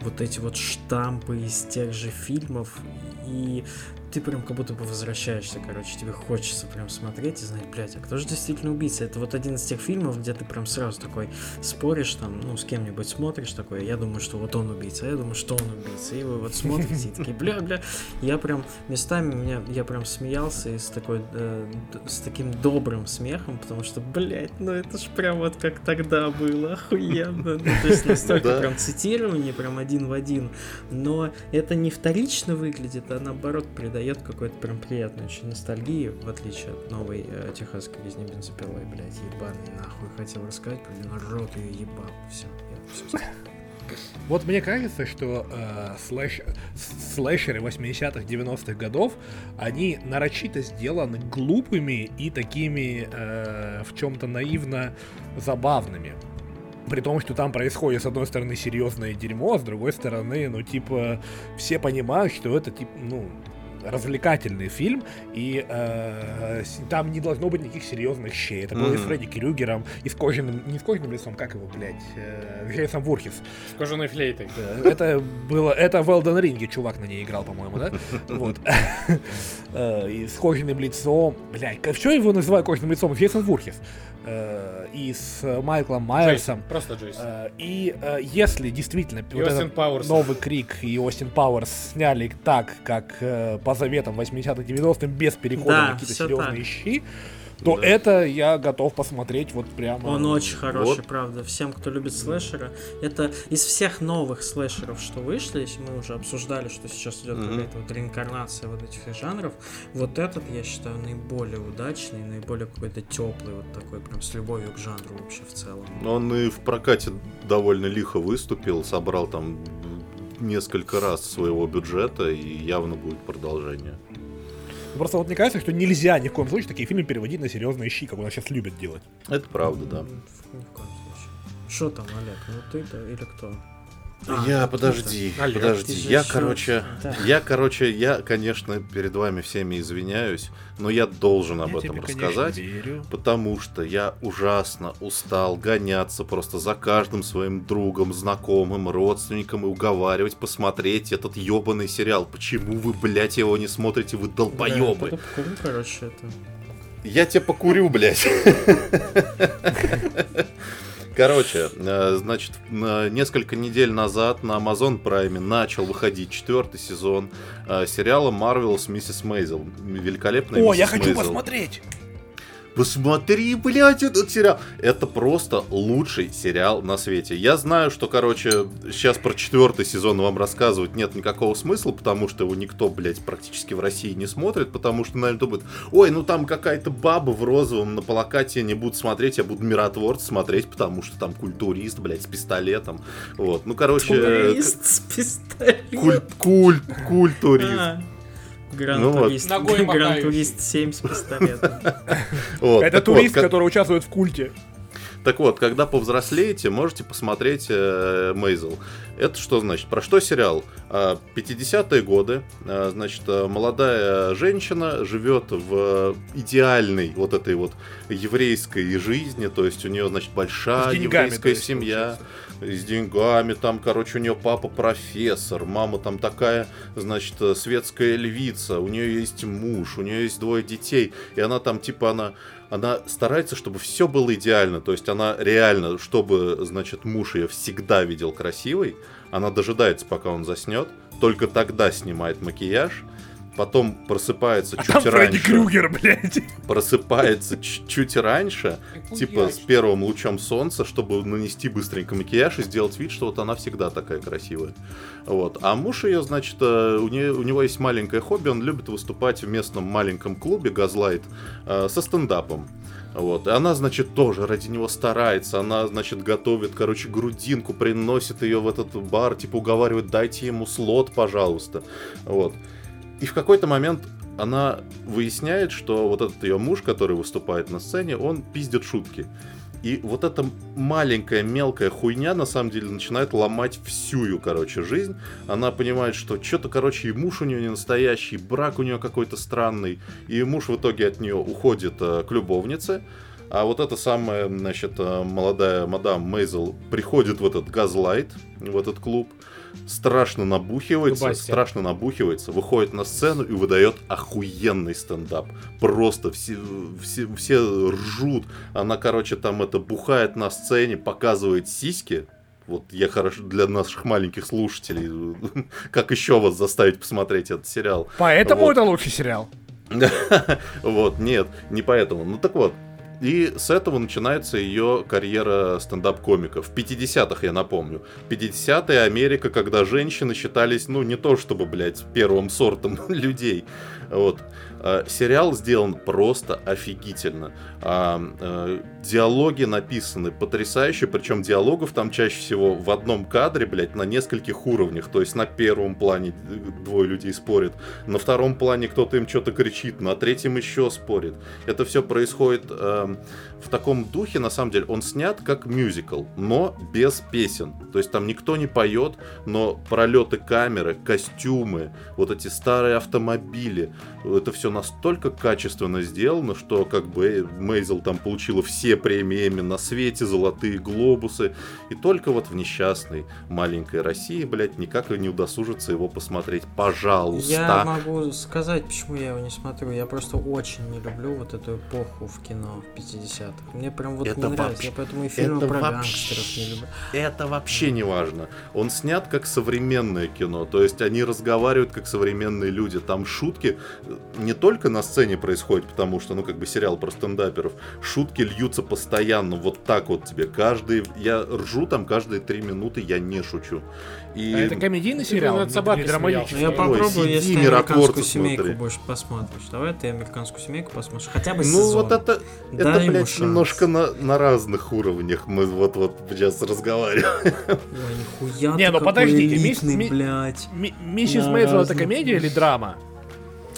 Speaker 4: вот эти вот штампы из тех же фильмов, и ты прям как будто бы возвращаешься, короче, тебе хочется прям смотреть и знать, блядь, а кто же действительно убийца? Это вот один из тех фильмов, где ты прям сразу такой споришь там, ну, с кем-нибудь смотришь такой, я думаю, что вот он убийца, а я думаю, что он убийца, и вы вот смотрите и такие, бля-бля, я прям местами, меня, я прям смеялся и с такой, э, с таким добрым смехом, потому что, блядь, ну это ж прям вот как тогда было, охуенно, ну, то есть настолько прям цитирование, прям один в один, но это не вторично выглядит, а наоборот придает какой-то прям приятной очень ностальгии, в отличие от новой э, техасской резни бензопилой, блядь, ебаный нахуй, хотел рассказать, блин, рот ее ебал, все.
Speaker 3: Вот мне кажется, что э, слэш- слэшеры 80-х, 90-х годов, они нарочито сделаны глупыми и такими э, в чем-то наивно забавными. При том, что там происходит, с одной стороны, серьезное дерьмо, а с другой стороны, ну, типа, все понимают, что это, типа, ну, развлекательный фильм, и э, там не должно быть никаких серьезных щей. Это было и с. Фредди Крюгером, и с кожаным, не с кожаным лицом, как его, блядь, э, Джейсон Вурхис.
Speaker 1: С кожаной флейтой.
Speaker 3: Это было, это в Elden Ring чувак на ней играл, по-моему, да? (laughs) Вот. (laughs) Э, И с кожаным лицом, блядь, как- что его называют кожаным лицом? Джейсон Вурхис. Э, И с Майклом Майерсом.
Speaker 1: Джейсон, просто Джейсон.
Speaker 3: Э, И э, если действительно
Speaker 1: И
Speaker 3: вот
Speaker 1: Остин
Speaker 3: этот
Speaker 1: Пауэрс.
Speaker 3: новый Крик и Остин Пауэрс сняли так, как э, по заветам 80-х, 90-м, без перехода
Speaker 4: Да,
Speaker 3: на какие-то серьезные
Speaker 4: так.
Speaker 3: щи, то
Speaker 2: Да.
Speaker 3: это я готов посмотреть вот прямо.
Speaker 4: Он очень хороший,
Speaker 2: Вот.
Speaker 4: правда. Всем, кто любит слэшера. Это из всех новых слэшеров, что вышли, если мы уже обсуждали, что сейчас идет
Speaker 2: Мгм.
Speaker 4: какая-то вот реинкарнация вот этих жанров, вот этот, я считаю, наиболее удачный, наиболее какой-то теплый, вот такой, прям с любовью к жанру вообще в целом.
Speaker 2: Он и в прокате довольно лихо выступил, собрал там несколько раз своего бюджета, и явно будет продолжение.
Speaker 3: Просто вот мне кажется, что нельзя ни в коем случае такие фильмы переводить на серьезные щи, как у нас сейчас любят делать.
Speaker 2: Это правда, да.
Speaker 4: М, Ни в коем случае. Что там, Олег? Ну ты-то или кто? А,
Speaker 2: я, подожди,
Speaker 1: Олег,
Speaker 2: подожди. Я,
Speaker 4: ещё-
Speaker 2: короче,
Speaker 4: Да.
Speaker 2: я, короче, я, конечно, перед вами всеми извиняюсь, но я должен об
Speaker 3: Я
Speaker 2: этом
Speaker 3: тебе, конечно,
Speaker 2: рассказать.
Speaker 3: верю.
Speaker 2: Потому что я ужасно устал гоняться просто за каждым своим другом, знакомым, родственником и уговаривать посмотреть этот ебаный сериал. Почему вы, блядь, его не смотрите, вы
Speaker 4: Да,
Speaker 2: долбоебы?
Speaker 4: пойду покурю, короче, это.
Speaker 2: Я тебя покурю, блядь. (laughs) Короче, э, значит, на- несколько недель назад на Amazon Prime начал выходить четвертый сезон э, сериала Marvel's Миссис Мейзел. Великолепная
Speaker 3: О, я хочу
Speaker 2: Мейзел.
Speaker 3: посмотреть!
Speaker 2: Посмотри, блядь, этот сериал. Это просто лучший сериал на свете. Я знаю, что, короче, сейчас про четвертый сезон вам рассказывать нет никакого смысла, потому что его никто, блядь, практически в России не смотрит, потому что, наверное, думают, ой, ну там какая-то баба в розовом на плакате, я не буду смотреть, я буду миротворц смотреть, потому что там культурист, блядь, с пистолетом. Вот, ну, короче,
Speaker 4: Турист с пистолетом.
Speaker 2: культ, культ, культурист.
Speaker 4: А, Гранд
Speaker 2: Ну вот.
Speaker 4: Турист.
Speaker 1: Ногой
Speaker 4: Гранд. Турист 7 с пистолетом. (laughs)
Speaker 2: Вот,
Speaker 3: Это
Speaker 2: вот,
Speaker 3: турист, который участвует в культе.
Speaker 2: Так вот, когда повзрослеете, можете посмотреть э, Мейзел. Это что значит? Про что сериал? А, 50-е годы, а, значит, э, молодая женщина живет в идеальной вот этой вот еврейской жизни, то есть у нее, значит, большая
Speaker 3: деньгами,
Speaker 2: еврейская
Speaker 3: есть,
Speaker 2: семья с деньгами, там, короче, у нее папа профессор, мама там такая, значит, э, светская львица, у нее есть муж, у нее есть двое детей, и она там, типа, она, она старается, чтобы все было идеально, то есть она реально, чтобы, значит, муж ее всегда видел красивой, она дожидается, пока он заснет, только тогда снимает макияж, потом просыпается
Speaker 3: А
Speaker 2: чуть
Speaker 3: там Фредди
Speaker 2: раньше
Speaker 3: Крюгер, блядь.
Speaker 2: просыпается чуть раньше, типа с первым лучом солнца, чтобы нанести быстренько макияж и сделать вид, что вот она всегда такая красивая. Вот. А муж ее, значит, э, у, нее, у него есть маленькое хобби, он любит выступать в местном маленьком клубе Газлайт э, со стендапом. Вот. И она, значит, тоже ради него старается. Она, значит, готовит, короче, грудинку, приносит ее в этот бар, типа уговаривает, дайте ему слот, пожалуйста. Вот. И в какой-то момент она выясняет, что вот этот ее муж, который выступает на сцене, он пиздит шутки. И вот эта маленькая мелкая хуйня на самом деле начинает ломать всю короче, жизнь. Она понимает, что что-то, короче, и муж у нее не настоящий, брак у нее какой-то странный. И муж в итоге от нее уходит э, к любовнице. А вот эта самая, значит, э, молодая мадам Мейзел приходит в этот газлайт, в этот клуб, страшно набухивается,
Speaker 1: Дубасти.
Speaker 2: страшно набухивается, выходит на сцену и выдает охуенный стендап. Просто все, все, все ржут. Она, короче, там это бухает на сцене, показывает сиськи. Вот я хорошо для наших маленьких слушателей, (laughs) как еще вас заставить посмотреть этот сериал.
Speaker 3: Поэтому
Speaker 2: Вот.
Speaker 3: это лучший сериал. (laughs)
Speaker 2: Вот, нет, не поэтому. Ну так вот. И с этого начинается ее карьера стендап-комика. В 50-х, я напомню. 50-е Америка, когда женщины считались, ну, не то чтобы, блядь, первым сортом (laughs) людей. Вот. А, Сериал сделан просто офигительно. А, э, диалоги написаны потрясающе, причем диалогов там чаще всего в одном кадре, блядь, на нескольких уровнях. То есть на первом плане э, двое людей спорят, на втором плане кто-то им что-то кричит, на третьем еще спорит. Это все происходит эм, в таком духе, на самом деле, он снят как мюзикл, но без песен. То есть там никто не поет, но пролеты камеры, костюмы, вот эти старые автомобили, это все настолько качественно сделано, что как бы Мейзел там получила все премии Эмми на свете, золотые глобусы, и только вот в несчастной маленькой России, блядь, никак не удосужится его посмотреть. Пожалуйста.
Speaker 4: Я могу сказать, почему я его не смотрю. Я просто очень не люблю вот эту эпоху в кино в 50-х. Мне прям вот
Speaker 2: Это
Speaker 4: не нравится.
Speaker 2: вообще-
Speaker 4: Я поэтому и фильмы
Speaker 2: это
Speaker 4: про
Speaker 2: вообще-
Speaker 4: гангстеров не люблю.
Speaker 2: Это вообще не важно. Он снят как современное кино. То есть они разговаривают как современные люди. Там шутки не только на сцене происходят, потому что, ну, как бы сериал про стендаперов. Шутки льются постоянно. Вот так вот тебе. Каждый... Я ржу там каждые три минуты, я не шучу. И...
Speaker 3: А это комедийный сериал,
Speaker 1: собакой
Speaker 3: не драматический.
Speaker 4: Ну, я
Speaker 1: Ой,
Speaker 4: попробую,
Speaker 2: сиди,
Speaker 4: если ты американскую семейку
Speaker 2: смотри.
Speaker 4: больше посмотришь. Давай ты американскую семейку посмотришь. Хотя бы
Speaker 2: Ну
Speaker 4: сезон.
Speaker 2: вот это, это,
Speaker 4: Дай ему
Speaker 2: блядь,
Speaker 4: шанс.
Speaker 2: немножко на, на разных уровнях мы вот-вот сейчас разговариваем.
Speaker 4: Ой, нихуя
Speaker 3: Не, ну
Speaker 4: какой
Speaker 3: подождите,
Speaker 4: элитный,
Speaker 3: мисс- ми-
Speaker 4: блядь.
Speaker 3: Ми- Миссис Мейзел это комедия или драма?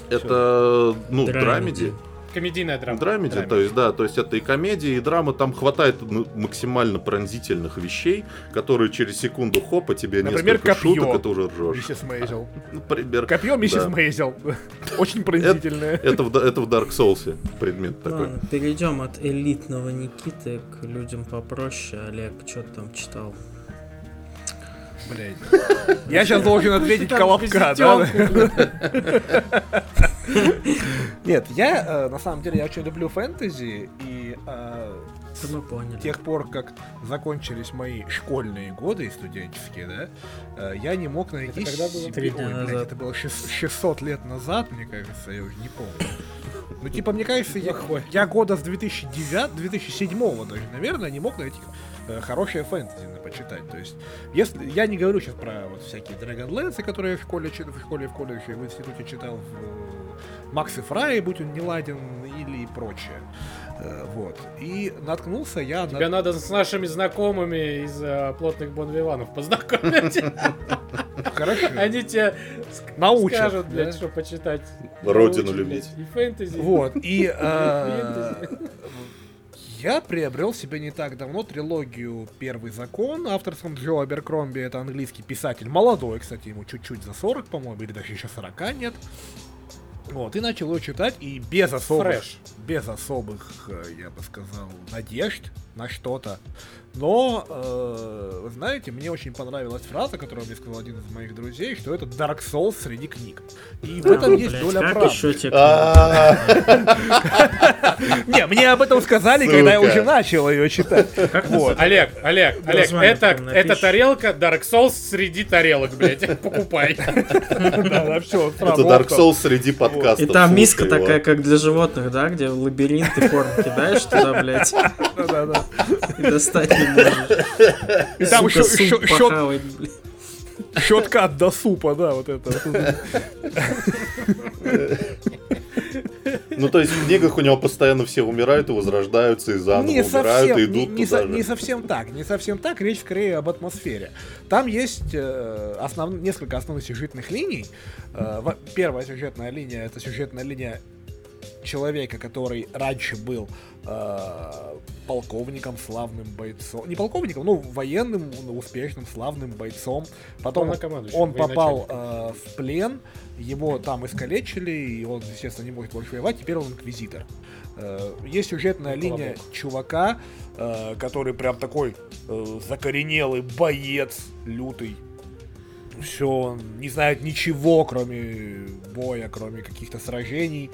Speaker 2: Это, ну,
Speaker 4: Драмеди.
Speaker 2: драмеди.
Speaker 1: Комедийная драма.
Speaker 2: Драмеди, то есть, да, то есть это и комедия, и драма, там хватает ну, максимально пронзительных вещей, которые через секунду хопа тебе
Speaker 3: Например,
Speaker 2: несколько
Speaker 3: копье.
Speaker 2: шуток, это уже ржешь.
Speaker 3: Миссис Мейзел. (laughs)
Speaker 2: Например,
Speaker 3: Копье миссис
Speaker 2: Да.
Speaker 3: Мейзел. (laughs) Очень пронзительное.
Speaker 2: это в, это в Dark Souls предмет такой.
Speaker 4: Ладно, перейдем от элитного Никиты к людям попроще. Олег, что ты там читал?
Speaker 3: Блядь. Я сейчас должен ответить Колобка, да? Нет, я э, на самом деле я очень люблю фэнтези и э,
Speaker 4: Это
Speaker 3: с тех пор, как закончились мои школьные годы и студенческие, да, э, я не мог найти
Speaker 1: когда было?
Speaker 3: Ой, блядь, это было шест- 600 лет назад, мне кажется, я уже не помню. Ну, типа, мне кажется, я, я года с 2009, 2007 даже, наверное, не мог найти э, хорошее фэнтези на почитать. То есть, если я не говорю сейчас про вот всякие Dragonlance, которые я в школе, в школе, в колледже, в институте читал, в э, Макс и Фрай, будь он не ладен, или прочее. Э, Вот. И наткнулся я на...
Speaker 1: Тебе надо с нашими знакомыми из э, плотных бонвиванов познакомить. (laughs)
Speaker 3: Хорошо.
Speaker 1: Они тебе
Speaker 3: Научат,
Speaker 1: скажут,
Speaker 3: да?
Speaker 1: блядь, что почитать.
Speaker 2: Родину
Speaker 1: Научат,
Speaker 2: любить.
Speaker 1: блядь, И фэнтези.
Speaker 3: Вот, и (laughs) э, Я приобрел себе не так давно трилогию «Первый закон» авторством Джо Аберкромби. Это английский писатель, молодой, кстати, ему чуть-чуть за 40, по-моему, или даже еще 40 нет. Вот, и начал его читать, и без особых,
Speaker 1: Фреш.
Speaker 3: без особых, э, я бы сказал, надежд на что-то. Но, э, вы знаете, мне очень понравилась фраза, которую мне сказал один из моих друзей, что это Dark Souls среди книг. И в этом есть доля правды.
Speaker 2: А, (laughs)
Speaker 3: Не, мне об этом сказали, когда я уже начал ее читать.
Speaker 1: Олег, Олег, Олег, это, тарелка Dark Souls среди тарелок, блядь. (laughs) Покупай.
Speaker 2: Это Dark Souls среди подкастов.
Speaker 4: И там миска такая, как для животных, да, где в лабиринт и корм кидаешь туда, блядь, (laughs)
Speaker 3: Да, да.
Speaker 4: и достать.
Speaker 3: И там еще счеткат до супа, да, вот это.
Speaker 2: Ну, то есть в книгах у него постоянно все умирают и возрождаются, и заново
Speaker 3: Не
Speaker 2: умирают,
Speaker 3: совсем,
Speaker 2: и
Speaker 3: не,
Speaker 2: идут
Speaker 3: не
Speaker 2: туда
Speaker 3: со-
Speaker 2: же.
Speaker 3: не совсем так, не совсем так, речь скорее об атмосфере. Там есть э, основ- несколько основных сюжетных линий. Э, во- первая сюжетная линия это сюжетная линия человека, который раньше был э, полковником, славным бойцом. Не полковником, ну, военным, успешным, славным бойцом. Потом он попал э, в плен, его там искалечили, и он, естественно, не может больше воевать, теперь он инквизитор. Э, есть сюжетная
Speaker 1: Ну,
Speaker 3: линия
Speaker 1: колобок.
Speaker 3: чувака, э, который прям такой э, закоренелый боец, лютый. Все, он не знает ничего, кроме боя, кроме каких-то сражений.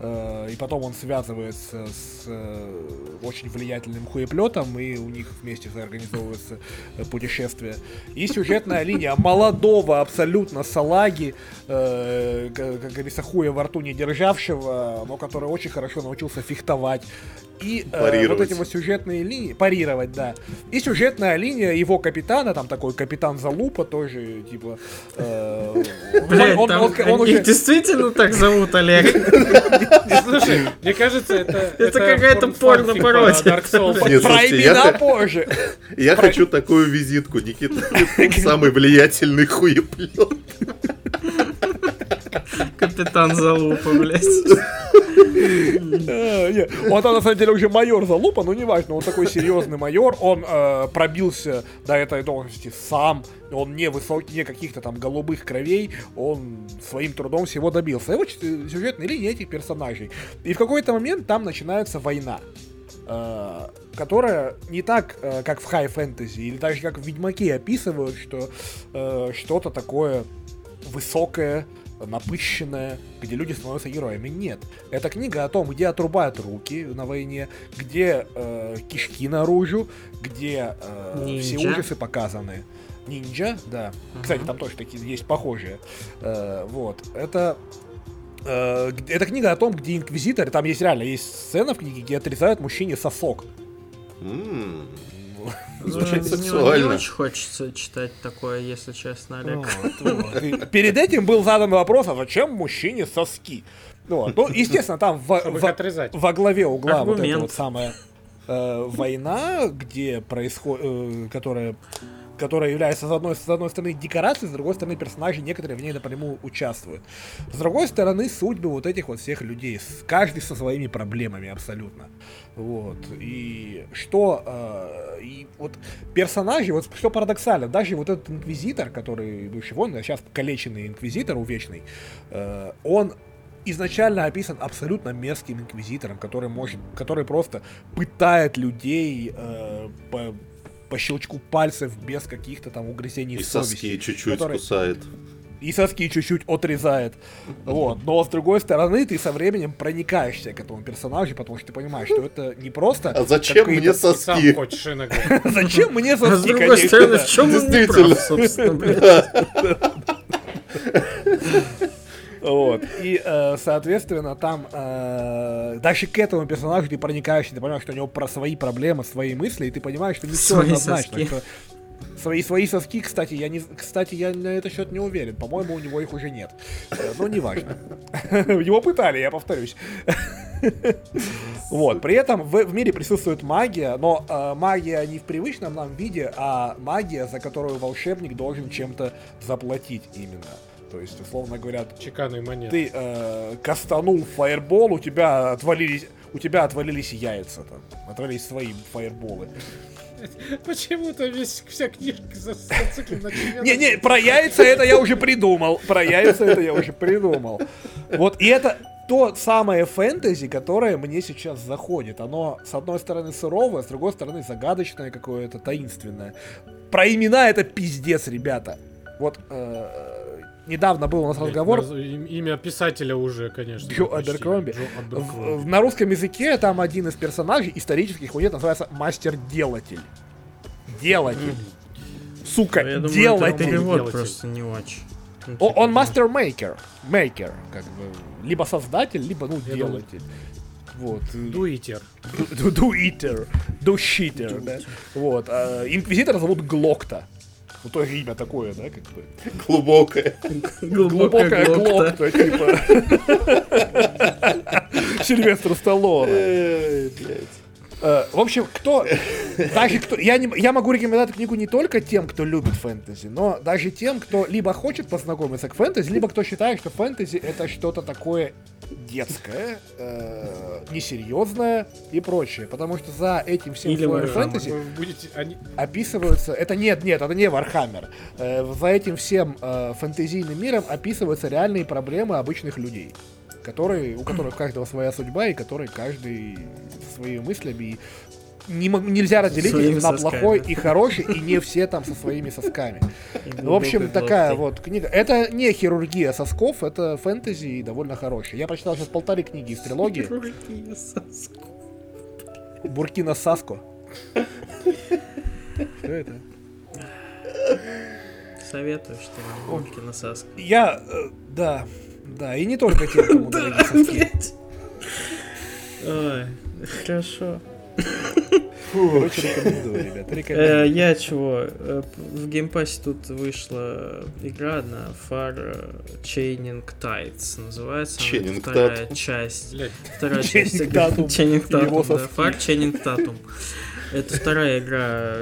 Speaker 3: Э, И потом он связывается с э, очень влиятельным хуеплетом, и у них вместе организовывается э, путешествие. И сюжетная линия молодого абсолютно салаги, э, как говорится, хуя во рту не державшего, но который очень хорошо научился фехтовать. И э, вот эти вот сюжетные линии, парировать, да. И сюжетная линия его капитана, там такой капитан Залупа тоже, типа... э, (laughs)
Speaker 4: Блядь,
Speaker 3: он-
Speaker 4: там
Speaker 3: он- он
Speaker 4: их
Speaker 3: уже-
Speaker 4: действительно так зовут, Олег. (laughs)
Speaker 1: Слушай, мне кажется, это...
Speaker 4: Это какая-то порно-пародия.
Speaker 1: про
Speaker 3: имена позже. (laughs)
Speaker 2: Я хочу такую визитку, Никита. Самый влиятельный хуеплет.
Speaker 4: Капитан Залупа, блядь.
Speaker 3: Э, Он на самом деле уже майор Залупа, но неважно, он такой серьезный майор, он э, пробился до этой должности сам, он не высокий, не каких-то там голубых кровей, он своим трудом всего добился. Его сюжетные линии этих персонажей. И в какой-то момент там начинается война. э, которая не так, как в хай фэнтези, или даже как в Ведьмаке описывают, что э, что-то такое высокое, напыщенное, где люди становятся героями. Нет. Это книга о том, где отрубают руки на войне, где э, кишки наружу, где э, все ужасы показаны. Ниндзя, да. Кстати, там тоже такие есть похожие. Э, вот. Это э, это книга о том, где инквизитор, там есть реально есть сцена в книге, где отрезают мужчине сосок. (laughs)
Speaker 2: Звучит
Speaker 4: не- Не
Speaker 2: сексуально.
Speaker 4: очень хочется читать такое, если честно, Олег.
Speaker 3: Вот. (laughs) И перед этим был задан вопрос, а зачем мужчине соски? Вот. Ну, естественно, там во, главе угла вот эта вот самая э, война, где происходит, которая которая является с одной, с одной стороны декорацией, с другой стороны персонажи некоторые в ней напрямую участвуют. С другой стороны судьбы вот этих вот всех людей, с- каждый со своими проблемами абсолютно. Вот. И что... э, и вот персонажи, вот что парадоксально, даже вот этот инквизитор, который бывший воин, а сейчас калеченный инквизитор увечный, э, он изначально описан абсолютно мерзким инквизитором, который может, который просто пытает людей э, по, по щелчку пальцев без каких-то там угрызений
Speaker 2: И
Speaker 3: совести.
Speaker 2: соски чуть-чуть
Speaker 3: который-
Speaker 2: кусает.
Speaker 3: и соски чуть-чуть отрезает. Вот. Но с другой стороны, ты со временем проникаешься к этому персонажу, потому что ты понимаешь, что это не просто.
Speaker 2: А зачем мне
Speaker 1: И сам
Speaker 2: соски?
Speaker 1: хочешь иногда. (laughs)
Speaker 3: Зачем мне
Speaker 4: А с
Speaker 3: соски,
Speaker 4: другой
Speaker 3: конечно,
Speaker 4: стороны, в чем он не прав, собственно? (laughs)
Speaker 3: Вот. И, э, соответственно, там э, даже к этому персонажу ты проникаешься, ты понимаешь, что у него про свои проблемы, свои мысли, и ты понимаешь, что не все однозначно. Свои, свои соски, кстати, я не, кстати, я на этот счет не уверен. По-моему, у него их уже нет. Э, Но неважно. (laughs) Его пытали, я повторюсь. Вот. При этом в, в мире присутствует магия, но э, магия не в привычном нам виде, а магия, за которую волшебник должен чем-то заплатить именно. То есть, условно говоря,
Speaker 1: Чеканные монеты.
Speaker 3: ты э, кастанул фаербол, у тебя отвалились, у тебя отвалились яйца там, отвалились свои фаерболы. (laughs)
Speaker 1: Почему-то весь, вся книжка за- зациклена на.
Speaker 3: Не-не, про яйца это я уже придумал. Про яйца это я уже придумал. Вот, и это то самое фэнтези, которое мне сейчас заходит. Оно, с одной стороны, сыровое, с другой стороны, загадочное какое-то, таинственное. Про имена это пиздец, ребята. Вот, э, недавно был у нас разговор
Speaker 1: Имя писателя уже, конечно.
Speaker 3: Джо. Аберкромби. На русском языке там один из персонажей исторических будет называется мастер-делатель. Делатель. Сука,
Speaker 4: Я думаю, это
Speaker 3: делатель.
Speaker 4: перевод просто не очень. Ну,
Speaker 3: О- Он
Speaker 4: ну,
Speaker 3: мастер-мейкер. Мейкер, как бы. Либо создатель, либо, ну,
Speaker 1: Я
Speaker 3: делатель. Вот.
Speaker 1: Дуитер.
Speaker 3: Do-eater. Do-shitter, да. Вот. а Инквизитора зовут Глокта. Ну, то имя такое, да, как бы.
Speaker 2: Глубокое.
Speaker 3: Глубокая глокта, типа. Сильвестр Сталлоне.
Speaker 2: Эй, блядь.
Speaker 3: Э, В общем, кто... Даже кто... Я, не, я могу рекомендовать эту книгу не только тем, кто любит фэнтези, но даже тем, кто либо хочет познакомиться к фэнтези, либо кто считает, что фэнтези это что-то такое детское, э, несерьезное и прочее. Потому что за этим всем
Speaker 4: Или
Speaker 3: слоем фэнтези
Speaker 1: будете... Они...
Speaker 3: описываются... Это нет, нет, это не Warhammer. Э, за этим всем э, фэнтезийным миром описываются реальные проблемы обычных людей. Которые, у которых каждого своя судьба, и которые каждый своими мыслями. И не нельзя разделить их на
Speaker 4: сосками.
Speaker 3: плохой и хороший, и не все там со своими сосками.
Speaker 4: и
Speaker 3: В общем, такая вот книга. Это не хирургия сосков, это фэнтези и довольно хорошая. Я прочитал сейчас полторы книги из трилогии.
Speaker 4: Хирургия сосков.
Speaker 3: Буркина Саско. Что это?
Speaker 4: Советую, что ли, гонки на саску.
Speaker 3: Я, э, да, да, и не только тем, кому дороги соски.
Speaker 4: Ой, хорошо.
Speaker 3: Короче, рекомендую, ребята,
Speaker 4: Э, я чего? э, В Game Pass е тут вышла игра одна, Far Chaining Tides называется.
Speaker 2: Chaining
Speaker 4: Вторая часть.
Speaker 1: Блядь,
Speaker 4: Вторая
Speaker 3: Chaining
Speaker 4: часть игры.
Speaker 3: Tatum.
Speaker 4: Chaining Tatum, да. Far Chaining Tatum. Это вторая игра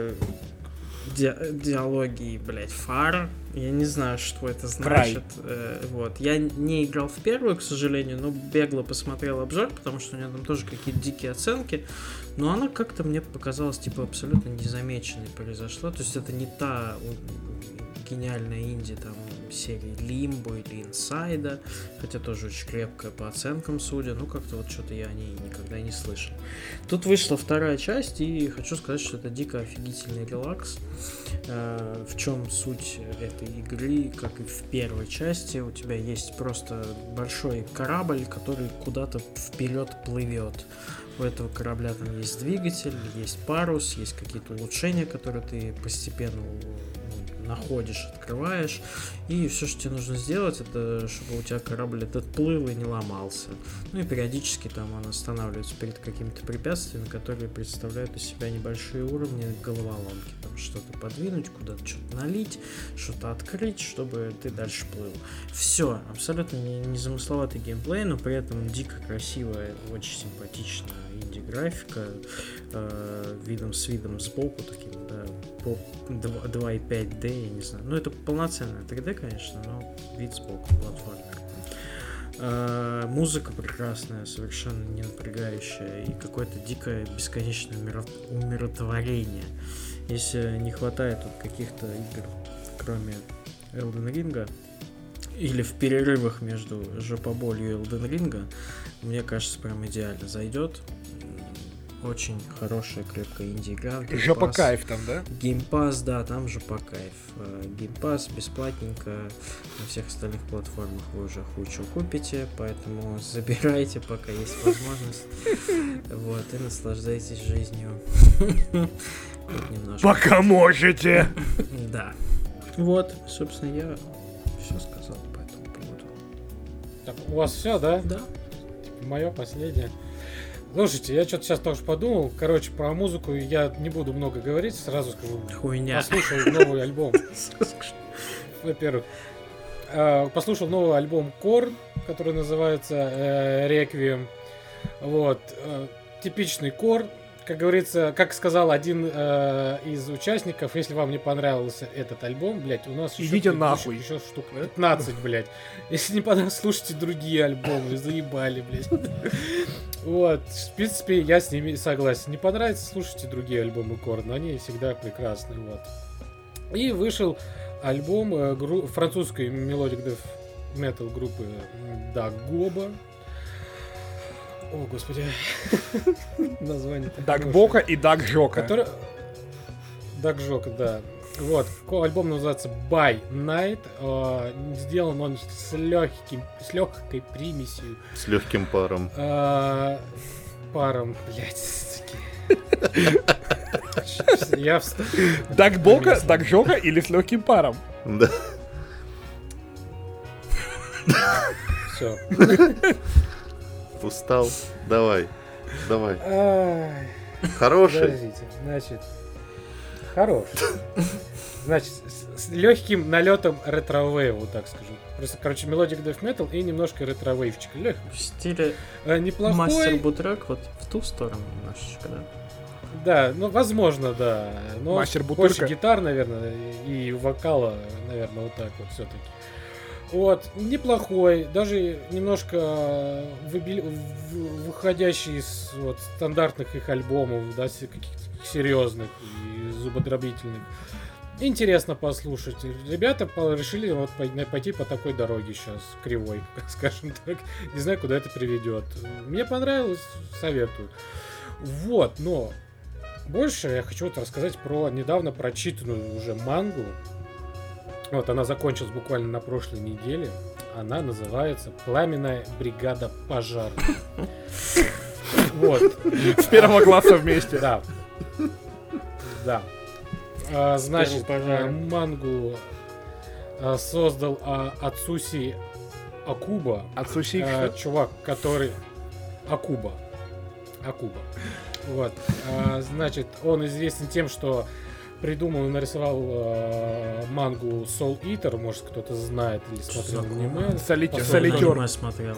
Speaker 4: ди- диалоги, блять, фар. Я не знаю, что это значит. Э, вот. Я не играл в первую, к сожалению, но бегло посмотрел обзор, потому что у нее там тоже какие-то дикие оценки. Но она как-то мне показалась, типа, абсолютно незамеченной произошла. То есть это не та гениальная инди там серии Лимбо или Инсайда, хотя тоже очень крепкая по оценкам судя, ну как-то вот что-то я о ней никогда не слышал. Тут вышла вторая часть, и хочу сказать, что это дико офигительный релакс. Э, В чем суть этой игры, как и в первой части, у тебя есть просто большой корабль, который куда-то вперед плывет. У этого корабля там есть двигатель, есть парус, есть какие-то улучшения, которые ты постепенно находишь, открываешь. И все, что тебе нужно сделать, это чтобы у тебя корабль этот плыл и не ломался. Ну и периодически там он останавливается перед какими-то препятствиями, которые представляют из себя небольшие уровни головоломки. Там что-то подвинуть, куда-то что-то налить, что-то открыть, чтобы ты дальше плыл. Все, абсолютно не, незамысловатый геймплей, но при этом дико красивая, очень симпатичная инди-графика, э, видом с видом сбоку таким, да, по 2 2.5D, я не знаю. Ну, это полноценная 3D, конечно, но вид сбоку, платформер. Э, Музыка прекрасная, совершенно не напрягающая и какое-то дикое бесконечное умиро- умиротворение. Если не хватает тут каких-то игр, кроме Elden Ring, или в перерывах между жопоболью и Elden Ring, мне кажется, прям идеально зайдет. Очень хорошая, крепкая инди-игра.
Speaker 3: Жопа
Speaker 4: Pass.
Speaker 3: кайф там, да?
Speaker 4: Геймпас, да, там же по кайф. Э, Геймпас бесплатненько на всех остальных платформах вы уже хучу купите, поэтому (laughs) забирайте, пока есть возможность. (laughs) Вот, и наслаждайтесь жизнью. (laughs)
Speaker 3: Пока можете.
Speaker 4: Да. Вот, собственно, я все сказал по этому поводу.
Speaker 1: так, у вас все, да?
Speaker 4: Да.
Speaker 1: Мое последнее. Слушайте, я что-то сейчас тоже подумал. Короче, про музыку я не буду много говорить, сразу скажу.
Speaker 4: Хуйня.
Speaker 1: Послушал новый альбом. (laughs) Во-первых, э, послушал новый альбом Корн, который называется э, Реквием. Вот. э, Типичный Корн, как говорится, как сказал один э, из участников, если вам не понравился этот альбом, блядь, у нас еще
Speaker 5: Идите
Speaker 1: предыдущих
Speaker 5: нахуй.
Speaker 1: Еще штук 15, блядь. Если не понравилось, слушайте другие альбомы, заебали, блядь. Вот, в принципе, я с ними согласен. Не понравится, слушайте другие альбомы Korn, они всегда прекрасны, вот. И вышел альбом э, гру- французской melodic metal группы Dagoba. О, господи. (laughs) Название.
Speaker 5: Даг Бока и Даг Жока.
Speaker 1: Который... Даг Жока, да. Вот, альбом называется By Night. Э, Сделан он с легким, с легкой примесью
Speaker 2: С легким паром.
Speaker 1: э, паром, блять, (laughs) Я вст-
Speaker 5: Даг Бока,
Speaker 1: Место.
Speaker 5: Даг Жока или с легким паром?
Speaker 2: Да.
Speaker 1: Все. (laughs)
Speaker 2: Устал. Давай. Давай.
Speaker 1: Ай,
Speaker 2: Хороший.
Speaker 1: Подождите, значит, хорош. Значит, с, легким налетом ретро-вейва, вот так скажу. Просто, короче, мелодик death metal и немножко ретро-вейвчик. Лег,
Speaker 4: В стиле
Speaker 1: э, неплохой.
Speaker 4: мастер бутрек вот в ту сторону немножечко, да?
Speaker 1: Да, ну, возможно, да. Но
Speaker 5: Мастер
Speaker 1: больше
Speaker 5: Бутырка.
Speaker 1: гитар, наверное, и вокала, наверное, вот так вот все-таки. Вот, неплохой, даже немножко выбили- в- выходящий из вот, стандартных их альбомов, да, каких-то серьезных и зубодробительных. Интересно послушать. Ребята решили вот пой- пойти по такой дороге сейчас, кривой, (laughs) скажем так. Не знаю, куда это приведет. Мне понравилось, советую. Вот, но больше я хочу вот рассказать про недавно прочитанную уже мангу. Вот, она закончилась буквально на прошлой неделе. Она называется «Пламенная бригада пожарных». (laughs) Вот.
Speaker 5: С первого класса вместе.
Speaker 1: Да. Да. А, значит, а, мангу а, создал Ацуси Акуба.
Speaker 5: Отсуси.
Speaker 1: А, чувак, который... Акуба. Акуба. Вот. Значит, он известен тем, что придумал и нарисовал а, мангу Soul Eater, может кто-то знает или смотрел аниме.
Speaker 5: Солитер.
Speaker 4: Аниме смотрел.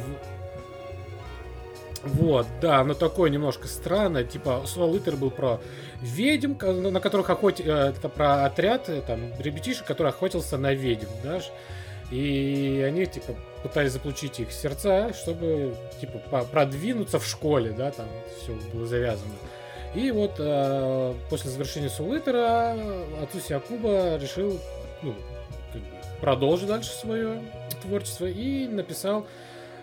Speaker 1: Вот, да, но такое немножко странное. Типа, Soul Eater был про ведьм, на которых охот... э, Это про отряд, э, там, ребятишек, который охотился на ведьм, да? И они, типа, пытались заполучить их сердца, чтобы, типа, продвинуться в школе, да, там все было завязано. И вот э, после завершения Eater Ацуси Акуба решил, ну, продолжить дальше свое творчество и написал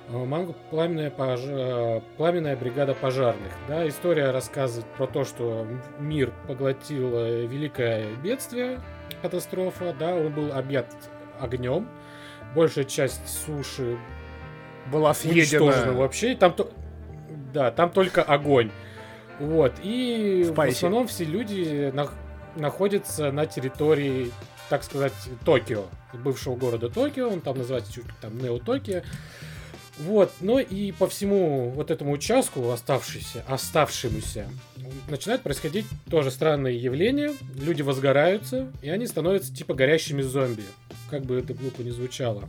Speaker 1: э, мангу «Пламенная, пож- э, «Пламенная бригада пожарных». Да, история рассказывает про то, что мир поглотило великое бедствие, катастрофа, да, он был объят огнем, большая часть суши
Speaker 5: Была съедена.
Speaker 1: вообще, там то... да, там только огонь. Вот, и
Speaker 5: В
Speaker 1: в, основном все люди нах- находятся на территории, так сказать, Токио, бывшего города Токио, он там называется чуть ли там Нео Токио. Вот, но и по всему вот этому участку, оставшийся, оставшемуся, начинают происходить тоже странные явления. Люди возгораются, и они становятся типа горящими зомби. Как бы это глупо не звучало.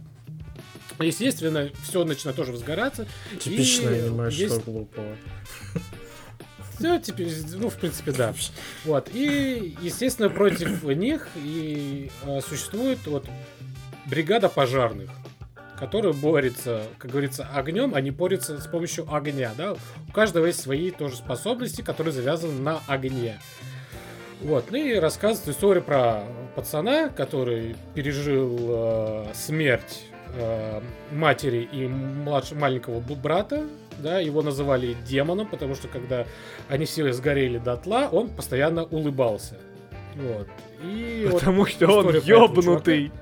Speaker 1: Естественно, все начинает тоже возгораться.
Speaker 4: Типичное аниме, что
Speaker 1: есть-
Speaker 4: глупого.
Speaker 1: Ну, теперь, ну, в принципе, да. Вот. И, естественно, против них и э, существует вот бригада пожарных, которая борется, как говорится, огнем, они борются с помощью огня, да. У каждого есть свои тоже способности, которые завязаны на огне. Вот, ну и рассказывает историю про пацана, который пережил э, смерть э, матери и младшего маленького брата, да, его называли демоном, потому что когда они все сгорели дотла, он постоянно улыбался. Вот. И вот
Speaker 5: Потому что он ёбнутый.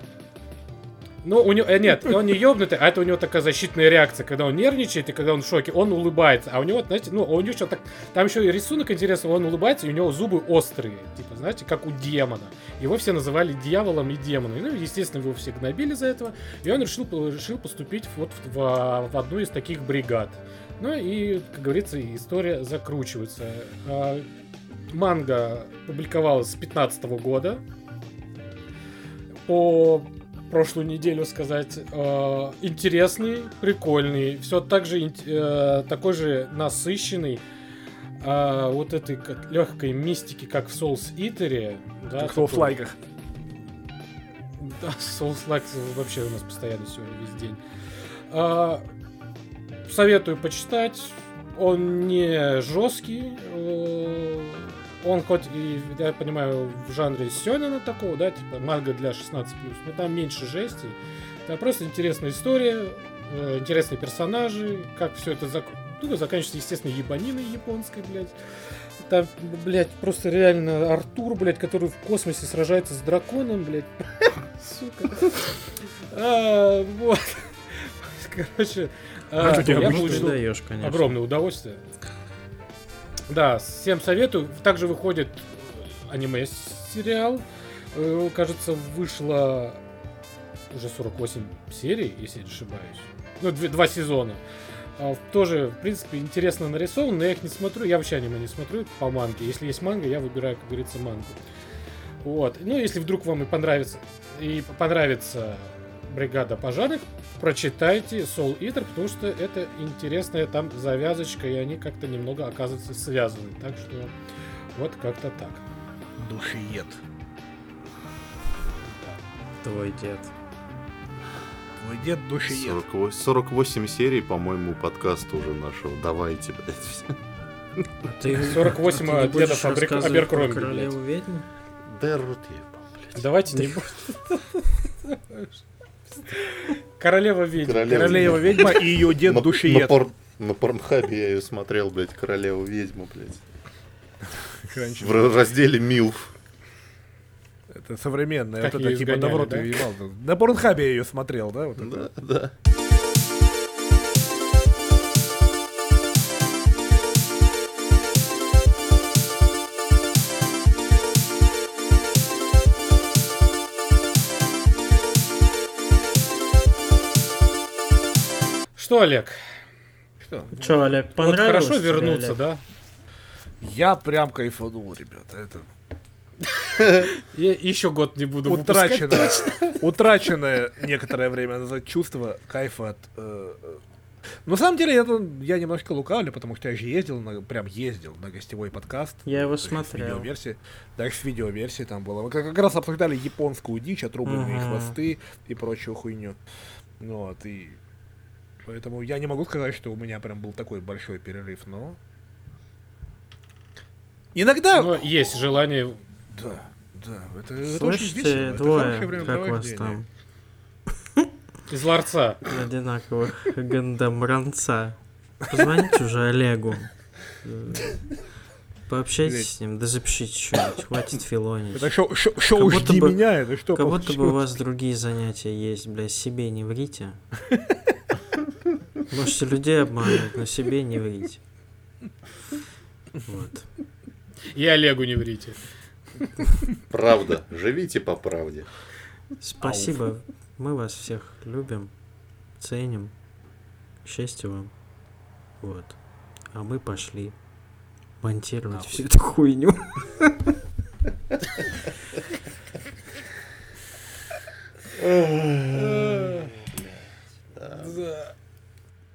Speaker 1: ну, у него, э, нет, он не ёбнутый, а это у него такая защитная реакция, когда он нервничает и когда он в шоке, он улыбается. А у него, знаете, ну, у него что так, там еще и рисунок интересный, он улыбается, и у него зубы острые, типа, знаете, как у демона. Его все называли дьяволом и демоном. Ну, естественно, его все гнобили за этого, и он решил, решил поступить вот в, в- в одну из таких бригад. Ну и, как говорится, история закручивается. А, Манга публиковалась с 15 года. По прошлую неделю сказать. э, интересный, прикольный, все так же э, такой же насыщенный. а, вот этой легкой мистики, как в Souls Eater. Да,
Speaker 6: Как в Souls-лайках.
Speaker 1: Да, Souls Like вообще у нас постоянно сегодня весь день. А, советую почитать. Он не жесткий. э, Он хоть и, я понимаю, в жанре Сёнина такого, да, типа манга для 16+, но там меньше жести. Это просто интересная история, э, интересные персонажи, как все это зак... ну, заканчивается, естественно, ебаниной японской, блядь. Там, блядь, просто реально Артур, блядь, который в космосе сражается с драконом, блядь. (laughs) Сука. А, Вот. Короче, а, я получил
Speaker 4: даешь, конечно.
Speaker 1: огромное удовольствие. Да, всем советую. Также выходит аниме-сериал. Э, Кажется, вышло уже 48 серий, если не ошибаюсь. Ну, два сезона. А, Тоже, в принципе, интересно нарисован, но я их не смотрю. Я вообще аниме не смотрю по манге. Если есть манга, я выбираю, как говорится, мангу. Вот. Ну, если вдруг вам и понравится, и понравится бригада пожарных, прочитайте Soul Eater, потому что это интересная там завязочка, и они как-то немного оказываются связаны. Так что вот как-то так.
Speaker 3: Душиед.
Speaker 4: Твой дед.
Speaker 3: Твой дед душиед.
Speaker 2: 48, 48 серий, по-моему, подкаста уже нашего. Давайте, блядь, все.
Speaker 4: Ты, (laughs)
Speaker 1: 48
Speaker 4: ты не
Speaker 1: от
Speaker 4: будешь
Speaker 1: дедов Абер- Аберкромби,
Speaker 4: про королеву ведьму?
Speaker 2: Да рот ебал, блядь.
Speaker 1: Давайте не будем. (laughs) Королева ведьм.
Speaker 2: Королева
Speaker 3: Королева ведьма и ее дед
Speaker 2: На- На,
Speaker 3: душиед.
Speaker 2: пор- на порнхабе я ее смотрел, блядь, королеву ведьму, блядь. В ра- разделе Милф.
Speaker 3: Это современная. Вот это типа наоборот
Speaker 1: да?
Speaker 3: На Порнхабе я ее смотрел, да?
Speaker 2: Да, да.
Speaker 1: Что, Олег?
Speaker 3: Что?
Speaker 4: Че, Олег,
Speaker 1: Вот
Speaker 4: понравилось
Speaker 1: хорошо
Speaker 4: тебе,
Speaker 1: вернуться,
Speaker 4: Олег?
Speaker 1: да?
Speaker 3: Я прям кайфанул, ребята. Это (laughs)
Speaker 1: Я еще год не буду
Speaker 3: утраченное, (laughs) утраченное некоторое время назад чувство кайфа от... э, э. На самом деле, это, я немножко лукавлю, потому что я же ездил, на, прям ездил на гостевой подкаст.
Speaker 4: Я его
Speaker 3: Даже с
Speaker 4: смотрел.
Speaker 3: видеоверсии. Даже с видеоверсией там было. Мы как, как раз обсуждали японскую дичь, отрубленные хвосты и прочую хуйню. Ну Вот, и... Поэтому я не могу сказать, что у меня прям был такой большой перерыв, но... Иногда...
Speaker 1: Но есть желание.
Speaker 3: Да, да, это, это очень весело.
Speaker 4: Слышите,
Speaker 3: это
Speaker 4: двое, как вас там,
Speaker 1: Из ларца. (laughs)
Speaker 4: одинаковых гандамранца. Позвоните уже Олегу. Э, Пообщайтесь с ним, да запишите что-нибудь, хватит филонить.
Speaker 3: Это шоу, шоу, шоу
Speaker 4: Как
Speaker 3: «Жди
Speaker 4: бы-
Speaker 3: меня», это что
Speaker 4: Как будто бы у
Speaker 3: получилось?
Speaker 4: вас другие занятия есть, бля, себе не врите. (laughs) Можете людей обманывать, но себе не врите. Вот.
Speaker 1: И Олегу не врите.
Speaker 2: Правда. Живите по правде.
Speaker 4: Спасибо. Мы вас всех любим, ценим. Счастья вам. Вот. А мы пошли монтировать всю эту хуйню.